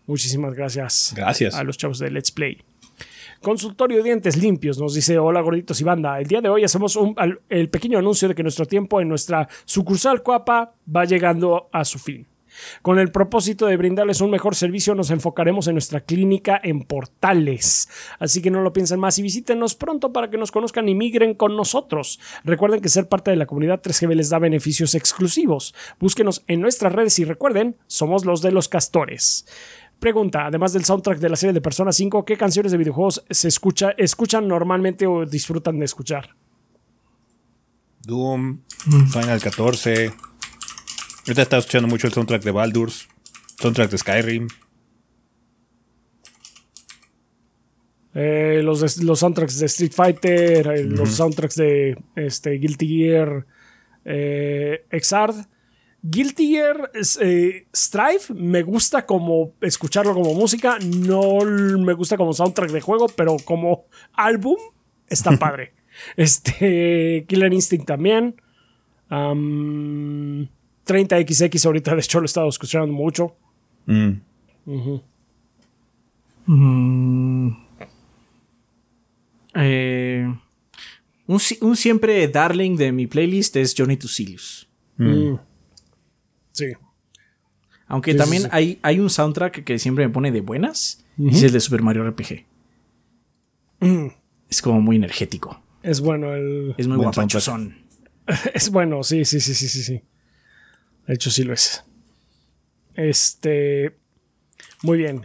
Muchísimas gracias. Gracias. A los chavos de Let's Play. Consultorio de Dientes Limpios nos dice, hola gorditos y banda, el día de hoy hacemos un- el pequeño anuncio de que nuestro tiempo en nuestra sucursal Coapa va llegando a su fin. Con el propósito de brindarles un mejor servicio, nos enfocaremos en nuestra clínica en Portales. Así que no lo piensen más y visítenos pronto para que nos conozcan y migren con nosotros. Recuerden que ser parte de la comunidad 3GB les da beneficios exclusivos. Búsquenos en nuestras redes y recuerden, somos los de los castores. Pregunta, además del soundtrack de la serie de Persona 5, ¿qué canciones de videojuegos se escucha, escuchan normalmente o disfrutan de escuchar? Doom, Final 14. Ahorita estaba escuchando mucho el soundtrack de Baldur's, soundtrack de Skyrim. Eh, los, de- los soundtracks de Street Fighter, eh, los soundtracks de este, Guilty Gear, eh, Exard. Guilty Gear eh, Strife me gusta como escucharlo como música, no me gusta como soundtrack de juego, pero como álbum está padre. este Killer Instinct también. Am, 30XX ahorita de hecho lo he estado escuchando mucho. Mm. Eh, un, si- un siempre darling de mi playlist es Johnny Tucilius. Mm. Sí. Aunque Sí, también sí. Hay, hay un soundtrack que siempre me pone de buenas. y Es el de Super Mario RPG. Mm. Es como muy energético. Es bueno el... Es muy guapachosón. Es bueno, sí, sí, sí, sí, sí, sí. De hecho, sí lo es. Este. Muy bien.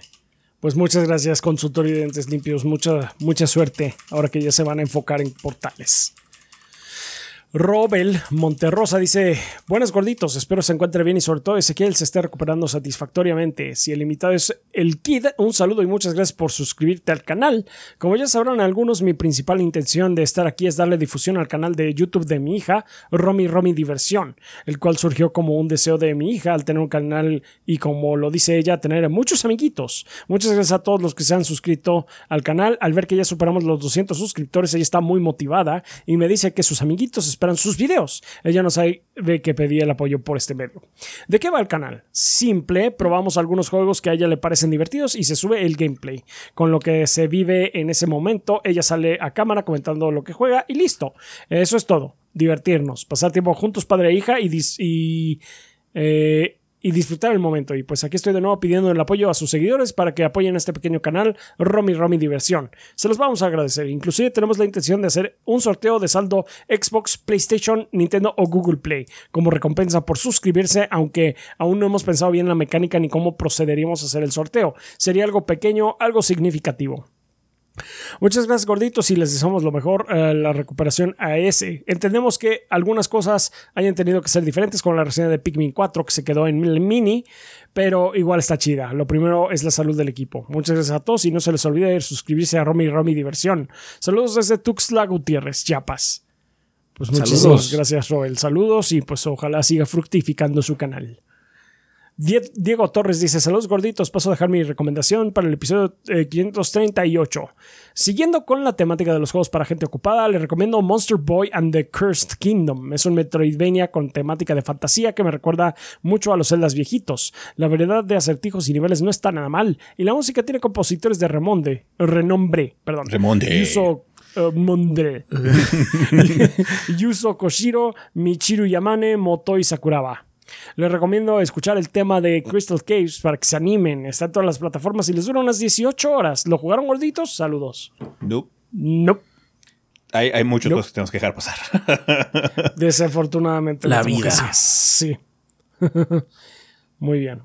Pues muchas gracias, consultorio de dientes limpios. Mucha, mucha suerte ahora que ya se van a enfocar en portales. Robel Monterrosa dice: Buenas gorditos, espero se encuentre bien y sobre todo Ezequiel se esté recuperando satisfactoriamente. Si el invitado es el Kid, un saludo y muchas gracias por suscribirte al canal. Como ya sabrán algunos, mi principal intención de estar aquí es darle difusión al canal de YouTube de mi hija, Romy Romy Diversión, el cual surgió como un deseo de mi hija al tener un canal y como lo dice ella, tener muchos amiguitos. Muchas gracias a todos los que se han suscrito al canal. Al ver que ya superamos los 200 suscriptores, ella está muy motivada y me dice que sus amiguitos esperan sus videos. Ella no sabe que pedí el apoyo por este medio. ¿De qué va el canal? Simple, probamos algunos juegos que a ella le parecen divertidos y se sube el gameplay. Con lo que se vive en ese momento, ella sale a cámara comentando lo que juega y listo. Eso es todo. Divertirnos, pasar tiempo juntos, padre e hija y, y eh, y disfrutar el momento. Y pues aquí estoy de nuevo pidiendo el apoyo a sus seguidores para que apoyen este pequeño canal Romy Romy Diversión. Se los vamos a agradecer. Inclusive tenemos la intención de hacer un sorteo de saldo Xbox, PlayStation, Nintendo o Google Play como recompensa por suscribirse, aunque aún no hemos pensado bien la mecánica ni cómo procederíamos a hacer el sorteo. Sería algo pequeño, algo significativo. Muchas gracias gorditos y les deseamos lo mejor eh, la recuperación a ese. Entendemos que algunas cosas hayan tenido que ser diferentes con la reseña de Pikmin 4 que se quedó en el mini, pero igual está chida. Lo primero es la salud del equipo. Muchas gracias a todos y no se les olvide suscribirse a Romy Romy Diversión. Saludos desde Tuxtla Gutiérrez, Chiapas. Pues muchas gracias Roel. Saludos y pues ojalá siga fructificando su canal. Diego Torres dice: Saludos gorditos, paso a dejar mi recomendación para el episodio 538. Eh, Siguiendo con la temática de los juegos para gente ocupada, le recomiendo Monster Boy and the Cursed Kingdom. Es un Metroidvania con temática de fantasía que me recuerda mucho a los celdas viejitos. La variedad de acertijos y niveles no está nada mal, y la música tiene compositores de remonde, renombre, perdón. Remonde. Yuso Uh, Mondre. Yuso Koshiro, Michiru Yamane, Motoi Sakuraba. Les recomiendo escuchar el tema de Crystal Caves para que se animen. Está en todas las plataformas y les dura unas 18 horas. ¿Lo jugaron gorditos? Saludos. No. No. Hay, hay muchos cosas que tenemos que dejar pasar. Desafortunadamente. La vida. Sí. Muy bien.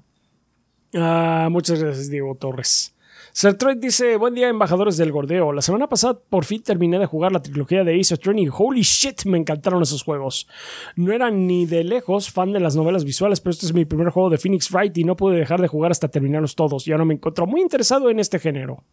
Ah, muchas gracias, Diego Torres. Sertroid dice, buen día embajadores del gordeo. La semana pasada por fin terminé de jugar la trilogía de Ace Attorney. Holy shit, me encantaron esos juegos. No era ni de lejos fan de las novelas visuales, pero este es mi primer juego de Phoenix Wright y no pude dejar de jugar hasta terminarlos todos. Y ahora me encuentro muy interesado en este género.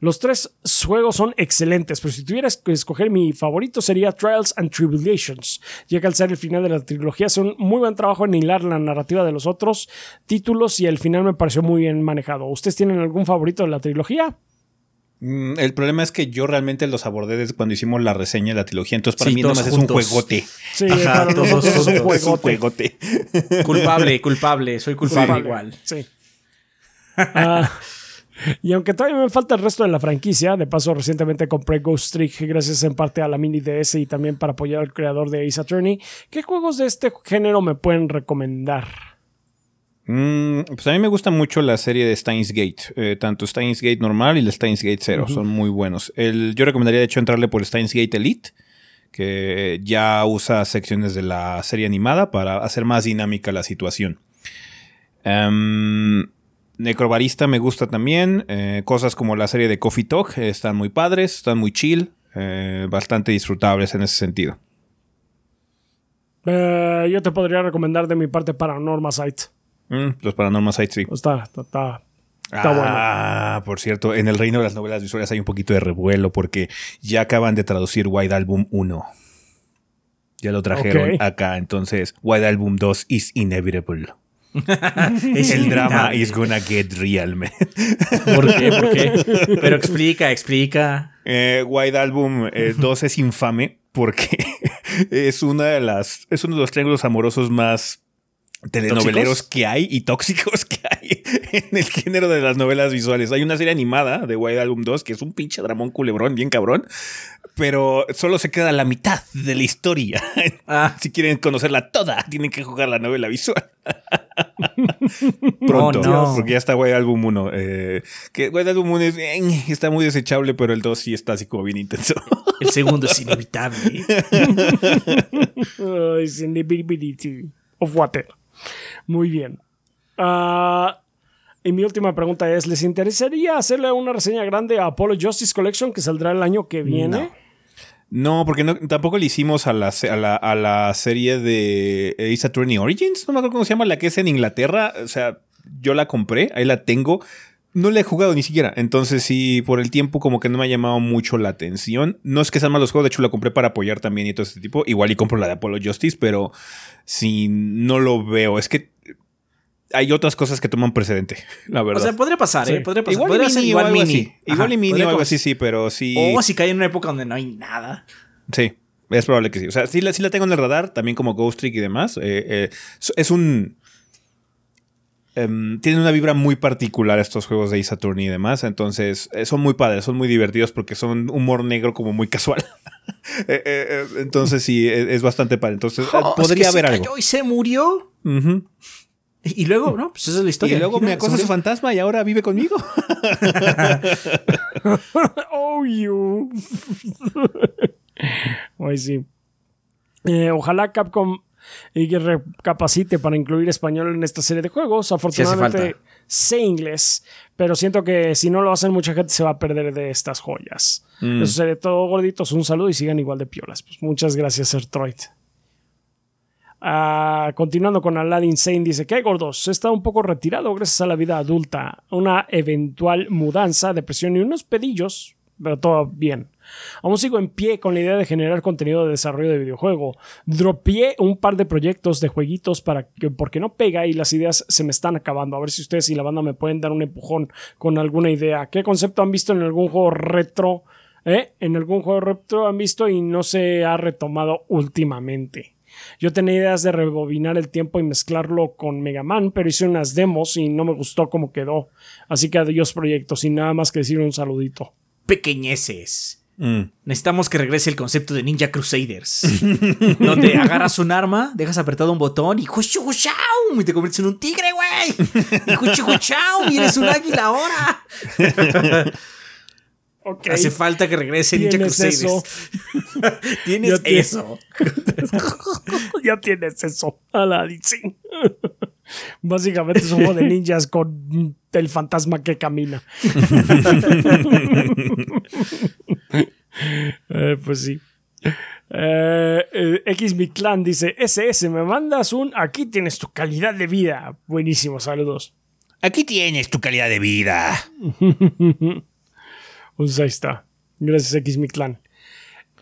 Los tres juegos son excelentes, pero si tuvieras que escoger mi favorito sería Trials and Tribulations, ya que al ser el final de la trilogía hace un muy buen trabajo en hilar la narrativa de los otros títulos y el final me pareció muy bien manejado. ¿Ustedes tienen algún favorito de la trilogía? Mm, el problema es que yo realmente los abordé desde cuando hicimos la reseña de la trilogía, entonces para mí nomás es un juegote. Sí, para nosotros es un juegote. culpable, culpable, soy culpable, igual. Sí. Ah, y aunque todavía me falta el resto de la franquicia, de paso recientemente compré Ghost Trick gracias en parte a la mini DS y también para apoyar al creador de Ace Attorney, ¿qué juegos de este género me pueden recomendar? Mm, pues a mí me gusta mucho la serie de Steins Gate, eh, tanto Steins Gate normal y el Steins Gate Zero, son muy buenos. El, yo recomendaría de hecho entrarle por Steins Gate Elite, que ya usa secciones de la serie animada para hacer más dinámica la situación. Um, Necrobarista me gusta también. Eh, cosas como la serie de Coffee Talk eh, están muy padres, están muy chill, eh, bastante disfrutables en ese sentido. yo te podría recomendar de mi parte Paranormal Site. Mm, los Paranormal Site, sí. Está, está, está, ah, por cierto, en el reino de las novelas visuales hay un poquito de revuelo porque ya acaban de traducir White Album 1. Ya lo trajeron acá, entonces White Album 2 is inevitable. El drama is gonna get real, man. ¿Por qué? ¿Por qué? Pero explica, explica. Eh, White Album 2 eh, es infame porque es una de las. es uno de los triángulos amorosos más telenoveleros que hay y tóxicos que hay en el género de las novelas visuales. Hay una serie animada de White Album 2 que es un pinche dramón culebrón, bien cabrón, pero solo se queda la mitad de la historia. Ah. si quieren conocerla toda, tienen que jugar la novela visual. Pronto, oh, porque ya está White Album 1. Eh, que White Album 1 eh, está muy desechable, pero el 2 sí está así como bien intenso. el segundo es inevitable. es inevitability of water. Muy bien. Ah, y mi última pregunta es, ¿les interesaría hacerle una reseña grande a Apollo Justice Collection que saldrá el año que viene? No, porque no- tampoco le hicimos a la, a la, a la serie de Ace Attorney Origins, no me acuerdo cómo se llama, la que es en Inglaterra. O sea, yo la compré, ahí la tengo. No la he jugado ni siquiera. Entonces, sí, por el tiempo, como que no me ha llamado mucho la atención. No es que sean malos juegos, de hecho, la compré para apoyar también y todo este tipo. Igual y compro la de Apollo Justice, pero si no lo veo, es que hay otras cosas que toman precedente, la O verdad. sea, podría pasar, Sí. ¿eh? Podría pasar. igual podría ser mini o igual mini. así. Igual y mini podría o algo así, sí, pero sí. O si cae en una época donde no hay nada. Sí, es probable que sí. O sea, sí la, sí la tengo en el radar, también como Ghost Trick y demás. Eh, eh, es- un. em, tienen una vibra muy particular estos juegos de Attorney y demás. Entonces, eh, son muy padres, son muy divertidos porque son humor negro como muy casual. Eh, eh, eh, entonces, sí, es, es bastante padre. Entonces, Oh, es podría que haber se algo. cayó y se murió. Y y luego, no, pues esa es la historia. Y luego Mira, me acosa su fantasma y ahora vive conmigo. Oh, you. Ay, sí. Eh, ojalá Capcom y que recapacite para incluir español en esta serie de juegos. Afortunadamente sé inglés, pero siento que si no lo hacen mucha gente se va a perder de estas joyas. Mm. Eso sería todo, gorditos. Un saludo y sigan igual de piolas. Pues muchas gracias, Sertroid. Ah, continuando con Aladdin Sane, dice que gordos, estado un poco retirado gracias a la vida adulta, una eventual mudanza, depresión y unos pedillos, pero todo bien. Aún sigo en pie con la idea de generar contenido de desarrollo de videojuego. Dropié un par de proyectos de jueguitos para que, porque no pega y las ideas se me están acabando. A ver si ustedes y la banda me pueden dar un empujón con alguna idea. ¿Qué concepto han visto en algún juego retro? ¿Eh? En algún juego retro han visto y no se ha retomado últimamente. Yo tenía ideas de rebobinar el tiempo y mezclarlo con Mega Man, pero hice unas demos y no me gustó cómo quedó. Así que adiós proyectos y nada más que decir un saludito. Pequeñeces. Mm. Necesitamos que regrese el concepto de Ninja Crusaders. donde agarras un arma, dejas apretado un botón y ¡Hushu, hushau! y te conviertes en un tigre, güey. Y y eres un águila ahora. Hace falta que regrese Ninja Tienes Crusaders. eso. Tienes Ya tienes- eso. ya tienes eso, Aladdin. sí. Básicamente es un juego de ninjas con el fantasma que camina. Eh, pues sí. Eh, eh, X Mi Clan dice: SS, me mandas un. Aquí tienes tu calidad de vida. Buenísimo, saludos. Aquí tienes tu calidad de vida. Pues ahí está. Gracias, X Mi.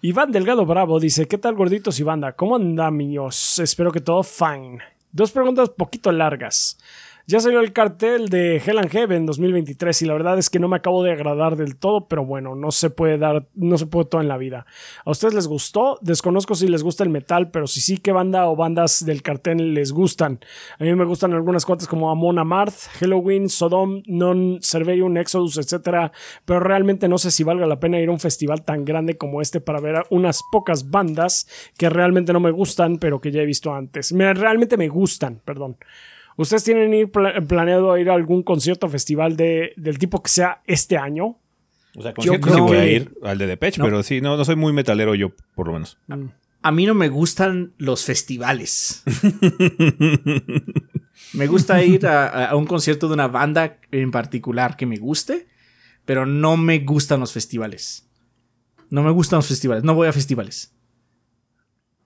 Iván Delgado Bravo dice: ¿Qué tal, gorditos y banda? ¿Cómo andamos? Espero que todo fine. Dos preguntas poquito largas. Ya salió el cartel de Hell and Heaven 2023 y la verdad es que no me acabo de agradar del todo, pero bueno, no se puede dar, no se puede todo en la vida. ¿A ustedes les gustó? Desconozco si les gusta el metal, pero si sí, ¿qué banda o bandas del cartel les gustan? A mí me gustan algunas cuantas como Amon Amarth, Halloween, Sodom, Non Serverium, Exodus, etcétera, pero realmente no sé si valga la pena ir a un festival tan grande como este para ver unas pocas bandas que realmente no me gustan, pero que ya he visto antes. Me, realmente me gustan, perdón. ¿Ustedes tienen ir planeado a ir a algún concierto o festival de, del tipo que sea este año? O sea, Yo conciertos sí creo voy a ir al de Depeche, No. pero sí, no, no soy muy metalero yo, por lo menos. A mí no me gustan los festivales. me gusta ir a, a un concierto de una banda en particular que me guste, pero no me gustan los festivales. No me gustan los festivales, no voy a festivales.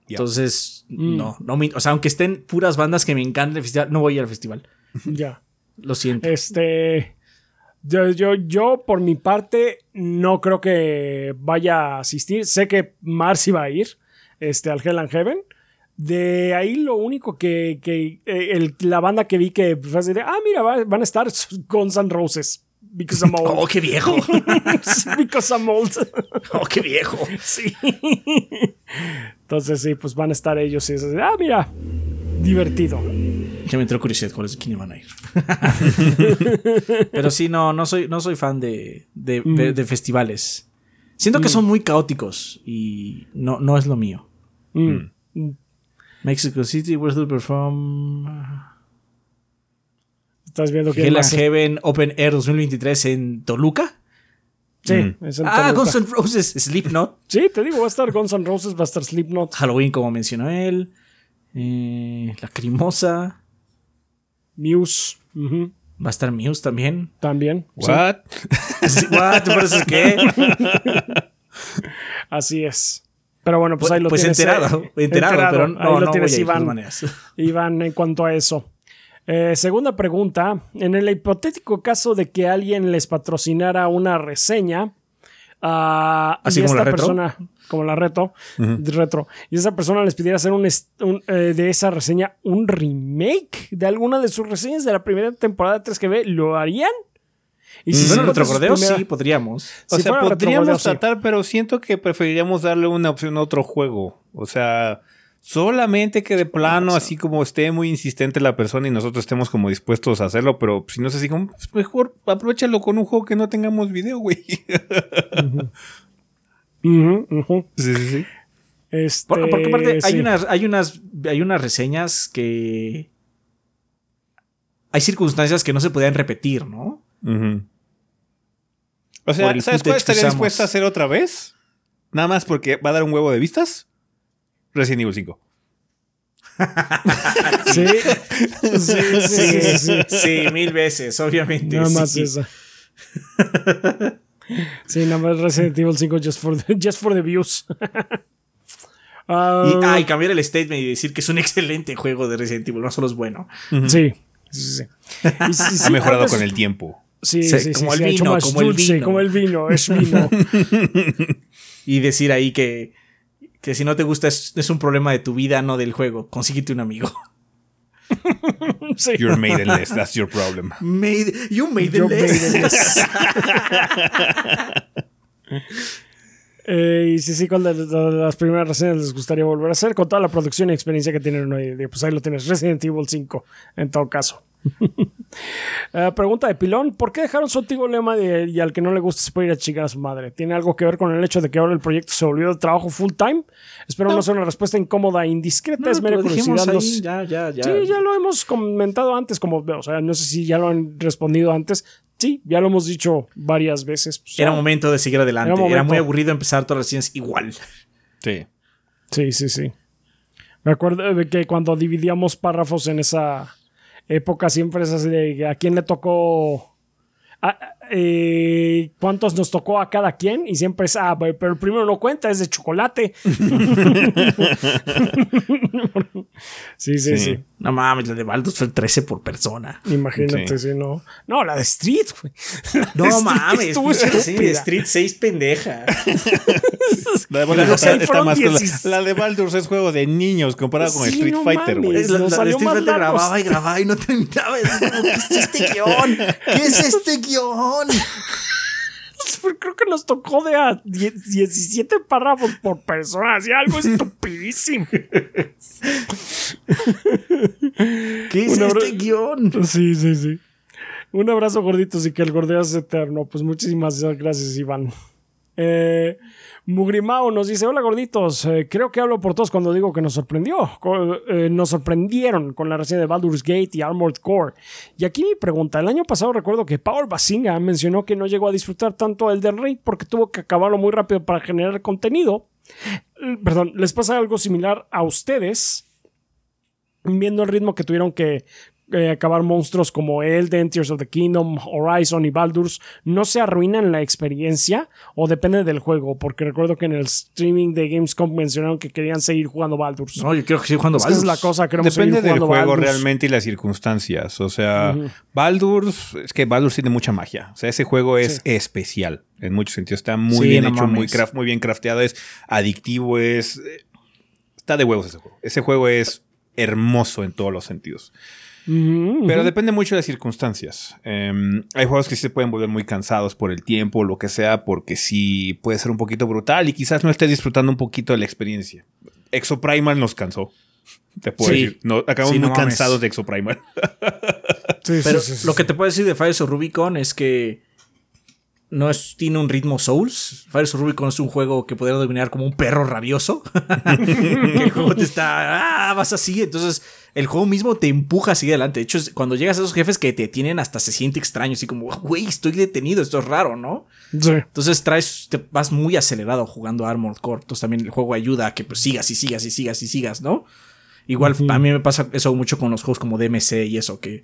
Entonces, Mm. no, no me- o sea, aunque estén puras bandas que me encantan el festival, no voy a ir al festival. ya. Lo siento. Este. Yo, yo, yo, por mi parte, no creo que vaya a asistir. Sé que Marcy va a ir este, al Hell and Heaven. De ahí lo único que, que eh, el- la banda que vi que fue así de, ah, mira, va- van a estar Guns N' Roses. Because I'm Oh, old. qué viejo. Because I'm old. Oh, qué viejo. sí. Entonces, sí, pues van a estar ellos. Y es así, ah, mira, divertido. Ya me entró curiosidad cuáles quiénes van a ir. Pero sí, no, no soy, no soy fan de, de, de- de festivales. Siento que son muy caóticos y no, no es lo mío. Mm. Mexico City, Where's the Perform? Estás viendo que Hell Heaven Open Air 2023 en Toluca. Sí, Mm. es Ah. Guns N' Roses, Slipknot, Sí, te digo, va a estar Guns N' Roses, va a estar Slipknot, Halloween, como mencionó él. Eh, Lacrimosa. Muse, Va a estar Muse también. también. What? Sí, What? ¿Por eso es qué? así es. Pero bueno, pues ahí lo Pues tienes. enterado, eh, enterado, pero no, ahí lo no tienes, voy a ir de todas Iván. Iván, en cuanto a eso. Eh, segunda pregunta. En el hipotético caso de que alguien les patrocinara una reseña, ¿Así y como la esta retro? persona, como la reto, retro, y esa persona les pidiera hacer un, eh, de esa reseña un remake de alguna de sus reseñas de la primera temporada de 3GB, ¿lo harían? Y Si sí, fuera ¿cuál fue su retrobordeo, primera- sí, podríamos. O Si sea, podríamos sí. tratar, pero siento que preferiríamos darle una opción a otro juego. O sea, solamente que de plano, así como esté muy insistente la persona y nosotros estemos como dispuestos a hacerlo, pero si no es así como, pues mejor aprovechalo con un juego que no tengamos video, güey. Sí, sí, sí. Este, Por- porque aparte hay unas, hay unas, hay unas reseñas que hay circunstancias que no se podían repetir, ¿no? O sea, ¿sabes cuál estaría dispuesta a hacer otra vez? Nada más porque va a dar un huevo de vistas. Resident Evil 5. Sí, sí, sí, sí, sí, sí. Sí, mil veces, obviamente. Nada más sí. esa. Sí, nada más Resident Evil 5 just for the, just for the views. Ah, Y, ah, y cambiar el statement y decir que es un excelente juego de Resident Evil, no solo es bueno. Sí. sí, sí. Y sí, sí, ha mejorado ¿cuál con el tiempo. Sí, Sí, sí, sí, como el vino, como el dulce, vino. como el vino, es vino. Y decir ahí que, que si no te gusta es, es un problema de tu vida, no del juego. Consíguete un amigo. Sí. You're maidenless, that's your problem. Made, you made the list. Eh, y sí, sí, ¿cuál de, las primeras reseñas les gustaría volver a hacer? Con toda la producción y experiencia que tienen hoy día. Pues ahí lo tienes, Resident Evil 5, en todo caso. Eh, pregunta de Pilón: ¿Por qué dejaron su antiguo lema de y al que no le gusta se puede ir a chingar a su madre? ¿Tiene algo que ver con el hecho de que ahora el proyecto se volvió de trabajo full time? Espero no, sea una respuesta incómoda e indiscreta. es mera curiosidad. ahí, no- ya, ya, ya. Sí, ya lo hemos comentado antes, como, o sea, no sé si ya lo han respondido antes. Sí, ya lo hemos dicho varias veces. Pues, Era momento de seguir adelante. Era Era, muy aburrido empezar todas las reseñas igual. Sí. Sí, sí, sí. Me acuerdo de que cuando dividíamos párrafos en esa época siempre es así de a quién le tocó... a- eh, ¿Cuántos nos tocó a cada quien? Y siempre es, ah, pero el primero no cuenta, es de chocolate. sí, sí, sí, Sí. No mames, la de Baldur's fue el 13 por persona. Imagínate, Sí. sí, no. No, la de Street, güey. No Street mames, estúpida. Street 6 pendeja. La de sea, está, está más con la, 16. la de Baldur's es juego de niños comparado con Sí, Street no Fighter, güey. la, nos la de salió Street Fighter grababa y grababa y no terminaba. Es ¿Qué es este guion? ¿Qué es este guion? Creo que nos tocó de a 10 17 párrafos por persona. Así algo estupidísimo. ¿Qué es este guion? Sí, sí, sí. Un abrazo gorditos y que el gordeo es eterno. Pues muchísimas gracias, Iván. Eh, Mugrimao nos dice: Hola gorditos, Eh, creo que hablo por todos cuando digo que nos sorprendió. Eh, nos sorprendieron con la reseña de Baldur's Gate y Armored Core. Y aquí mi pregunta: el año pasado recuerdo que Paul Basinga mencionó que no llegó a disfrutar tanto el del Rey porque tuvo que acabarlo muy rápido para generar contenido. Perdón, ¿les pasa algo similar a ustedes? viendo el ritmo que tuvieron que eh, acabar monstruos como Elden, Tears of the Kingdom, Horizon y Baldur's, ¿no se arruinan la experiencia o depende del juego? Porque recuerdo que en el streaming de Gamescom mencionaron que querían seguir jugando Baldur's. No, yo creo que sigo jugando que esa es Baldur's. la cosa, queremos Depende seguir del jugando juego Baldur's. realmente y las circunstancias. O sea, Baldur's, es que Baldur's tiene mucha magia. O sea, ese juego es especial en muchos sentidos. Está muy Sí, bien no hecho, muy, craft, muy bien crafteado, es adictivo, es. eh, Está de huevos ese juego. Ese juego es hermoso en todos los sentidos. Pero depende mucho de las circunstancias. Em, hay juegos que sí se pueden volver muy cansados por el tiempo o lo que sea, porque sí puede ser un poquito brutal y quizás no estés disfrutando un poquito de la experiencia. Exoprimal nos cansó. Te puedo Sí. decir. No, acabamos Sí, no muy mames. cansados de Exoprimal. Sí, sí, Pero sí, sí, lo que te puedo decir de Fires of Rubicon es que no es, tiene un ritmo Souls. Fires of Rubicon es un juego que podría dominar como un perro rabioso. que el juego te está. Ah, vas así. Entonces, el juego mismo te empuja a seguir adelante. De hecho, es cuando llegas a esos jefes que te tienen hasta se siente extraño. Así como, güey, estoy detenido. Esto es raro, ¿no? Sí. Entonces traes, te vas muy acelerado jugando Armored Core. Entonces también el juego ayuda a que pues, sigas y sigas y sigas y sigas, ¿no? Igual a mí me pasa eso mucho con los juegos como DMC y eso, que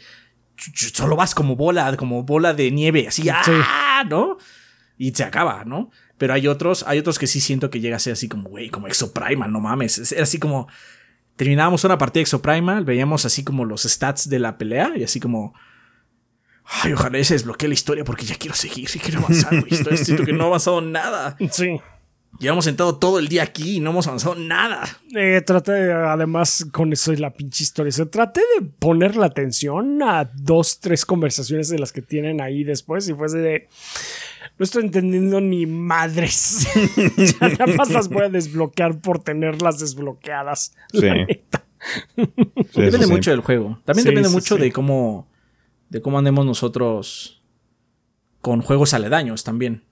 solo vas como bola, como bola de nieve, así, ¡ah! ¿no? Y se acaba, ¿no? Pero hay otros, hay otros que sí siento que llega a ser así como, güey, como Exoprimal, no mames. Era así como. Terminábamos una partida de Exoprimal, veíamos así como los stats de la pelea y así como. Ay, ojalá se desbloquee la historia porque ya quiero seguir y quiero avanzar, güey. Estoy- Siento que no ha avanzado nada. Sí. Llevamos sentado todo el día aquí y no hemos avanzado nada. Eh, traté, de- además, con eso es la pinche historia. o sea, traté de poner la atención a dos, tres conversaciones de las que tienen ahí después y fue de. No estoy entendiendo ni madres. ya nada más las voy a desbloquear por tenerlas desbloqueadas. Sí. la neta. Sí, depende sí. mucho del juego. También Sí, depende sí, mucho sí. de cómo. de cómo andemos nosotros con juegos aledaños también.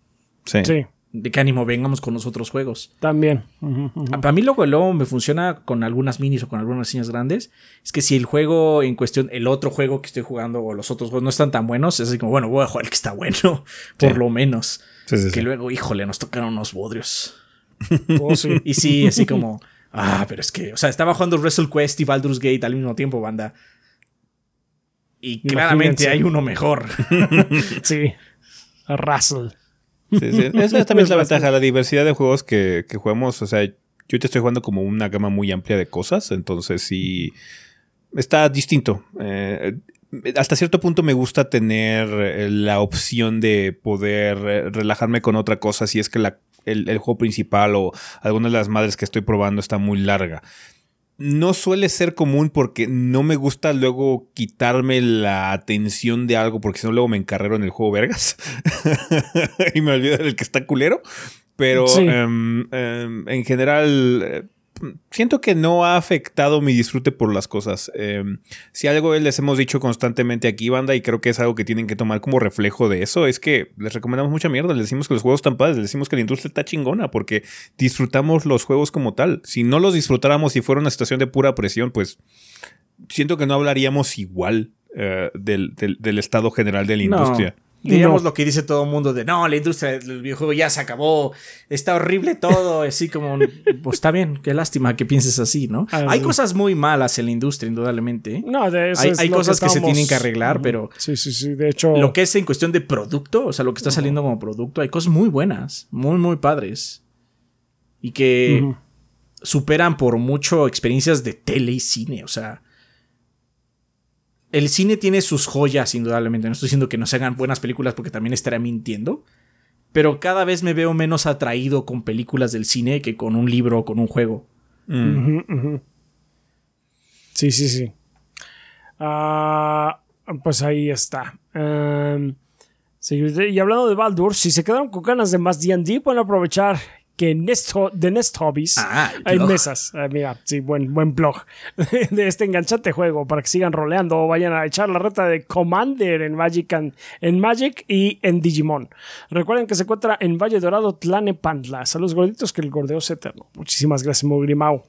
Sí. Sí, De qué ánimo vengamos con los otros juegos. también. Ujú. Para mí lo que luego me funciona con algunas minis o con algunas reseñas grandes es que si el juego en cuestión, el otro juego que estoy jugando o los otros juegos no están tan buenos, es así como, bueno, voy a jugar el que está bueno, por Sí. lo menos. Sí, sí, Que sí. luego, híjole, nos tocaron unos bodrios. Oh, sí. Y sí, así como, ah, pero es que, o sea, estaba jugando WrestleQuest y Baldur's Gate al mismo tiempo, banda. Y claramente Imagínense. hay uno mejor. Sí. Russell. Sí, sí. Esa también es la ventaja, la diversidad de juegos que, que jugamos. O sea, yo te estoy jugando como una gama muy amplia de cosas, entonces sí está distinto. Eh, hasta cierto punto me gusta tener eh, la opción de poder eh, relajarme con otra cosa si es que la- el, el juego principal o alguna de las madres que estoy probando está muy larga. No suele ser común porque no me gusta luego quitarme la atención de algo porque si no luego me encarrero en el juego vergas y me olvido del que está culero. Pero Sí. em, em, en general eh, siento que no ha afectado mi disfrute por las cosas. Em, si algo les hemos dicho constantemente aquí, banda, y creo que es algo que tienen que tomar como reflejo de eso, es que les recomendamos mucha mierda. Les decimos que los juegos están padres, les decimos que la industria está chingona porque disfrutamos los juegos como tal. Si no los disfrutáramos y fuera una situación de pura presión, pues siento que no hablaríamos igual eh, del, del- del estado general de la No. Digamos No. lo que dice todo el mundo de no, la industria del videojuego ya se acabó, está horrible todo, así como, pues está bien, qué lástima que pienses así, ¿no? Ah, hay sí. cosas muy malas en la industria, indudablemente. No, de eso Hay- es hay cosas que se tienen que arreglar, pero- Sí, sí, sí. De hecho. Lo que es en cuestión de producto, o sea, lo que está saliendo como producto, hay cosas muy buenas, muy, muy padres. Y que superan por mucho experiencias de tele y cine, o sea. El cine tiene sus joyas, indudablemente. No estoy diciendo que no se hagan buenas películas porque también estaré mintiendo. Pero cada vez me veo menos atraído con películas del cine que con un libro o con un juego. Mm. Sí, sí, sí. Ah, pues ahí está. Em, sí, y hablando de Baldur, si se quedaron con ganas de más D&D, pueden aprovechar que Nest, de Nest Hobbies Ah, el hay mesas. Ah, mira, sí, buen, buen blog de este enganchante juego para que sigan roleando o vayan a echar la reta de Commander en Magic, and- en Magic y en Digimon. Recuerden que se encuentra en Valle Dorado, Tlanepantla. Saludos gorditos, que el gordeo es eterno. Muchísimas gracias, Mogrimau.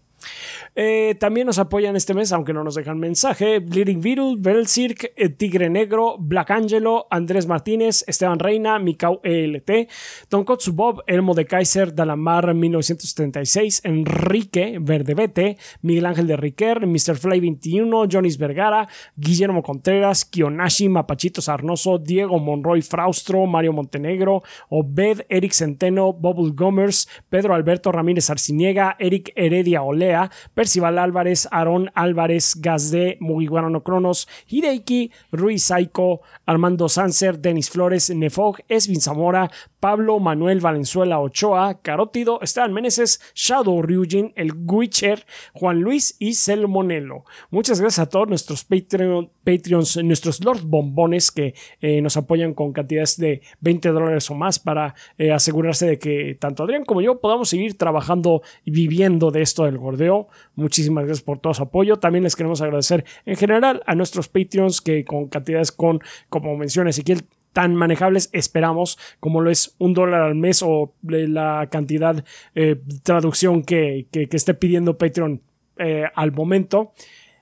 Eh, también nos apoyan este mes, aunque no nos dejan mensaje. Bleeding Beetle, Belcirc, eh, Tigre Negro, Black Angelo, Andrés Martínez, Esteban Reina, Mikau ELT, Tonkotsu Bob, Elmo de Kaiser, Dalamar 1976, Enrique Verdebete, Miguel Ángel de Riquer, Mr. Fly 21, Jonis Vergara, Guillermo Contreras, Kionashi, Mapachito Sarnoso, Diego Monroy Fraustro, Mario Montenegro, Obed, Eric Centeno, Bubble Gomers, Pedro Alberto Ramírez Arciniega, Eric Heredia Olea, Percival Álvarez, Aarón Álvarez, Gazde, Mugiwara Cronos, Hideiki, Ruiz Saiko, Armando Sanser, Denis Flores, Nefog, Esvin Zamora, Pablo Manuel Valenzuela Ochoa, Carótido, Esteban Meneses, Shadow Ryujin, El Guicher, Juan Luis y Selmonelo. Muchas gracias a todos nuestros Patreon, Patreons, nuestros Lord Bombones que eh, nos apoyan con cantidades de 20 dólares o más para eh, asegurarse de que tanto Adrián como yo podamos seguir trabajando y viviendo de esto del gordeo. Muchísimas gracias por todo su apoyo. También les queremos agradecer en general a nuestros Patreons que con cantidades con, como menciona Ezequiel, tan manejables esperamos como lo es un dólar al mes o la cantidad eh, traducción que, que- que esté pidiendo Patreon eh, al momento.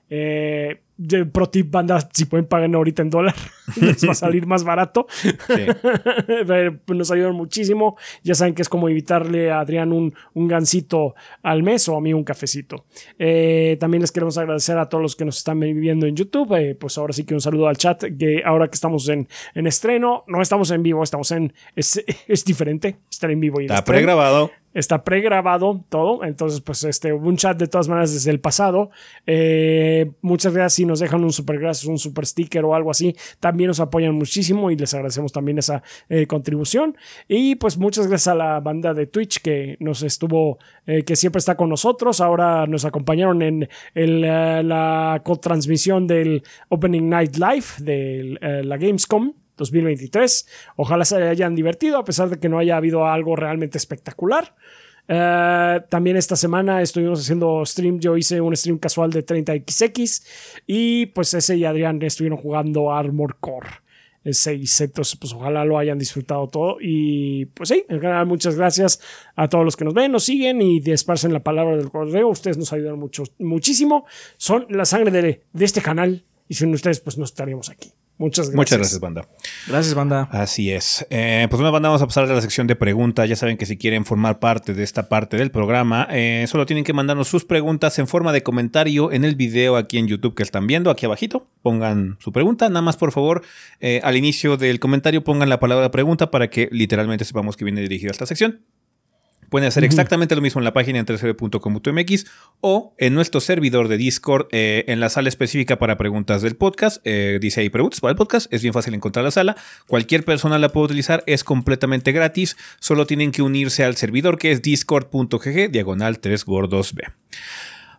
Eh, de pro tip banda, si pueden pagar ahorita en dólar, les va a salir más barato. Pues, Nos ayudan muchísimo. Ya saben que es como evitarle a Adrián un, un gansito al mes o a mí un cafecito. Eh, también les queremos agradecer a todos los que nos están viendo en YouTube. Eh, pues ahora sí que un saludo al chat, que ahora que estamos en, en estreno, no estamos en vivo, estamos en... Es, es diferente estar en vivo y en Está pregrabado. Está pregrabado todo. Entonces, pues, este, un chat de todas maneras desde el pasado. Eh, muchas gracias si nos dejan un super gracias, un super sticker o algo así. También nos apoyan muchísimo y les agradecemos también esa eh, contribución. Y pues muchas gracias a la banda de Twitch que nos estuvo, eh, que siempre está con nosotros. Ahora nos acompañaron en el, eh, la cotransmisión del Opening Night Live de la Gamescom. 2023. Ojalá se hayan divertido a pesar de que no haya habido algo realmente espectacular. Eh, también esta semana estuvimos haciendo stream. Yo hice un stream casual de 30XX y pues ese y Adrián estuvieron jugando Armor Core 6. Entonces, pues ojalá lo hayan disfrutado todo. Y pues sí, en general, muchas gracias a todos los que nos ven, nos siguen y esparcen la palabra del correo. Ustedes nos ayudan mucho, muchísimo. Son la sangre de, de este canal y sin ustedes, pues no estaríamos aquí. Muchas gracias. Muchas gracias, banda. Gracias, banda. Así es. Eh, pues bueno, banda, vamos a pasar a la sección de preguntas. Ya saben que si quieren formar parte de esta parte del programa, eh, solo tienen que mandarnos sus preguntas en forma de comentario en el video aquí en YouTube que están viendo, aquí abajito. Pongan su pregunta. Nada más, por favor, eh, al inicio del comentario pongan la palabra pregunta para que literalmente sepamos que viene dirigida a esta sección. Pueden hacer exactamente lo mismo en la página en 3cb.com.mx o en nuestro servidor de Discord eh, en la sala específica para preguntas del podcast. Eh, dice ahí preguntas para el podcast. Es bien fácil encontrar la sala. Cualquier persona la puede utilizar. Es completamente gratis. Solo tienen que unirse al servidor que es discord.gg diagonal 3 gordos B.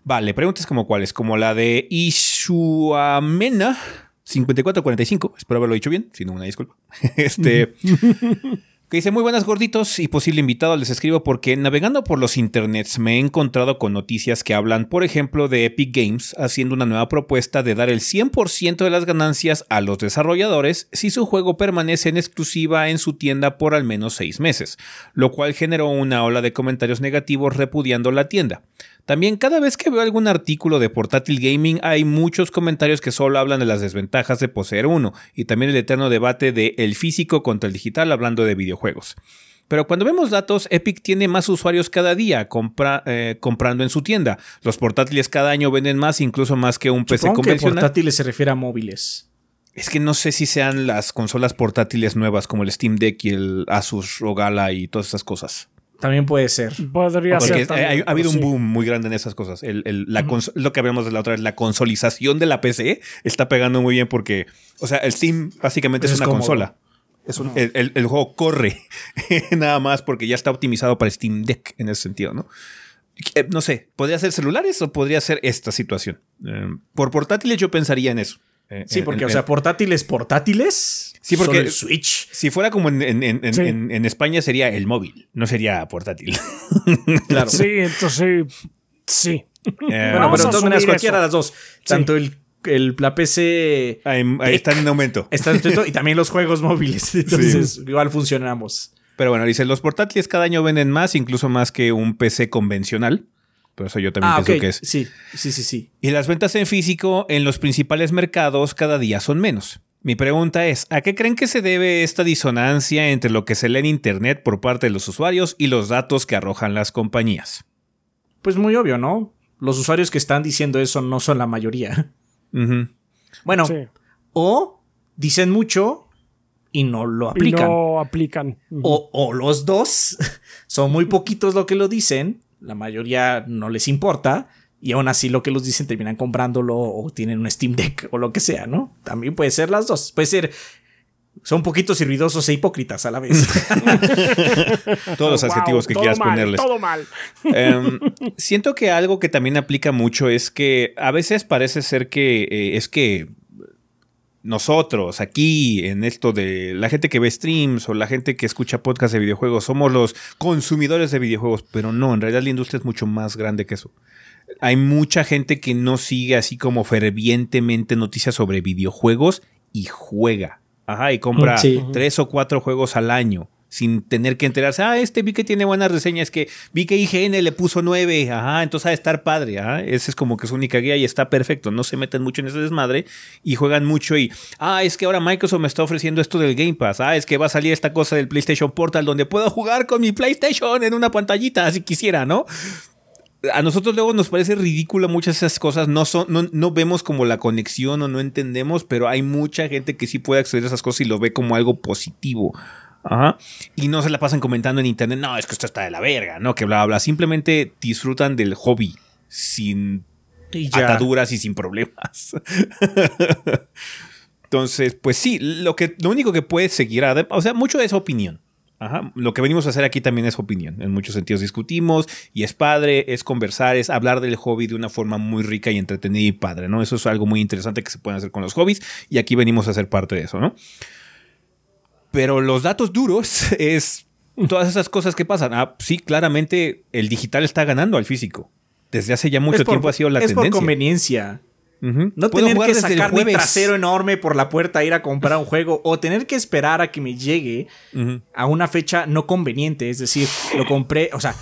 Vale, preguntas como cuáles. Como la de Ishuamena 5445. Espero haberlo dicho bien. Si no, una disculpa. Este. Que dice, muy buenas gorditos y posible invitado, les escribo porque navegando por los internets me he encontrado con noticias que hablan, por ejemplo, de Epic Games haciendo una nueva propuesta de dar el 100% de las ganancias a los desarrolladores si su juego permanece en exclusiva en su tienda por al menos 6 meses, lo cual generó una ola de comentarios negativos repudiando la tienda. También cada vez que veo algún artículo de portátil gaming hay muchos comentarios que solo hablan de las desventajas de poseer uno y también el eterno debate de el físico contra el digital hablando de videojuegos. Pero cuando vemos datos, Epic tiene más usuarios cada día compra- eh, comprando en su tienda. Los portátiles cada año venden más, incluso más que un PC Supongo que convencional. portátiles se refiere a móviles. Es que no sé si sean las consolas portátiles nuevas como el Steam Deck y el Asus Rogala y todas esas cosas. También puede ser. Podría Porque ser. también, ha, ha habido un boom muy grande en esas cosas. El- el- la lo que hablamos de la otra vez, la consolización de la PC está pegando muy bien porque, o sea, el Steam básicamente Pues es, es una cómodo. consola. Es un- el, el- el juego corre nada más porque ya está optimizado para Steam Deck en ese sentido, ¿no? Eh, No sé, ¿podría ser celulares o podría ser esta situación? Eh, por portátiles yo pensaría en eso. Eh, Sí, en- porque, en- o sea, portátiles, portátiles. Sí, porque- solo el Switch. si fuera como en, en- en- en- Sí. en- en España sería el móvil, no sería portátil. Claro. Sí, entonces sí. Eh, Bueno, pero de todas maneras, cualquiera de las dos. Tanto el, el- la PC ahí, ahí está en aumento. está en y también los juegos móviles. Entonces, igual funcionamos. Pero bueno, dice, los portátiles cada año venden más, incluso más que un PC convencional. Por eso yo también Ah, pienso que es. Sí, sí, sí, sí. Y las ventas en físico en los principales mercados cada día son menos. Mi pregunta es, ¿a qué creen que se debe esta disonancia entre lo que se lee en Internet por parte de los usuarios y los datos que arrojan las compañías? Pues muy obvio, ¿no? Los usuarios que están diciendo eso no son la mayoría. Bueno, sí. o dicen mucho y no lo Y aplican. no aplican. Ujú. O, o los dos. Son muy poquitos lo que lo dicen. La mayoría no les importa. Y aún así lo que los dicen terminan comprándolo o tienen un Steam Deck o lo que sea, ¿no? También puede ser las dos. Puede ser... Son poquitos servidosos e hipócritas a la vez. Todos los Wow, adjetivos que quieras mal, ponerles. Todo mal. Em, siento que algo que también aplica mucho es que a veces parece ser que eh, es que nosotros aquí en esto de la gente que ve streams o la gente que escucha podcasts de videojuegos somos los consumidores de videojuegos, pero no, en realidad la industria es mucho más grande que eso. Hay mucha gente que no sigue así como fervientemente noticias sobre videojuegos y juega. Ajá, y compra Sí. tres o cuatro juegos al año. sin tener que enterarse, ah, este vi que tiene buenas reseñas, que vi que IGN le puso 9, ajá, entonces ha de estar padre, ajá, esa es como que su única guía y está perfecto, no se meten mucho en ese desmadre y juegan mucho y, ah, es que ahora Microsoft me está ofreciendo esto del Game Pass, ah, es que va a salir esta cosa del PlayStation Portal donde puedo jugar con mi PlayStation en una pantallita, si quisiera, ¿no? A nosotros luego nos parece ridículo muchas de esas cosas, no, son, no, no, vemos como la conexión o no entendemos, pero hay mucha gente que sí puede acceder a esas cosas y lo ve como algo positivo. Ajá. Y no se la pasan comentando en internet, no, es que esto está de la verga, no, que bla, bla. Simplemente disfrutan del hobby sin ataduras y sin problemas. Entonces, pues sí, lo, que, lo único que puede seguir, o sea, mucho es opinión. Ajá. Lo que venimos a hacer aquí también es opinión. En muchos sentidos discutimos y es padre, es conversar, es hablar del hobby de una forma muy rica y entretenida y padre, ¿no? Eso es algo muy interesante que se puede hacer con los hobbies y aquí venimos a ser parte de eso, ¿no? Pero los datos duros es todas esas cosas que pasan. Ah, sí, claramente el digital está ganando al físico. Desde hace ya mucho tiempo ha sido la tendencia. Es por conveniencia. No tener que sacar mi trasero enorme por la puerta a ir a comprar un juego o tener que esperar a que me llegue a una fecha no conveniente. Es decir, lo compré, o sea,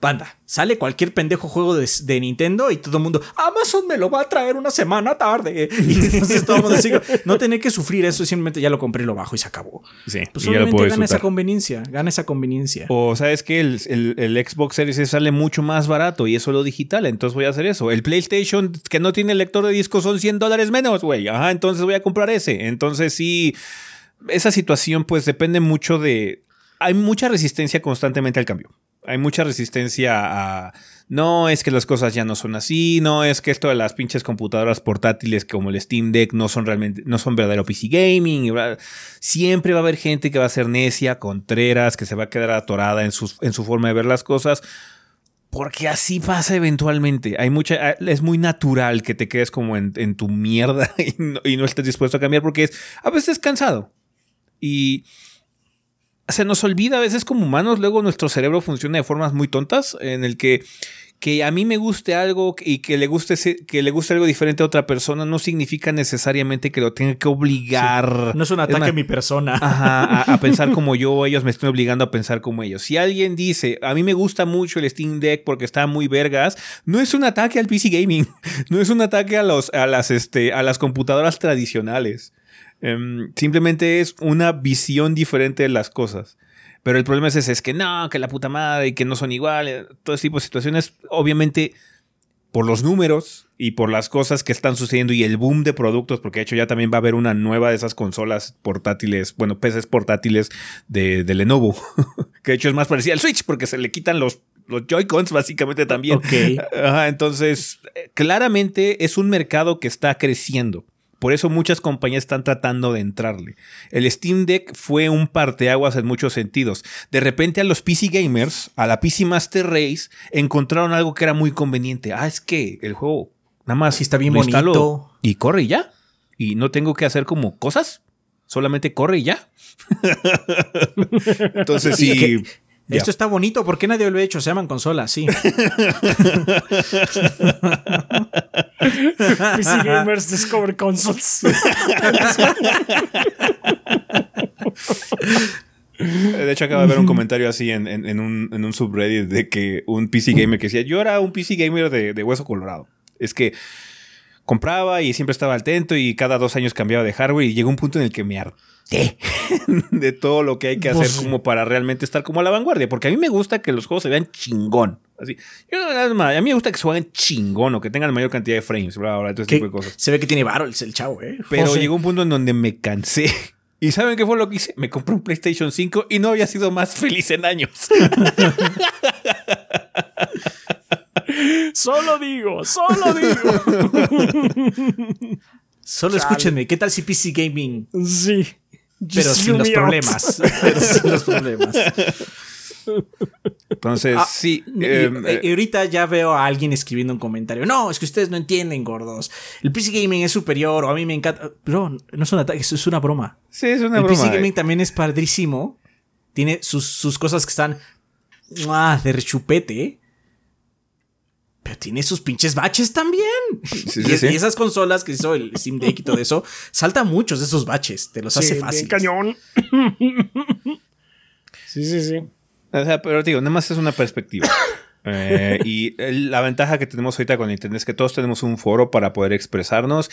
banda, sale cualquier pendejo juego de, Nintendo y todo el mundo, Amazon me lo va a traer una semana tarde. Y entonces todo el mundo sigue, no tener que sufrir eso, simplemente ya lo compré y lo bajo y se acabó. Sí, pues obviamente gana esa conveniencia, gana esa conveniencia. O sabes que el, el, Xbox Series sale mucho más barato y es solo digital, entonces voy a hacer eso. El PlayStation que no tiene lector de disco son 100 dólares menos, güey. Ajá, entonces voy a comprar ese. Entonces sí, esa situación pues depende mucho de... Hay mucha resistencia constantemente al cambio hay mucha resistencia a no es que las cosas ya no son así, no es que esto de las pinches computadoras portátiles como el Steam Deck no son realmente no son verdadero PC gaming, siempre va a haber gente que va a ser necia, contreras, que se va a quedar atorada en su, en su forma de ver las cosas. Porque así pasa eventualmente. Hay mucha, es muy natural que te quedes como en, tu mierda y no, y estés dispuesto a cambiar porque es a veces cansado. Y se nos olvida a veces como humanos, luego nuestro cerebro funciona de formas muy tontas, en el que que a mí me guste algo y que le guste que le guste algo diferente a otra persona no significa necesariamente que lo tenga que obligar. No es un ataque a mi persona. a, pensar como yo, ellos me están obligando a pensar como ellos. Si alguien dice, a mí me gusta mucho el Steam Deck porque está muy vergas, no es un ataque al PC gaming, no es un ataque a los a las este a las computadoras tradicionales. Em, simplemente es una visión diferente de las cosas. Pero el problema es ese, es que no, que la puta madre y que no son iguales. Todo ese tipo de situaciones, obviamente, por los números y por las cosas que están sucediendo y el boom de productos, porque de hecho ya también va a haber una nueva de esas consolas portátiles, bueno, PCs portátiles de, Lenovo, que de hecho es más parecida al Switch, porque se le quitan los los Joy-Cons básicamente también. entonces, eh, claramente es un mercado que está creciendo. Por eso muchas compañías están tratando de entrarle. El Steam Deck fue un parteaguas en muchos sentidos. De repente a los PC gamers, a la PC Master Race, encontraron algo que era muy conveniente. Ah, es que el juego nada más está bien bonito y corre y ya. Y no tengo que hacer como cosas. Solamente corre y ya. Entonces sí. Esto está bonito, ¿por qué nadie lo ha hecho? Se llaman consolas, sí. PC Gamers Discover Consoles. De hecho, acaba de ver un comentario así en, un, subreddit de que un PC gamer que decía: Yo era un PC gamer de, de hueso colorado. Es que compraba y siempre estaba atento y cada dos años cambiaba de hardware y llegó un punto en el que me de todo lo que hay que hacer pues como para realmente estar como a la vanguardia. Porque a mí me gusta que los juegos se vean chingón. Así. a mí me gusta que se jueguen chingón o que tengan la mayor cantidad de frames, Se ve que tiene varo el, chavo, ¿eh? Pero llegó un punto en donde me cansé. ¿Y saben qué fue lo que hice? Me compré un PlayStation 5 y no había sido más feliz en años. solo digo, solo digo. Solo escúchenme, ¿qué tal si PC Gaming? Sí. Pero sin los problemas. Pero sin los problemas. Entonces, ah, sí. Em, y, ahorita ya veo a alguien escribiendo un comentario. No, es que ustedes no entienden, gordos. El PC Gaming es superior o a mí me encanta. Pero no es un ataque, es una broma. Sí, es una broma. El PC Gaming también es padrísimo. Tiene sus, sus cosas que están de rechupete pero tiene sus pinches baches también. y, esas consolas que hizo el Steam Deck y todo eso, salta muchos de esos baches, te los hace fácil. cañón. Sí, sí, sí. O sea, pero digo, nada más es una perspectiva. Eh, y la ventaja que tenemos ahorita con Internet es que todos tenemos un foro para poder expresarnos.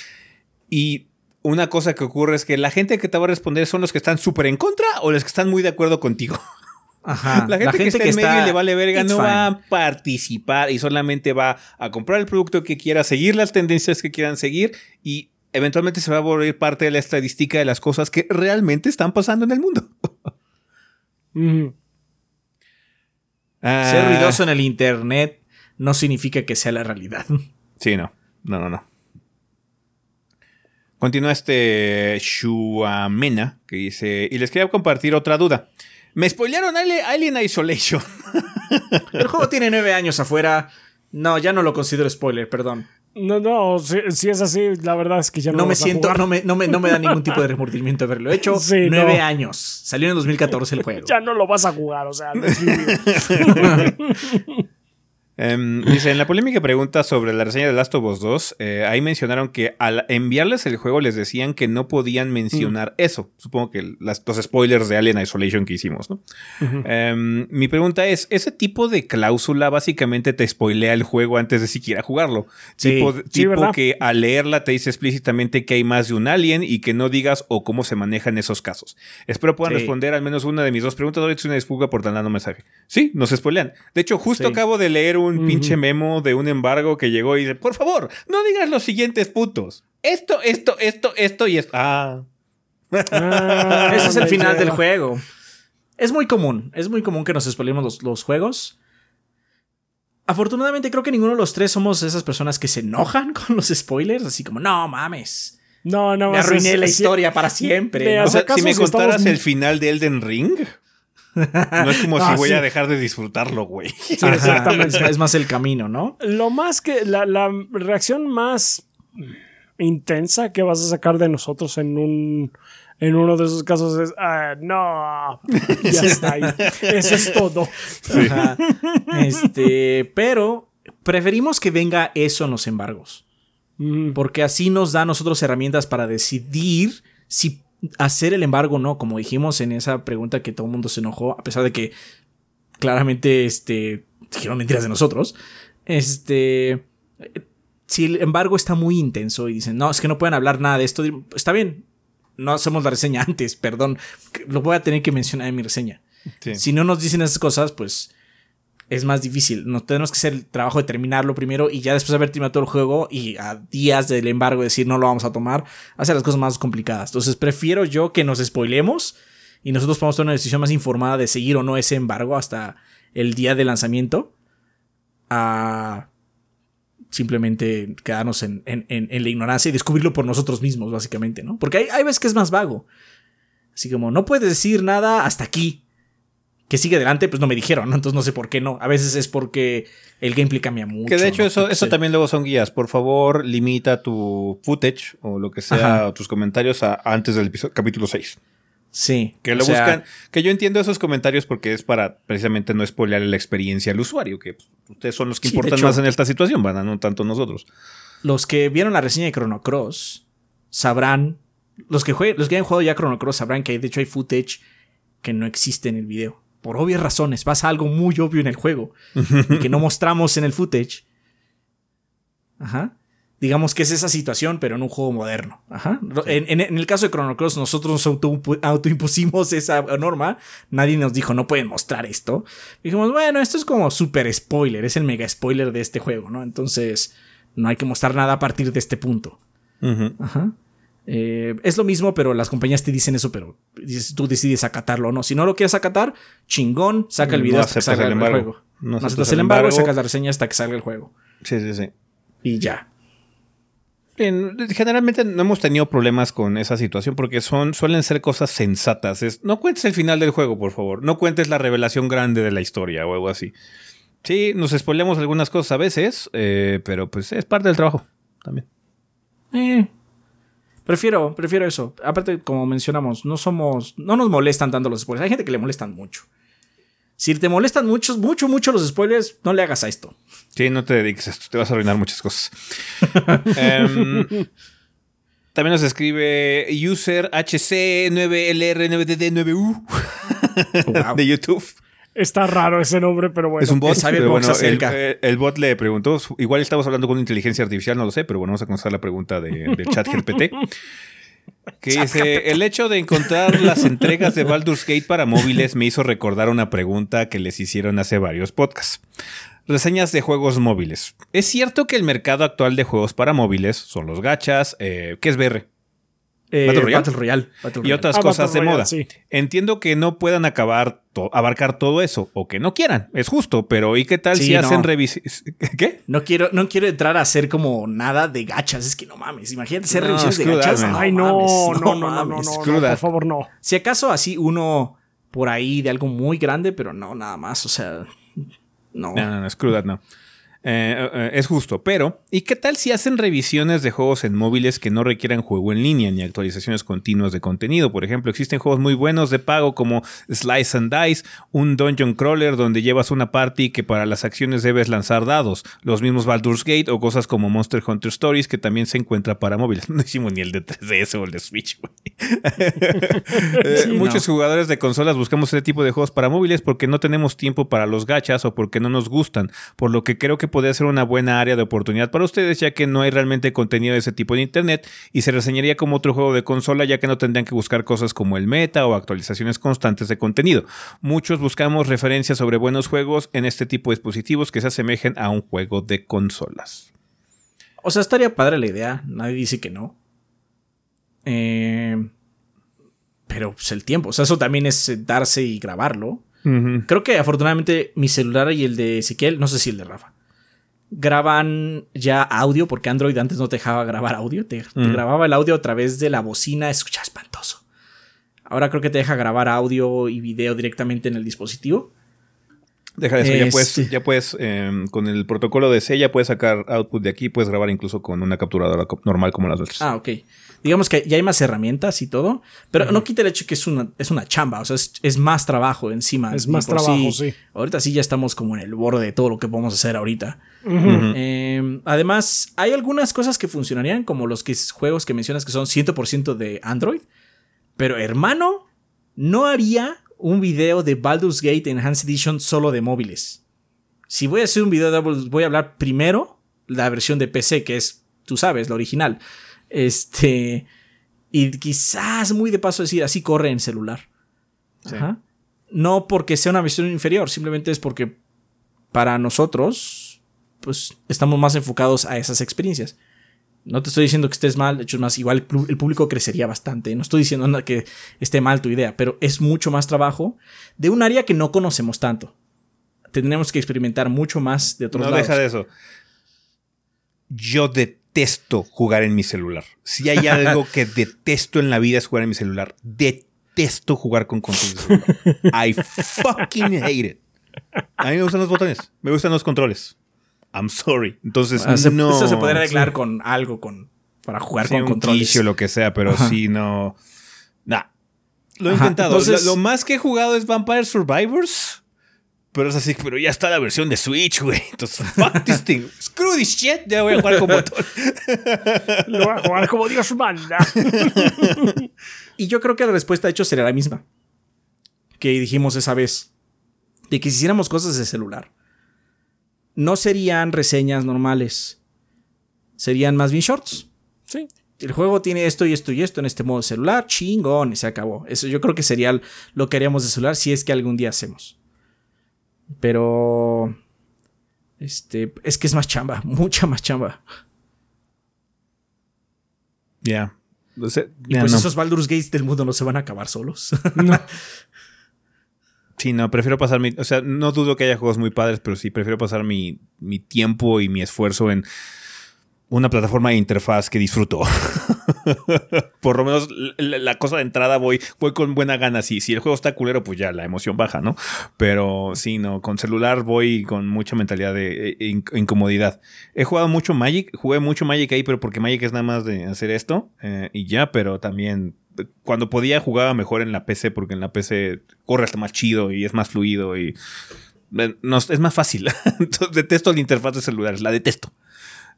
Y una cosa que ocurre es que la gente que te va a responder son los que están súper en contra o los que están muy de acuerdo contigo. Ajá. La gente, que está en medio y le vale verga no va a participar y solamente va a comprar el producto que quiera, seguir las tendencias que quieran seguir y eventualmente se va a volver parte de la estadística de las cosas que realmente están pasando en el mundo. Ah, Ser ruidoso en el internet no significa que sea la realidad. Sí, no. No, no, no. Continúa este Shuamena que dice, y les quería compartir otra duda. Me spoilearon Alien Isolation. El juego tiene nueve años afuera. No, ya no lo considero spoiler, perdón. No, no, si, si es así, la verdad es que ya no, me a siento, jugar. no me, no, me, no me da ningún tipo de remordimiento haberlo hecho. Sí, nueve no. años. Salió en 2014 el juego. Ya no lo vas a jugar, o sea, Em, dice, en la polémica pregunta sobre la reseña de Last of Us 2, eh, ahí mencionaron que al enviarles el juego les decían que no podían mencionar eso. Supongo que las- los spoilers de Alien Isolation que hicimos, ¿no? Em, mi pregunta es, ¿ese tipo de cláusula básicamente te spoilea el juego antes de siquiera jugarlo? Sí. tipo Sí, tipo ¿verdad? que al leerla te dice explícitamente que hay más de un alien y que no digas o cómo se manejan esos casos. Espero puedan Sí. responder al menos una de mis dos preguntas. Ahorita es una disculpa por tan dando mensaje. Sí, nos spoilean. De hecho, justo acabo de leer un Ujú. pinche memo de un embargo que llegó y dice, por favor, no digas los siguientes puntos. Esto, esto, esto, esto y esto. Ah. Ah, Ese es el final del juego. Es muy común. Es muy común que nos spoilemos los, los juegos. Afortunadamente creo que ninguno de los tres somos esas personas que se enojan con los spoilers. Así como, no mames. No, no, Me arruiné es- la es- historia para siempre. ¿no? O sea, ¿Acaso si me si estamos- contaras el final de Elden Ring, no es como Ah, si voy sí. a dejar de disfrutarlo, güey. Sí, Ajá, exactamente. Es más el camino, ¿no? Lo más que. La, la reacción más intensa que vas a sacar de nosotros en un. En uno de esos casos es. ah, no. Ya está ahí. Eso es todo. Ajá. Este, pero preferimos que venga eso en los embargos. Mm, Porque así nos da a nosotros herramientas para decidir si hacer el embargo no. Como dijimos en esa pregunta que todo el mundo se enojó, a pesar de que claramente este, dijeron mentiras de nosotros. Este. Si el embargo está muy intenso y dicen, no, es que no pueden hablar nada de esto, está bien. No hacemos la reseña antes, perdón. Lo voy a tener que mencionar en mi reseña. Sí. Si no nos dicen esas cosas, pues es más difícil. Nos tenemos que hacer el trabajo de terminarlo primero y ya después de haber terminado todo el juego y a días del embargo decir no lo vamos a tomar, hace las cosas más complicadas. Entonces prefiero yo que nos spoilemos y nosotros podamos tomar una decisión más informada de seguir o no ese embargo hasta el día de lanzamiento a simplemente quedarnos en, la ignorancia y descubrirlo por nosotros mismos, básicamente, ¿no? Porque hay veces que es más vago. Así como, no puedes decir nada hasta aquí. Que sigue adelante, pues no me dijeron, ¿no? Entonces no sé por qué no. A veces es porque el gameplay cambia mucho. Que de hecho ¿no? eso, eso también luego son guías. Por favor, limita tu footage o lo que sea, Ajá. tus comentarios a antes del episodio, capítulo 6. Sí. Que o lo sea, buscan. Que yo entiendo esos comentarios porque es para precisamente no spoilear la experiencia al usuario, que pues, ustedes son los que Sí, importan hecho- más en esta situación, van, no tanto nosotros. Los que vieron la reseña de Chrono Cross sabrán. Los que, jue- los que hayan jugado ya Chrono Cross sabrán que hay, de hecho hay footage que no existe en el video. Por obvias razones. Pasa algo muy obvio en el juego. y que no mostramos en el footage. Ajá. Digamos que es esa situación, pero en un juego moderno. Ajá. En, en- en el caso de Chrono Cross, nosotros nos auto- autoimpusimos esa norma. Nadie nos dijo, no pueden mostrar esto. Dijimos, bueno, esto es como super spoiler, es el mega spoiler de este juego, ¿no? Entonces, no hay que mostrar nada a partir de este punto. Ajá. Eh, es lo mismo, pero las compañías te dicen eso, pero tú decides acatarlo o no. Si no lo quieres acatar, chingón, saca el No video hasta que salga el el, embargo. juego. No No aceptas el el embargo, embargo. sacas la reseña hasta que salga el juego. Sí, sí, sí. Y ya. Bien, generalmente no hemos tenido problemas con esa situación porque son, suelen ser cosas sensatas. Es, no cuentes el final del juego, por favor. No cuentes la revelación grande de la historia o algo así. Sí, nos spoileamos algunas cosas a veces, eh, pero pues es parte del trabajo también. Eh, prefiero, prefiero eso. Aparte, como mencionamos, no somos. No nos molestan tanto los spoilers. Hay gente que le molestan mucho. Si te molestan mucho, mucho, mucho los spoilers, no le hagas a esto. Sí, no te dediques a esto, te vas a arruinar muchas cosas. Em, también nos escribe user HC9LR9DD9U. Wow. de YouTube. Está raro ese nombre, pero bueno. es un bot, pero bueno, se el, acerca. eh, el bot le preguntó, igual estamos hablando con una inteligencia artificial, no lo sé, pero bueno, vamos a contestar la pregunta de, del chat GPT. Que dice, el hecho de encontrar las entregas de Baldur's Gate para móviles me hizo recordar una pregunta que les hicieron hace varios podcasts. Reseñas de juegos móviles. ¿Es cierto que el mercado actual de juegos para móviles son los gachas? Eh, ¿Qué es VR? Eh, Battle Royale. Battle Royale. Battle Y otras Ah, cosas Battle de Royale, moda. sí. Entiendo que no puedan acabar to- abarcar todo eso o que no quieran, es justo, pero ¿y qué tal Sí, si hacen no. revisiones? ¿Qué? No quiero, no quiero entrar a hacer como nada de gachas. Es que no mames. Imagínate hacer No, revisiones de gachas. man. No, Ay, no, mames, no, no, no, no, no, mames. no, Screw por favor, no. Si acaso así uno por ahí de algo muy grande, pero no, nada más. O sea, no. No, no, no, screw that, no. Eh, eh, es justo, pero ¿y qué tal si hacen revisiones de juegos en móviles que no requieran juego en línea ni actualizaciones continuas de contenido? Por ejemplo, existen juegos muy buenos de pago como Slice and Dice, un dungeon crawler donde llevas una party que para las acciones debes lanzar dados, los mismos Baldur's Gate o cosas como Monster Hunter Stories que también se encuentra para móviles. No hicimos ni el de 3DS o el de Switch. Eh, Sí, muchos jugadores de consolas buscamos ese tipo de juegos para móviles porque no tenemos tiempo para los gachas o porque no nos gustan, por lo que creo que podría ser una buena área de oportunidad para ustedes ya que no hay realmente contenido de ese tipo en internet y se reseñaría como otro juego de consola ya que no tendrían que buscar cosas como el meta o actualizaciones constantes de contenido. Muchos buscamos referencias sobre buenos juegos en este tipo de dispositivos que se asemejen a un juego de consolas. O sea, estaría padre la idea. Nadie dice que no. Eh, pero pues el tiempo. O sea, eso también es sentarse y grabarlo. Creo que afortunadamente mi celular y el de Ezequiel, no sé si el de Rafa, graban ya audio, porque Android antes no te dejaba grabar audio, te, grababa el audio a través de la bocina, escucha espantoso. Ahora creo que te deja grabar audio y video directamente en el dispositivo. Deja de eso, ya Este. puedes, ya puedes eh, con el protocolo de C, ya puedes sacar output de aquí, puedes grabar incluso con una capturadora normal como las otras. Ah, ok. Digamos que ya hay más herramientas y todo, pero no quita el hecho que es una, es una chamba, o sea, es, es más trabajo encima. Es más trabajo, sí. Ahorita sí ya estamos como en el borde de todo lo que podemos hacer ahorita. Eh, además, hay algunas cosas que funcionarían, como los que, juegos que mencionas que son 100% de Android. Pero hermano, no haría un video de Baldur's Gate Enhanced Edition solo de móviles. Si voy a hacer un video de Baldur's, voy a hablar primero la versión de PC, que es, tú sabes, la original. Este. Y quizás muy de paso decir, así corre en celular. Sí. Ajá. No porque sea una versión inferior, simplemente es porque para nosotros, pues estamos más enfocados a esas experiencias. No te estoy diciendo que estés mal, de hecho es más, igual el público crecería bastante. No estoy diciendo nada que esté mal tu idea, pero es mucho más trabajo de un área que no conocemos tanto. Tendremos que experimentar mucho más de otros No lados. deja de eso. Yo detesto jugar en mi celular. Si hay algo que detesto en la vida es jugar en mi celular. Detesto jugar con controles de celular. I fucking hate it. A mí me gustan los botones, me gustan los controles. I'm sorry. Entonces, Ah, no. Eso se podría arreglar con algo con, para jugar Sí, con un controles. quiche o lo que sea, pero Ajá. sí, no. Nah. Lo he Ajá, intentado. entonces- lo, lo más que he jugado es Vampire Survivors. Pero es así, pero ya está la versión de Switch, güey. Entonces, fuck this thing. Screw this shit. Ya voy a jugar con botón. Lo voy a jugar como Dios manda. Y yo creo que la respuesta, de hecho, sería la misma. Que dijimos esa vez. De que si hiciéramos cosas de celular. No serían reseñas normales. Serían más bien shorts. Sí. El juego tiene esto y esto y esto en este modo celular. Chingón. Y se acabó. Eso yo creo que sería lo que haríamos de celular si es que algún día hacemos. Pero... Este... Es que es más chamba. Mucha más chamba. Ya. Y pues no. esos Baldur's Gates del mundo no se van a acabar solos. Sí, no, prefiero pasar mi. O sea, no dudo que haya juegos muy padres, pero sí prefiero pasar mi, mi tiempo y mi esfuerzo en una plataforma de interfaz que disfruto. Por lo menos la, cosa de entrada voy, voy con buena gana. Sí, si el juego está culero, pues ya la emoción baja, ¿no? Pero sí, no, con celular voy con mucha mentalidad de eh, in- incomodidad. He jugado mucho Magic, jugué mucho Magic ahí, pero porque Magic es nada más de hacer esto eh, y ya, pero también eh, cuando podía jugaba mejor en la PC porque en la PC corre hasta más chido y es más fluido y eh, es más fácil. Detesto la interfaz de celulares, la detesto.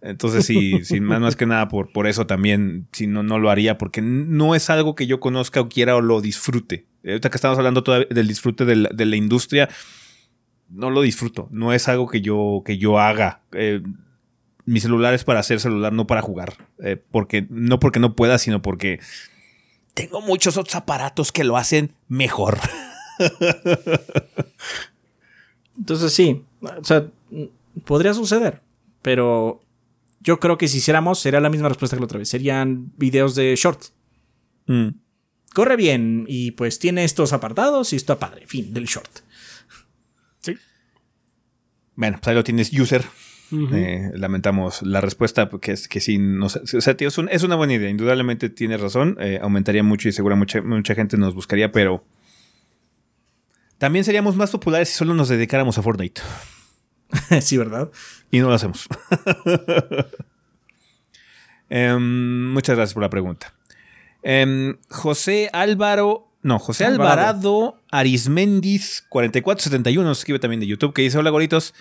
Entonces, sí, sí, más, más que nada por, por eso también, si no, no lo haría, porque no es algo que yo conozca o quiera o lo disfrute. Ahorita que estamos hablando todavía del disfrute de la, de la industria, no lo disfruto. No es algo que yo, que yo haga. Eh, mi celular es para hacer celular, no para jugar. Eh, porque, no porque no pueda, sino porque tengo muchos otros aparatos que lo hacen mejor. Entonces sí, o sea, podría suceder, pero yo creo que si hiciéramos sería la misma respuesta que la otra vez. Serían videos de short. Mm. Corre bien y pues tiene estos apartados y está padre. Fin del short. Sí. Bueno, pues ahí lo tienes, user. Eh, lamentamos la respuesta, porque es que sí, no sé, o sea, tío, es, un- es una buena idea, indudablemente tienes razón, eh, aumentaría mucho y seguro mucha, mucha gente nos buscaría, pero también seríamos más populares si solo nos dedicáramos a Fortnite. sí, ¿verdad? Y no lo hacemos. Em, muchas gracias por la pregunta. Em, José Álvaro. No, José Alvarado. Alvarado Arismendis 4471 nos escribe también de YouTube que dice: Hola, goritos.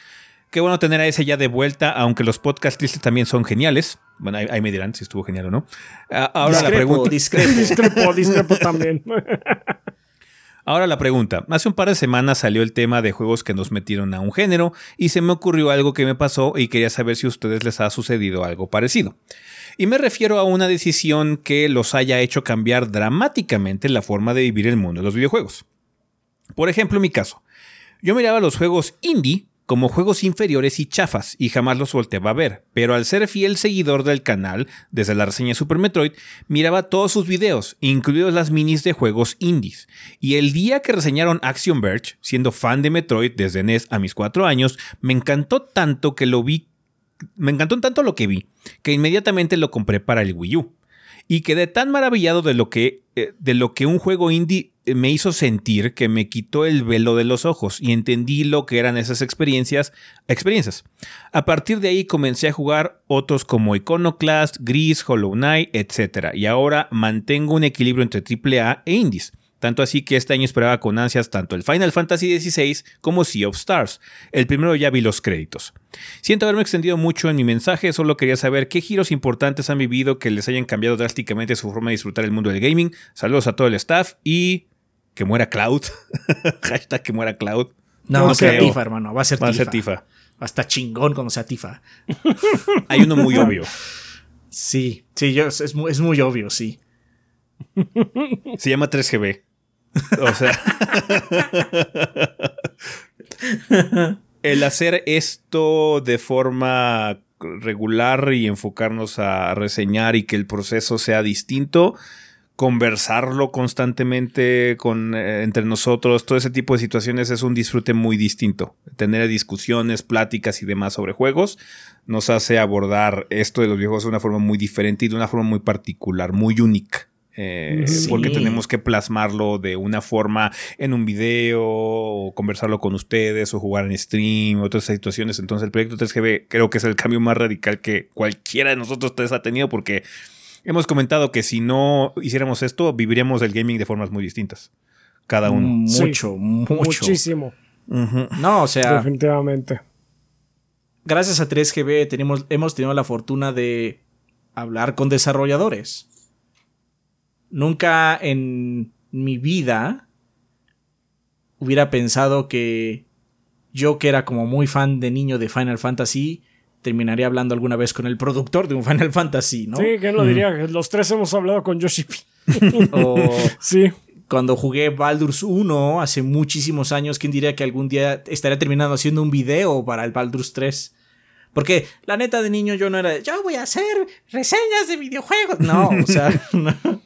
Qué bueno tener a ese ya de vuelta, aunque los podcast tristes también son geniales. Bueno, ahí, ahí me dirán si estuvo genial o no. Ah, ahora la discrepo, pregunta. discrepo. Discrepo, discrepo también. Ahora la pregunta. Hace un par de semanas salió el tema de juegos que nos metieron a un género y se me ocurrió algo que me pasó y quería saber si a ustedes les ha sucedido algo parecido. Y me refiero a una decisión que los haya hecho cambiar dramáticamente la forma de vivir el mundo de los videojuegos. Por ejemplo, en mi caso, yo miraba los juegos indie como juegos inferiores y chafas y jamás los volteaba a ver, pero al ser fiel seguidor del canal, desde la reseña Super Metroid, miraba todos sus videos, incluidos las minis de juegos indies. Y el día que reseñaron Action Verge, siendo fan de Metroid desde NES a mis 4 años, me encantó tanto que lo vi, me encantó tanto lo que vi, que inmediatamente lo compré para el Wii U. Y quedé tan maravillado de lo que, eh, de lo que un juego indie eh, me hizo sentir que me quitó el velo de los ojos y entendí lo que eran esas experiencias, experiencias. A partir de ahí comencé a jugar otros como Iconoclast, Gris, Hollow Knight, etc. Y ahora mantengo un equilibrio entre AAA e indies. Tanto así que este año esperaba con ansias tanto el Final Fantasy XVI como Sea of Stars. El primero ya vi los créditos. Siento haberme extendido mucho en mi mensaje, solo quería saber qué giros importantes han vivido que les hayan cambiado drásticamente su forma de disfrutar el mundo del gaming. Saludos a todo el staff y que muera Cloud. Hashtag que muera Cloud. No, No va a ser. Tifa, hermano. Va a ser Va a Tifa. ser Tifa. Va a estar chingón cuando sea Tifa. Hay uno muy obvio. Sí, sí, yo, es, muy, es muy obvio, sí. Se llama 3GB. O sea. el hacer esto de forma regular y enfocarnos a reseñar y que el proceso sea distinto, conversarlo constantemente con, eh, entre nosotros, todo ese tipo de situaciones es un disfrute muy distinto. Tener discusiones, pláticas y demás sobre juegos nos hace abordar esto de los videojuegos de una forma muy diferente y de una forma muy particular, muy única. Eh, Sí. Porque tenemos que plasmarlo de una forma en un video, o conversarlo con ustedes, o jugar en stream, otras situaciones. Entonces, el proyecto 3GB creo que es el cambio más radical que cualquiera de nosotros tres ha tenido, porque hemos comentado que si no hiciéramos esto, viviríamos el gaming de formas muy distintas. Cada uno. Mucho, Sí. mucho. Muchísimo. No, o sea, Definitivamente. gracias a 3GB tenemos, hemos tenido la fortuna de hablar con desarrolladores. Nunca en mi vida hubiera pensado que yo, que era como muy fan de niño de Final Fantasy, terminaría hablando alguna vez con el productor de un Final Fantasy, ¿no? Sí, ¿quién lo diría? Los tres hemos hablado con Yoshi P. O Sí. cuando jugué Baldur's 1 hace muchísimos años, ¿quién diría que algún día estaría terminando haciendo un video para el Baldur's 3? Porque la neta de niño yo no era, de, yo voy a hacer reseñas de videojuegos. No, o sea, no.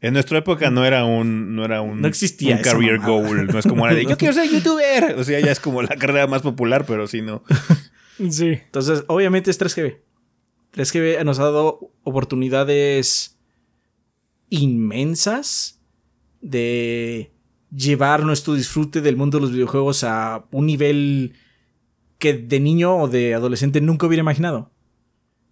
En nuestra época no era un, no era un, No existía un esa career goal. No es como ahora de yo quiero ser youtuber. O sea, ya es como la carrera más popular, pero sí no. Sí. Entonces, obviamente es 3GB. 3GB nos ha dado oportunidades inmensas de llevar nuestro disfrute del mundo de los videojuegos a un nivel que de niño o de adolescente nunca hubiera imaginado.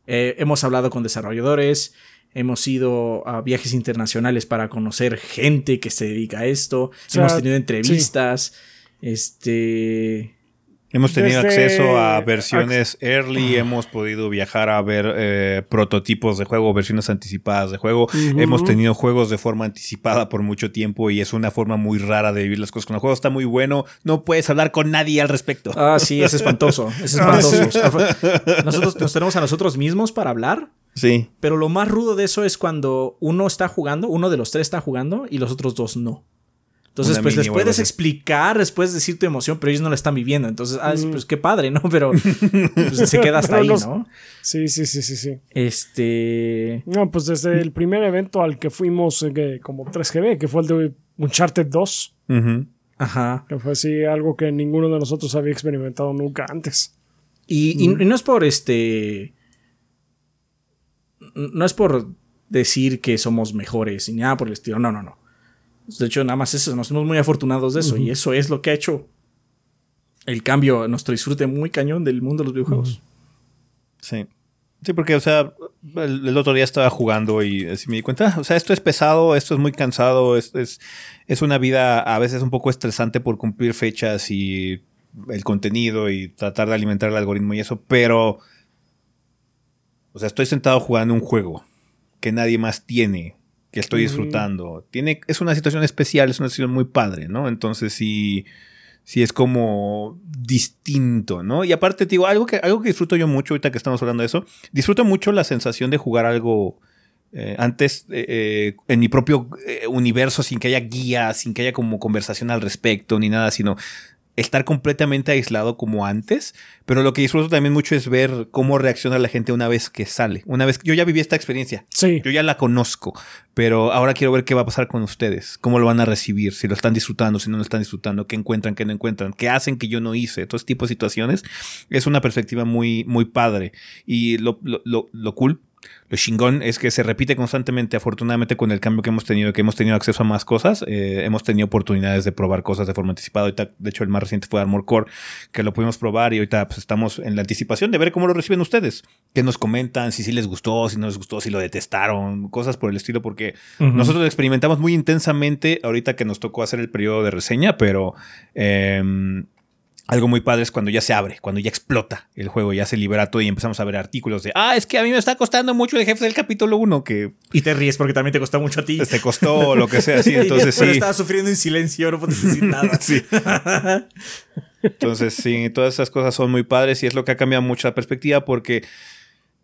Eh, hemos hablado con desarrolladores, hemos ido a viajes internacionales para conocer gente que se dedica a esto, sea, hemos tenido entrevistas, este Hemos tenido Desde- acceso a versiones early, hemos podido viajar a ver eh, prototipos de juego, versiones anticipadas de juego. Hemos tenido juegos de forma anticipada por mucho tiempo y es una forma muy rara de vivir las cosas. Cuando el juego está muy bueno, no puedes hablar con nadie al respecto. Ah, sí, es espantoso. Es espantoso. Nosotros nos tenemos a nosotros mismos para hablar. Sí. Pero lo más rudo de eso es cuando uno está jugando, uno de los tres está jugando y los otros dos no. Entonces, Una pues les puedes así. explicar, les puedes decir tu emoción, pero ellos no la están viviendo. Entonces, ah, pues qué padre, ¿no? Pero pues, se queda hasta Pero ahí, los- ¿no? Sí, sí, sí, sí, sí. Este. No, pues desde el primer evento al que fuimos eh, que- como 3GB, que fue el de Uncharted 2, Ujú. Ajá. que fue así algo que ninguno de nosotros había experimentado nunca antes. Y, y- y no es por este. No es por decir que somos mejores y nada por el estilo. No, no, no. De hecho, nada más eso. Nos somos muy afortunados de eso. Y eso es lo que ha hecho el cambio, nuestro disfrute muy cañón del mundo de los videojuegos. Sí. Sí, porque, o sea, el, el otro día estaba jugando y así me di cuenta, ah, o sea, esto es pesado, esto es muy cansado, es, es, es una vida a veces un poco estresante por cumplir fechas y el contenido y tratar de alimentar el algoritmo y eso, pero, o sea, estoy sentado jugando un juego que nadie más tiene, que estoy disfrutando. Tiene, es una situación especial, es una situación muy padre, ¿no? Entonces sí, sí es como distinto, ¿no? Y aparte, te digo, algo que, algo que disfruto yo mucho ahorita que estamos hablando de eso, disfruto mucho la sensación de jugar algo eh, antes eh, eh, en mi propio universo sin que haya guía, sin que haya como conversación al respecto ni nada, sino estar completamente aislado como antes, pero lo que disfruto también mucho es ver cómo reacciona la gente una vez que sale. Una vez que yo ya viví esta experiencia, Sí. yo ya la conozco, pero ahora quiero ver qué va a pasar con ustedes, cómo lo van a recibir, si lo están disfrutando, si no lo están disfrutando, qué encuentran, qué no encuentran, qué hacen que yo no hice, todo ese tipo de situaciones. Es una perspectiva muy, muy padre. Y lo, lo, lo, lo cool, lo chingón es que se repite constantemente, afortunadamente con el cambio que hemos tenido, que hemos tenido acceso a más cosas, eh, hemos tenido oportunidades de probar cosas de forma anticipada. Ahorita, de hecho, el más reciente fue Armor Core, que lo pudimos probar y ahorita pues, estamos en la anticipación de ver cómo lo reciben ustedes, qué nos comentan, si sí les gustó, si no les gustó, si lo detestaron, cosas por el estilo, porque nosotros experimentamos muy intensamente ahorita que nos tocó hacer el periodo de reseña, pero em, algo muy padre es cuando ya se abre, cuando ya explota el juego, ya se libera todo y empezamos a ver artículos de, ah, es que a mí me está costando mucho el jefe del capítulo 1, que Y te ríes porque también te costó mucho a ti. te costó lo que sea, sí, entonces sí. estabas sufriendo en silencio, no puedes decir nada. Sí. Entonces, sí, todas esas cosas son muy padres y es lo que ha cambiado mucho la perspectiva porque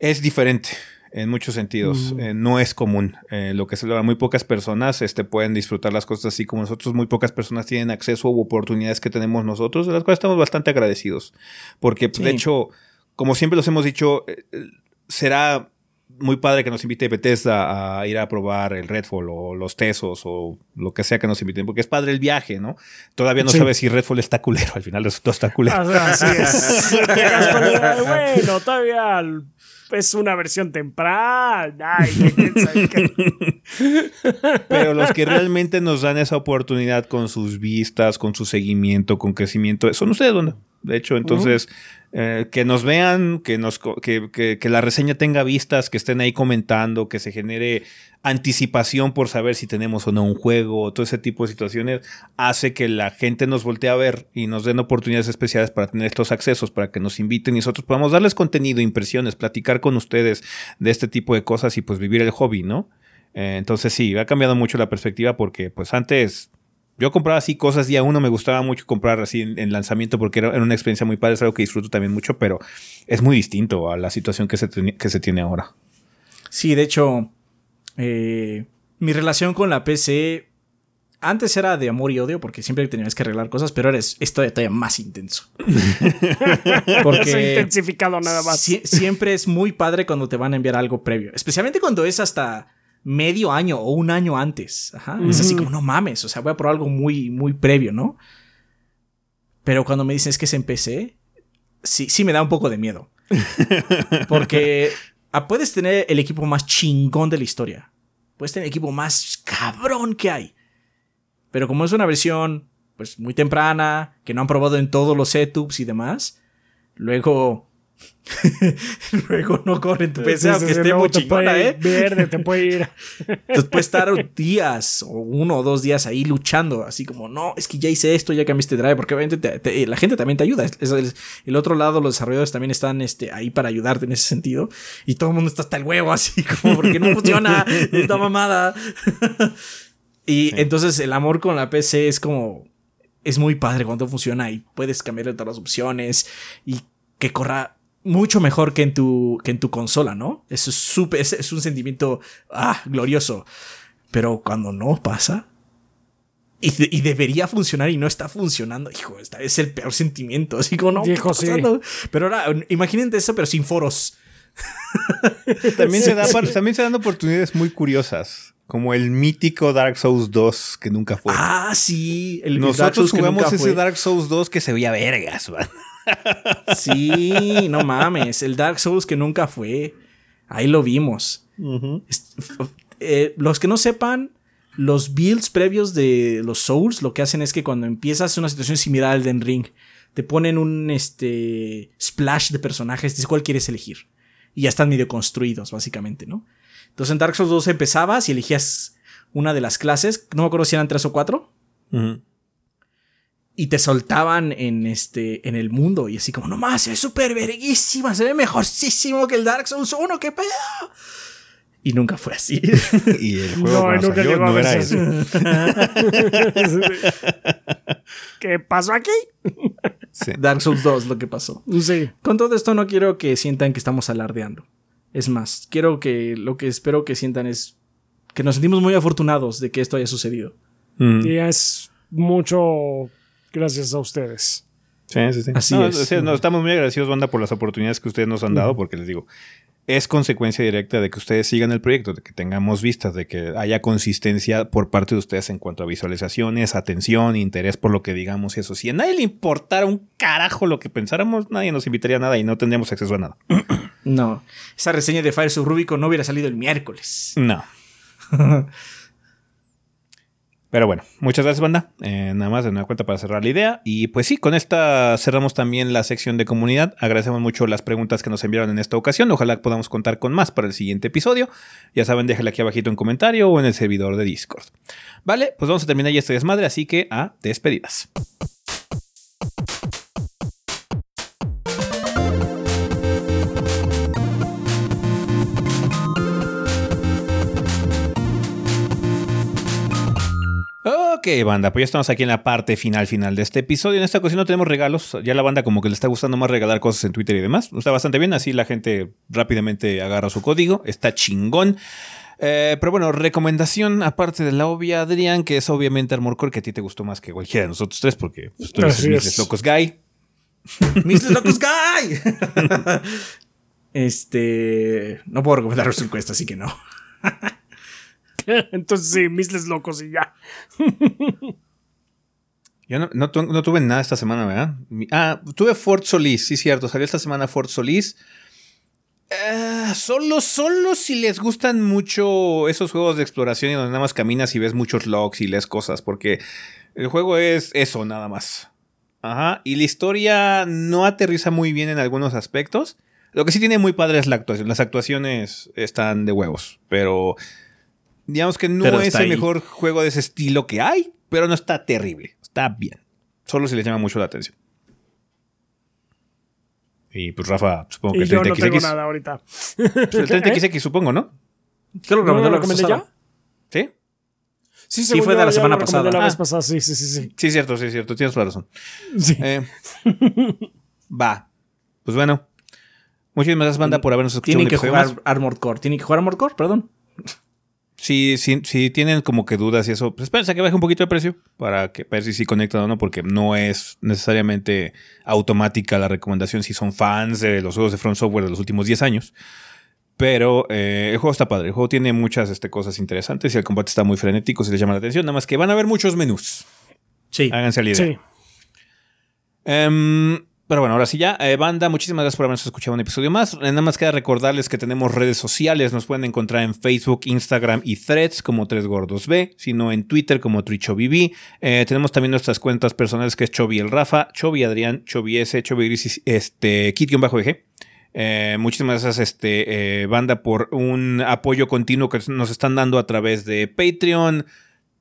es diferente en muchos sentidos. Eh, no es común. Eh, lo que se logra, muy pocas personas este, pueden disfrutar las cosas así como nosotros. Muy pocas personas tienen acceso u oportunidades que tenemos nosotros, de las cuales estamos bastante agradecidos. Porque, Sí. de hecho, como siempre los hemos dicho, eh, será muy padre que nos invite Bethesda a ir a probar el Redfall o los Tesos o lo que sea que nos inviten, porque es padre el viaje, ¿no? Todavía no Sí. sabes si Redfall está culero, al final resultó está culero. Así es. Bueno, todavía es una versión temprana. Pero los que realmente nos dan esa oportunidad con sus vistas, con su seguimiento, con crecimiento, son ustedes, ¿dónde? De hecho, entonces, eh, que nos vean, que, nos, que- que la reseña tenga vistas, que estén ahí comentando, que se genere anticipación por saber si tenemos o no un juego, todo ese tipo de situaciones, hace que la gente nos voltee a ver y nos den oportunidades especiales para tener estos accesos, para que nos inviten y nosotros podamos darles contenido, impresiones, platicar con ustedes de este tipo de cosas y pues vivir el hobby, ¿no? Eh, entonces sí, ha cambiado mucho la perspectiva porque pues antes yo compraba así cosas día uno, me gustaba mucho comprar así en, en lanzamiento porque era, era una experiencia muy padre, es algo que disfruto también mucho, pero es muy distinto a la situación que se, que se tiene ahora. Sí, de hecho, eh, mi relación con la PC antes era de amor y odio porque siempre tenías que arreglar cosas, pero ahora es, es todavía, todavía más intenso. Se ha Porque intensificado nada más. sie- siempre es muy padre cuando te van a enviar algo previo, especialmente cuando es hasta medio año o un año antes. Ajá. Es así como, no mames, o sea, voy a probar algo muy, muy previo, ¿no? Pero cuando me dicen es que es en PC, sí, sí me da un poco de miedo. Porque ah, puedes tener el equipo más chingón de la historia. Puedes tener el equipo más cabrón que hay. Pero como es una versión pues muy temprana, que no han probado en todos los setups y demás, luego Luego no corre en tu PC, aunque Sí, esté muy chingona, puede ¿eh? Verde, te puede ir. Entonces puedes estar días o uno o dos días ahí luchando, así como, no, es que ya hice esto, ya cambié este drive, porque obviamente te- te- la gente también te ayuda. Es- es- el otro lado, los desarrolladores también están este, ahí para ayudarte en ese sentido. Y todo el mundo está hasta el huevo, así como, porque no funciona esta mamada. y entonces el amor con la PC es como, es muy padre cuando funciona y puedes cambiarle todas las opciones y que corra mucho mejor que en tu, que en tu consola, ¿no? Eso es súper, es, es un sentimiento, ah, glorioso. Pero cuando no pasa y, de- y debería funcionar y no está funcionando, hijo, esta es el peor sentimiento. Así como, no, ¿qué Viejo, está sí. Pero ahora, imagínate eso, pero sin foros. También, se da, también se dan oportunidades muy curiosas, como el mítico Dark Souls 2 que nunca fue. Ah, sí. El, el Dark Nosotros que jugamos nunca ese fue. Dark Souls 2 que se veía vergas, man. Sí, no mames. El Dark Souls que nunca fue. Ahí lo vimos. Eh, los que no sepan, los builds previos de los Souls lo que hacen es que cuando empiezas una situación similar al Den Ring, te ponen un este, splash de personajes, dice cuál quieres elegir. Y ya están medio construidos, básicamente, ¿no? Entonces en Dark Souls 2 empezabas y elegías una de las clases, no me acuerdo si eran tres o cuatro, y te soltaban en este en el mundo y así como no más se ve súper verguísima se ve mejorcísimo que el Dark Souls 1 qué pedo y nunca fue así Y el juego No, nunca salió llegó a no era verse eso. ¿Qué pasó aquí? Sí. Dark Souls 2 lo que pasó Sí. con todo esto no quiero que sientan que estamos alardeando es más quiero que lo que espero que sientan es que nos sentimos muy afortunados de que esto haya sucedido Mm. Y es mucho gracias a ustedes. Sí, sí, sí. Así No, es. o sea, no, estamos muy agradecidos, banda, por las oportunidades que ustedes nos han dado, porque les digo, es consecuencia directa de que ustedes sigan el proyecto, de que tengamos vistas, de que haya consistencia por parte de ustedes en cuanto a visualizaciones, atención, interés por lo que digamos y eso. Si a nadie le importara un carajo lo que pensáramos, nadie nos invitaría a nada y no tendríamos acceso a nada. no esa reseña de Fire Rubicon no hubiera salido el miércoles No. Pero bueno, muchas gracias, banda. Eh, nada más de una cuenta para cerrar la idea. Y pues sí, con esta cerramos también la sección de comunidad. Agradecemos mucho las preguntas que nos enviaron en esta ocasión. Ojalá podamos contar con más para el siguiente episodio. Ya saben, déjenle aquí abajito en comentario o en el servidor de Discord. Vale, pues vamos a terminar ya este desmadre, así que a despedidas. Ok, banda, pues ya estamos aquí en la parte final final de este episodio. En esta ocasión no tenemos regalos. Ya la banda como que le está gustando más regalar cosas en Twitter y demás. Está bastante bien, así la gente rápidamente agarra su código. Está chingón. Eh, pero bueno, recomendación aparte de la obvia, Adrián, que es obviamente Armor Core, que a ti te gustó más que cualquiera de nosotros tres, porque pues, tú eres Así el es. Mrs. Locos Guy. Mr. Locus Guy este no puedo recomendar su encuesta así que no Entonces sí, misles locos y ya. Yo no, no tu- no tuve nada esta semana, ¿verdad? Ah, tuve Fort Solís, sí, cierto. Salió esta semana Fort Solís. Eh, solo, solo si les gustan mucho esos juegos de exploración y donde nada más caminas y ves muchos logs y lees cosas, porque el juego es eso, nada más. Ajá, y la historia no aterriza muy bien en algunos aspectos. Lo que sí tiene muy padre es la actuación. Las actuaciones están de huevos, pero digamos que no Pero es el ahí. mejor juego de ese estilo que hay, pero no está terrible. Está bien. Solo si les llama mucho la atención. Y pues Rafa, supongo que Y el yo no 30XX. tengo nada ahorita. Pues el 30XX supongo, ¿no? ¿Qué lo ¿No recomendó lo recomendé ya? ¿Sí? Sí, Sí, fue de la semana pasada. La vez Ah. pasada, sí, sí, sí. sí. Sí, cierto, sí, cierto. Tienes toda la razón. Sí. Eh, va. Pues bueno. Muchísimas gracias, banda, por habernos escuchado Tienen que jugar. Armored Core. Tienen que jugar Armored Core, perdón. Si, si, si tienen como que dudas y eso, pues espérense a que baje un poquito el precio para que ver si sí conectan o no, porque no es necesariamente automática la recomendación si son fans de los juegos de Front Software de los últimos 10 años. Pero eh, el juego está padre. El juego tiene muchas este, cosas interesantes y el combate está muy frenético si les llama la atención. Nada más que van a haber muchos menús. Sí. Háganse la idea. Sí. Em, pero bueno, ahora sí ya. Eh, banda, muchísimas gracias por habernos escuchado un episodio más. Eh, Nada más queda recordarles que tenemos redes sociales. Nos pueden encontrar en Facebook, Instagram y Threads como Tres Gordos B, sino en Twitter como TrichoBB. Eh, tenemos también nuestras cuentas personales que es Chobi el Rafa, Chobi Adrián, Chobi S, Chobi Gris, este, Kit-BG. Eh, muchísimas gracias, este, eh, banda, por un apoyo continuo que nos están dando a través de Patreon,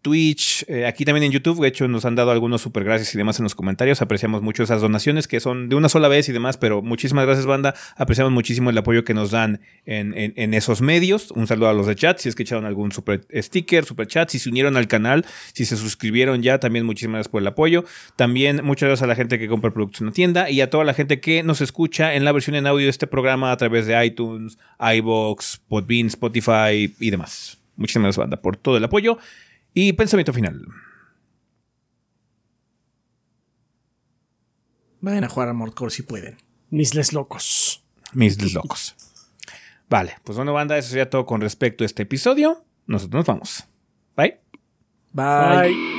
Twitch, eh, aquí también en YouTube. De hecho, nos han dado algunos super gracias y demás en los comentarios. Apreciamos mucho esas donaciones que son de una sola vez y demás, pero muchísimas gracias, banda. Apreciamos muchísimo el apoyo que nos dan en, esos medios. Un saludo a los de chat, si es que echaron algún super sticker, super chat, si se unieron al canal, si se suscribieron ya, también muchísimas gracias por el apoyo. También muchas gracias a la gente que compra productos en la tienda y a toda la gente que nos escucha en la versión en audio de este programa a través de iTunes, iBox, Podbean, Spotify y demás. Muchísimas gracias, banda, por todo el apoyo. Y pensamiento final. Vayan a jugar a Mordcore si pueden. Misles locos. Mis locos. Vale, pues bueno, banda, eso sería todo con respecto a este episodio. Nosotros nos vamos. Bye. Bye. Bye.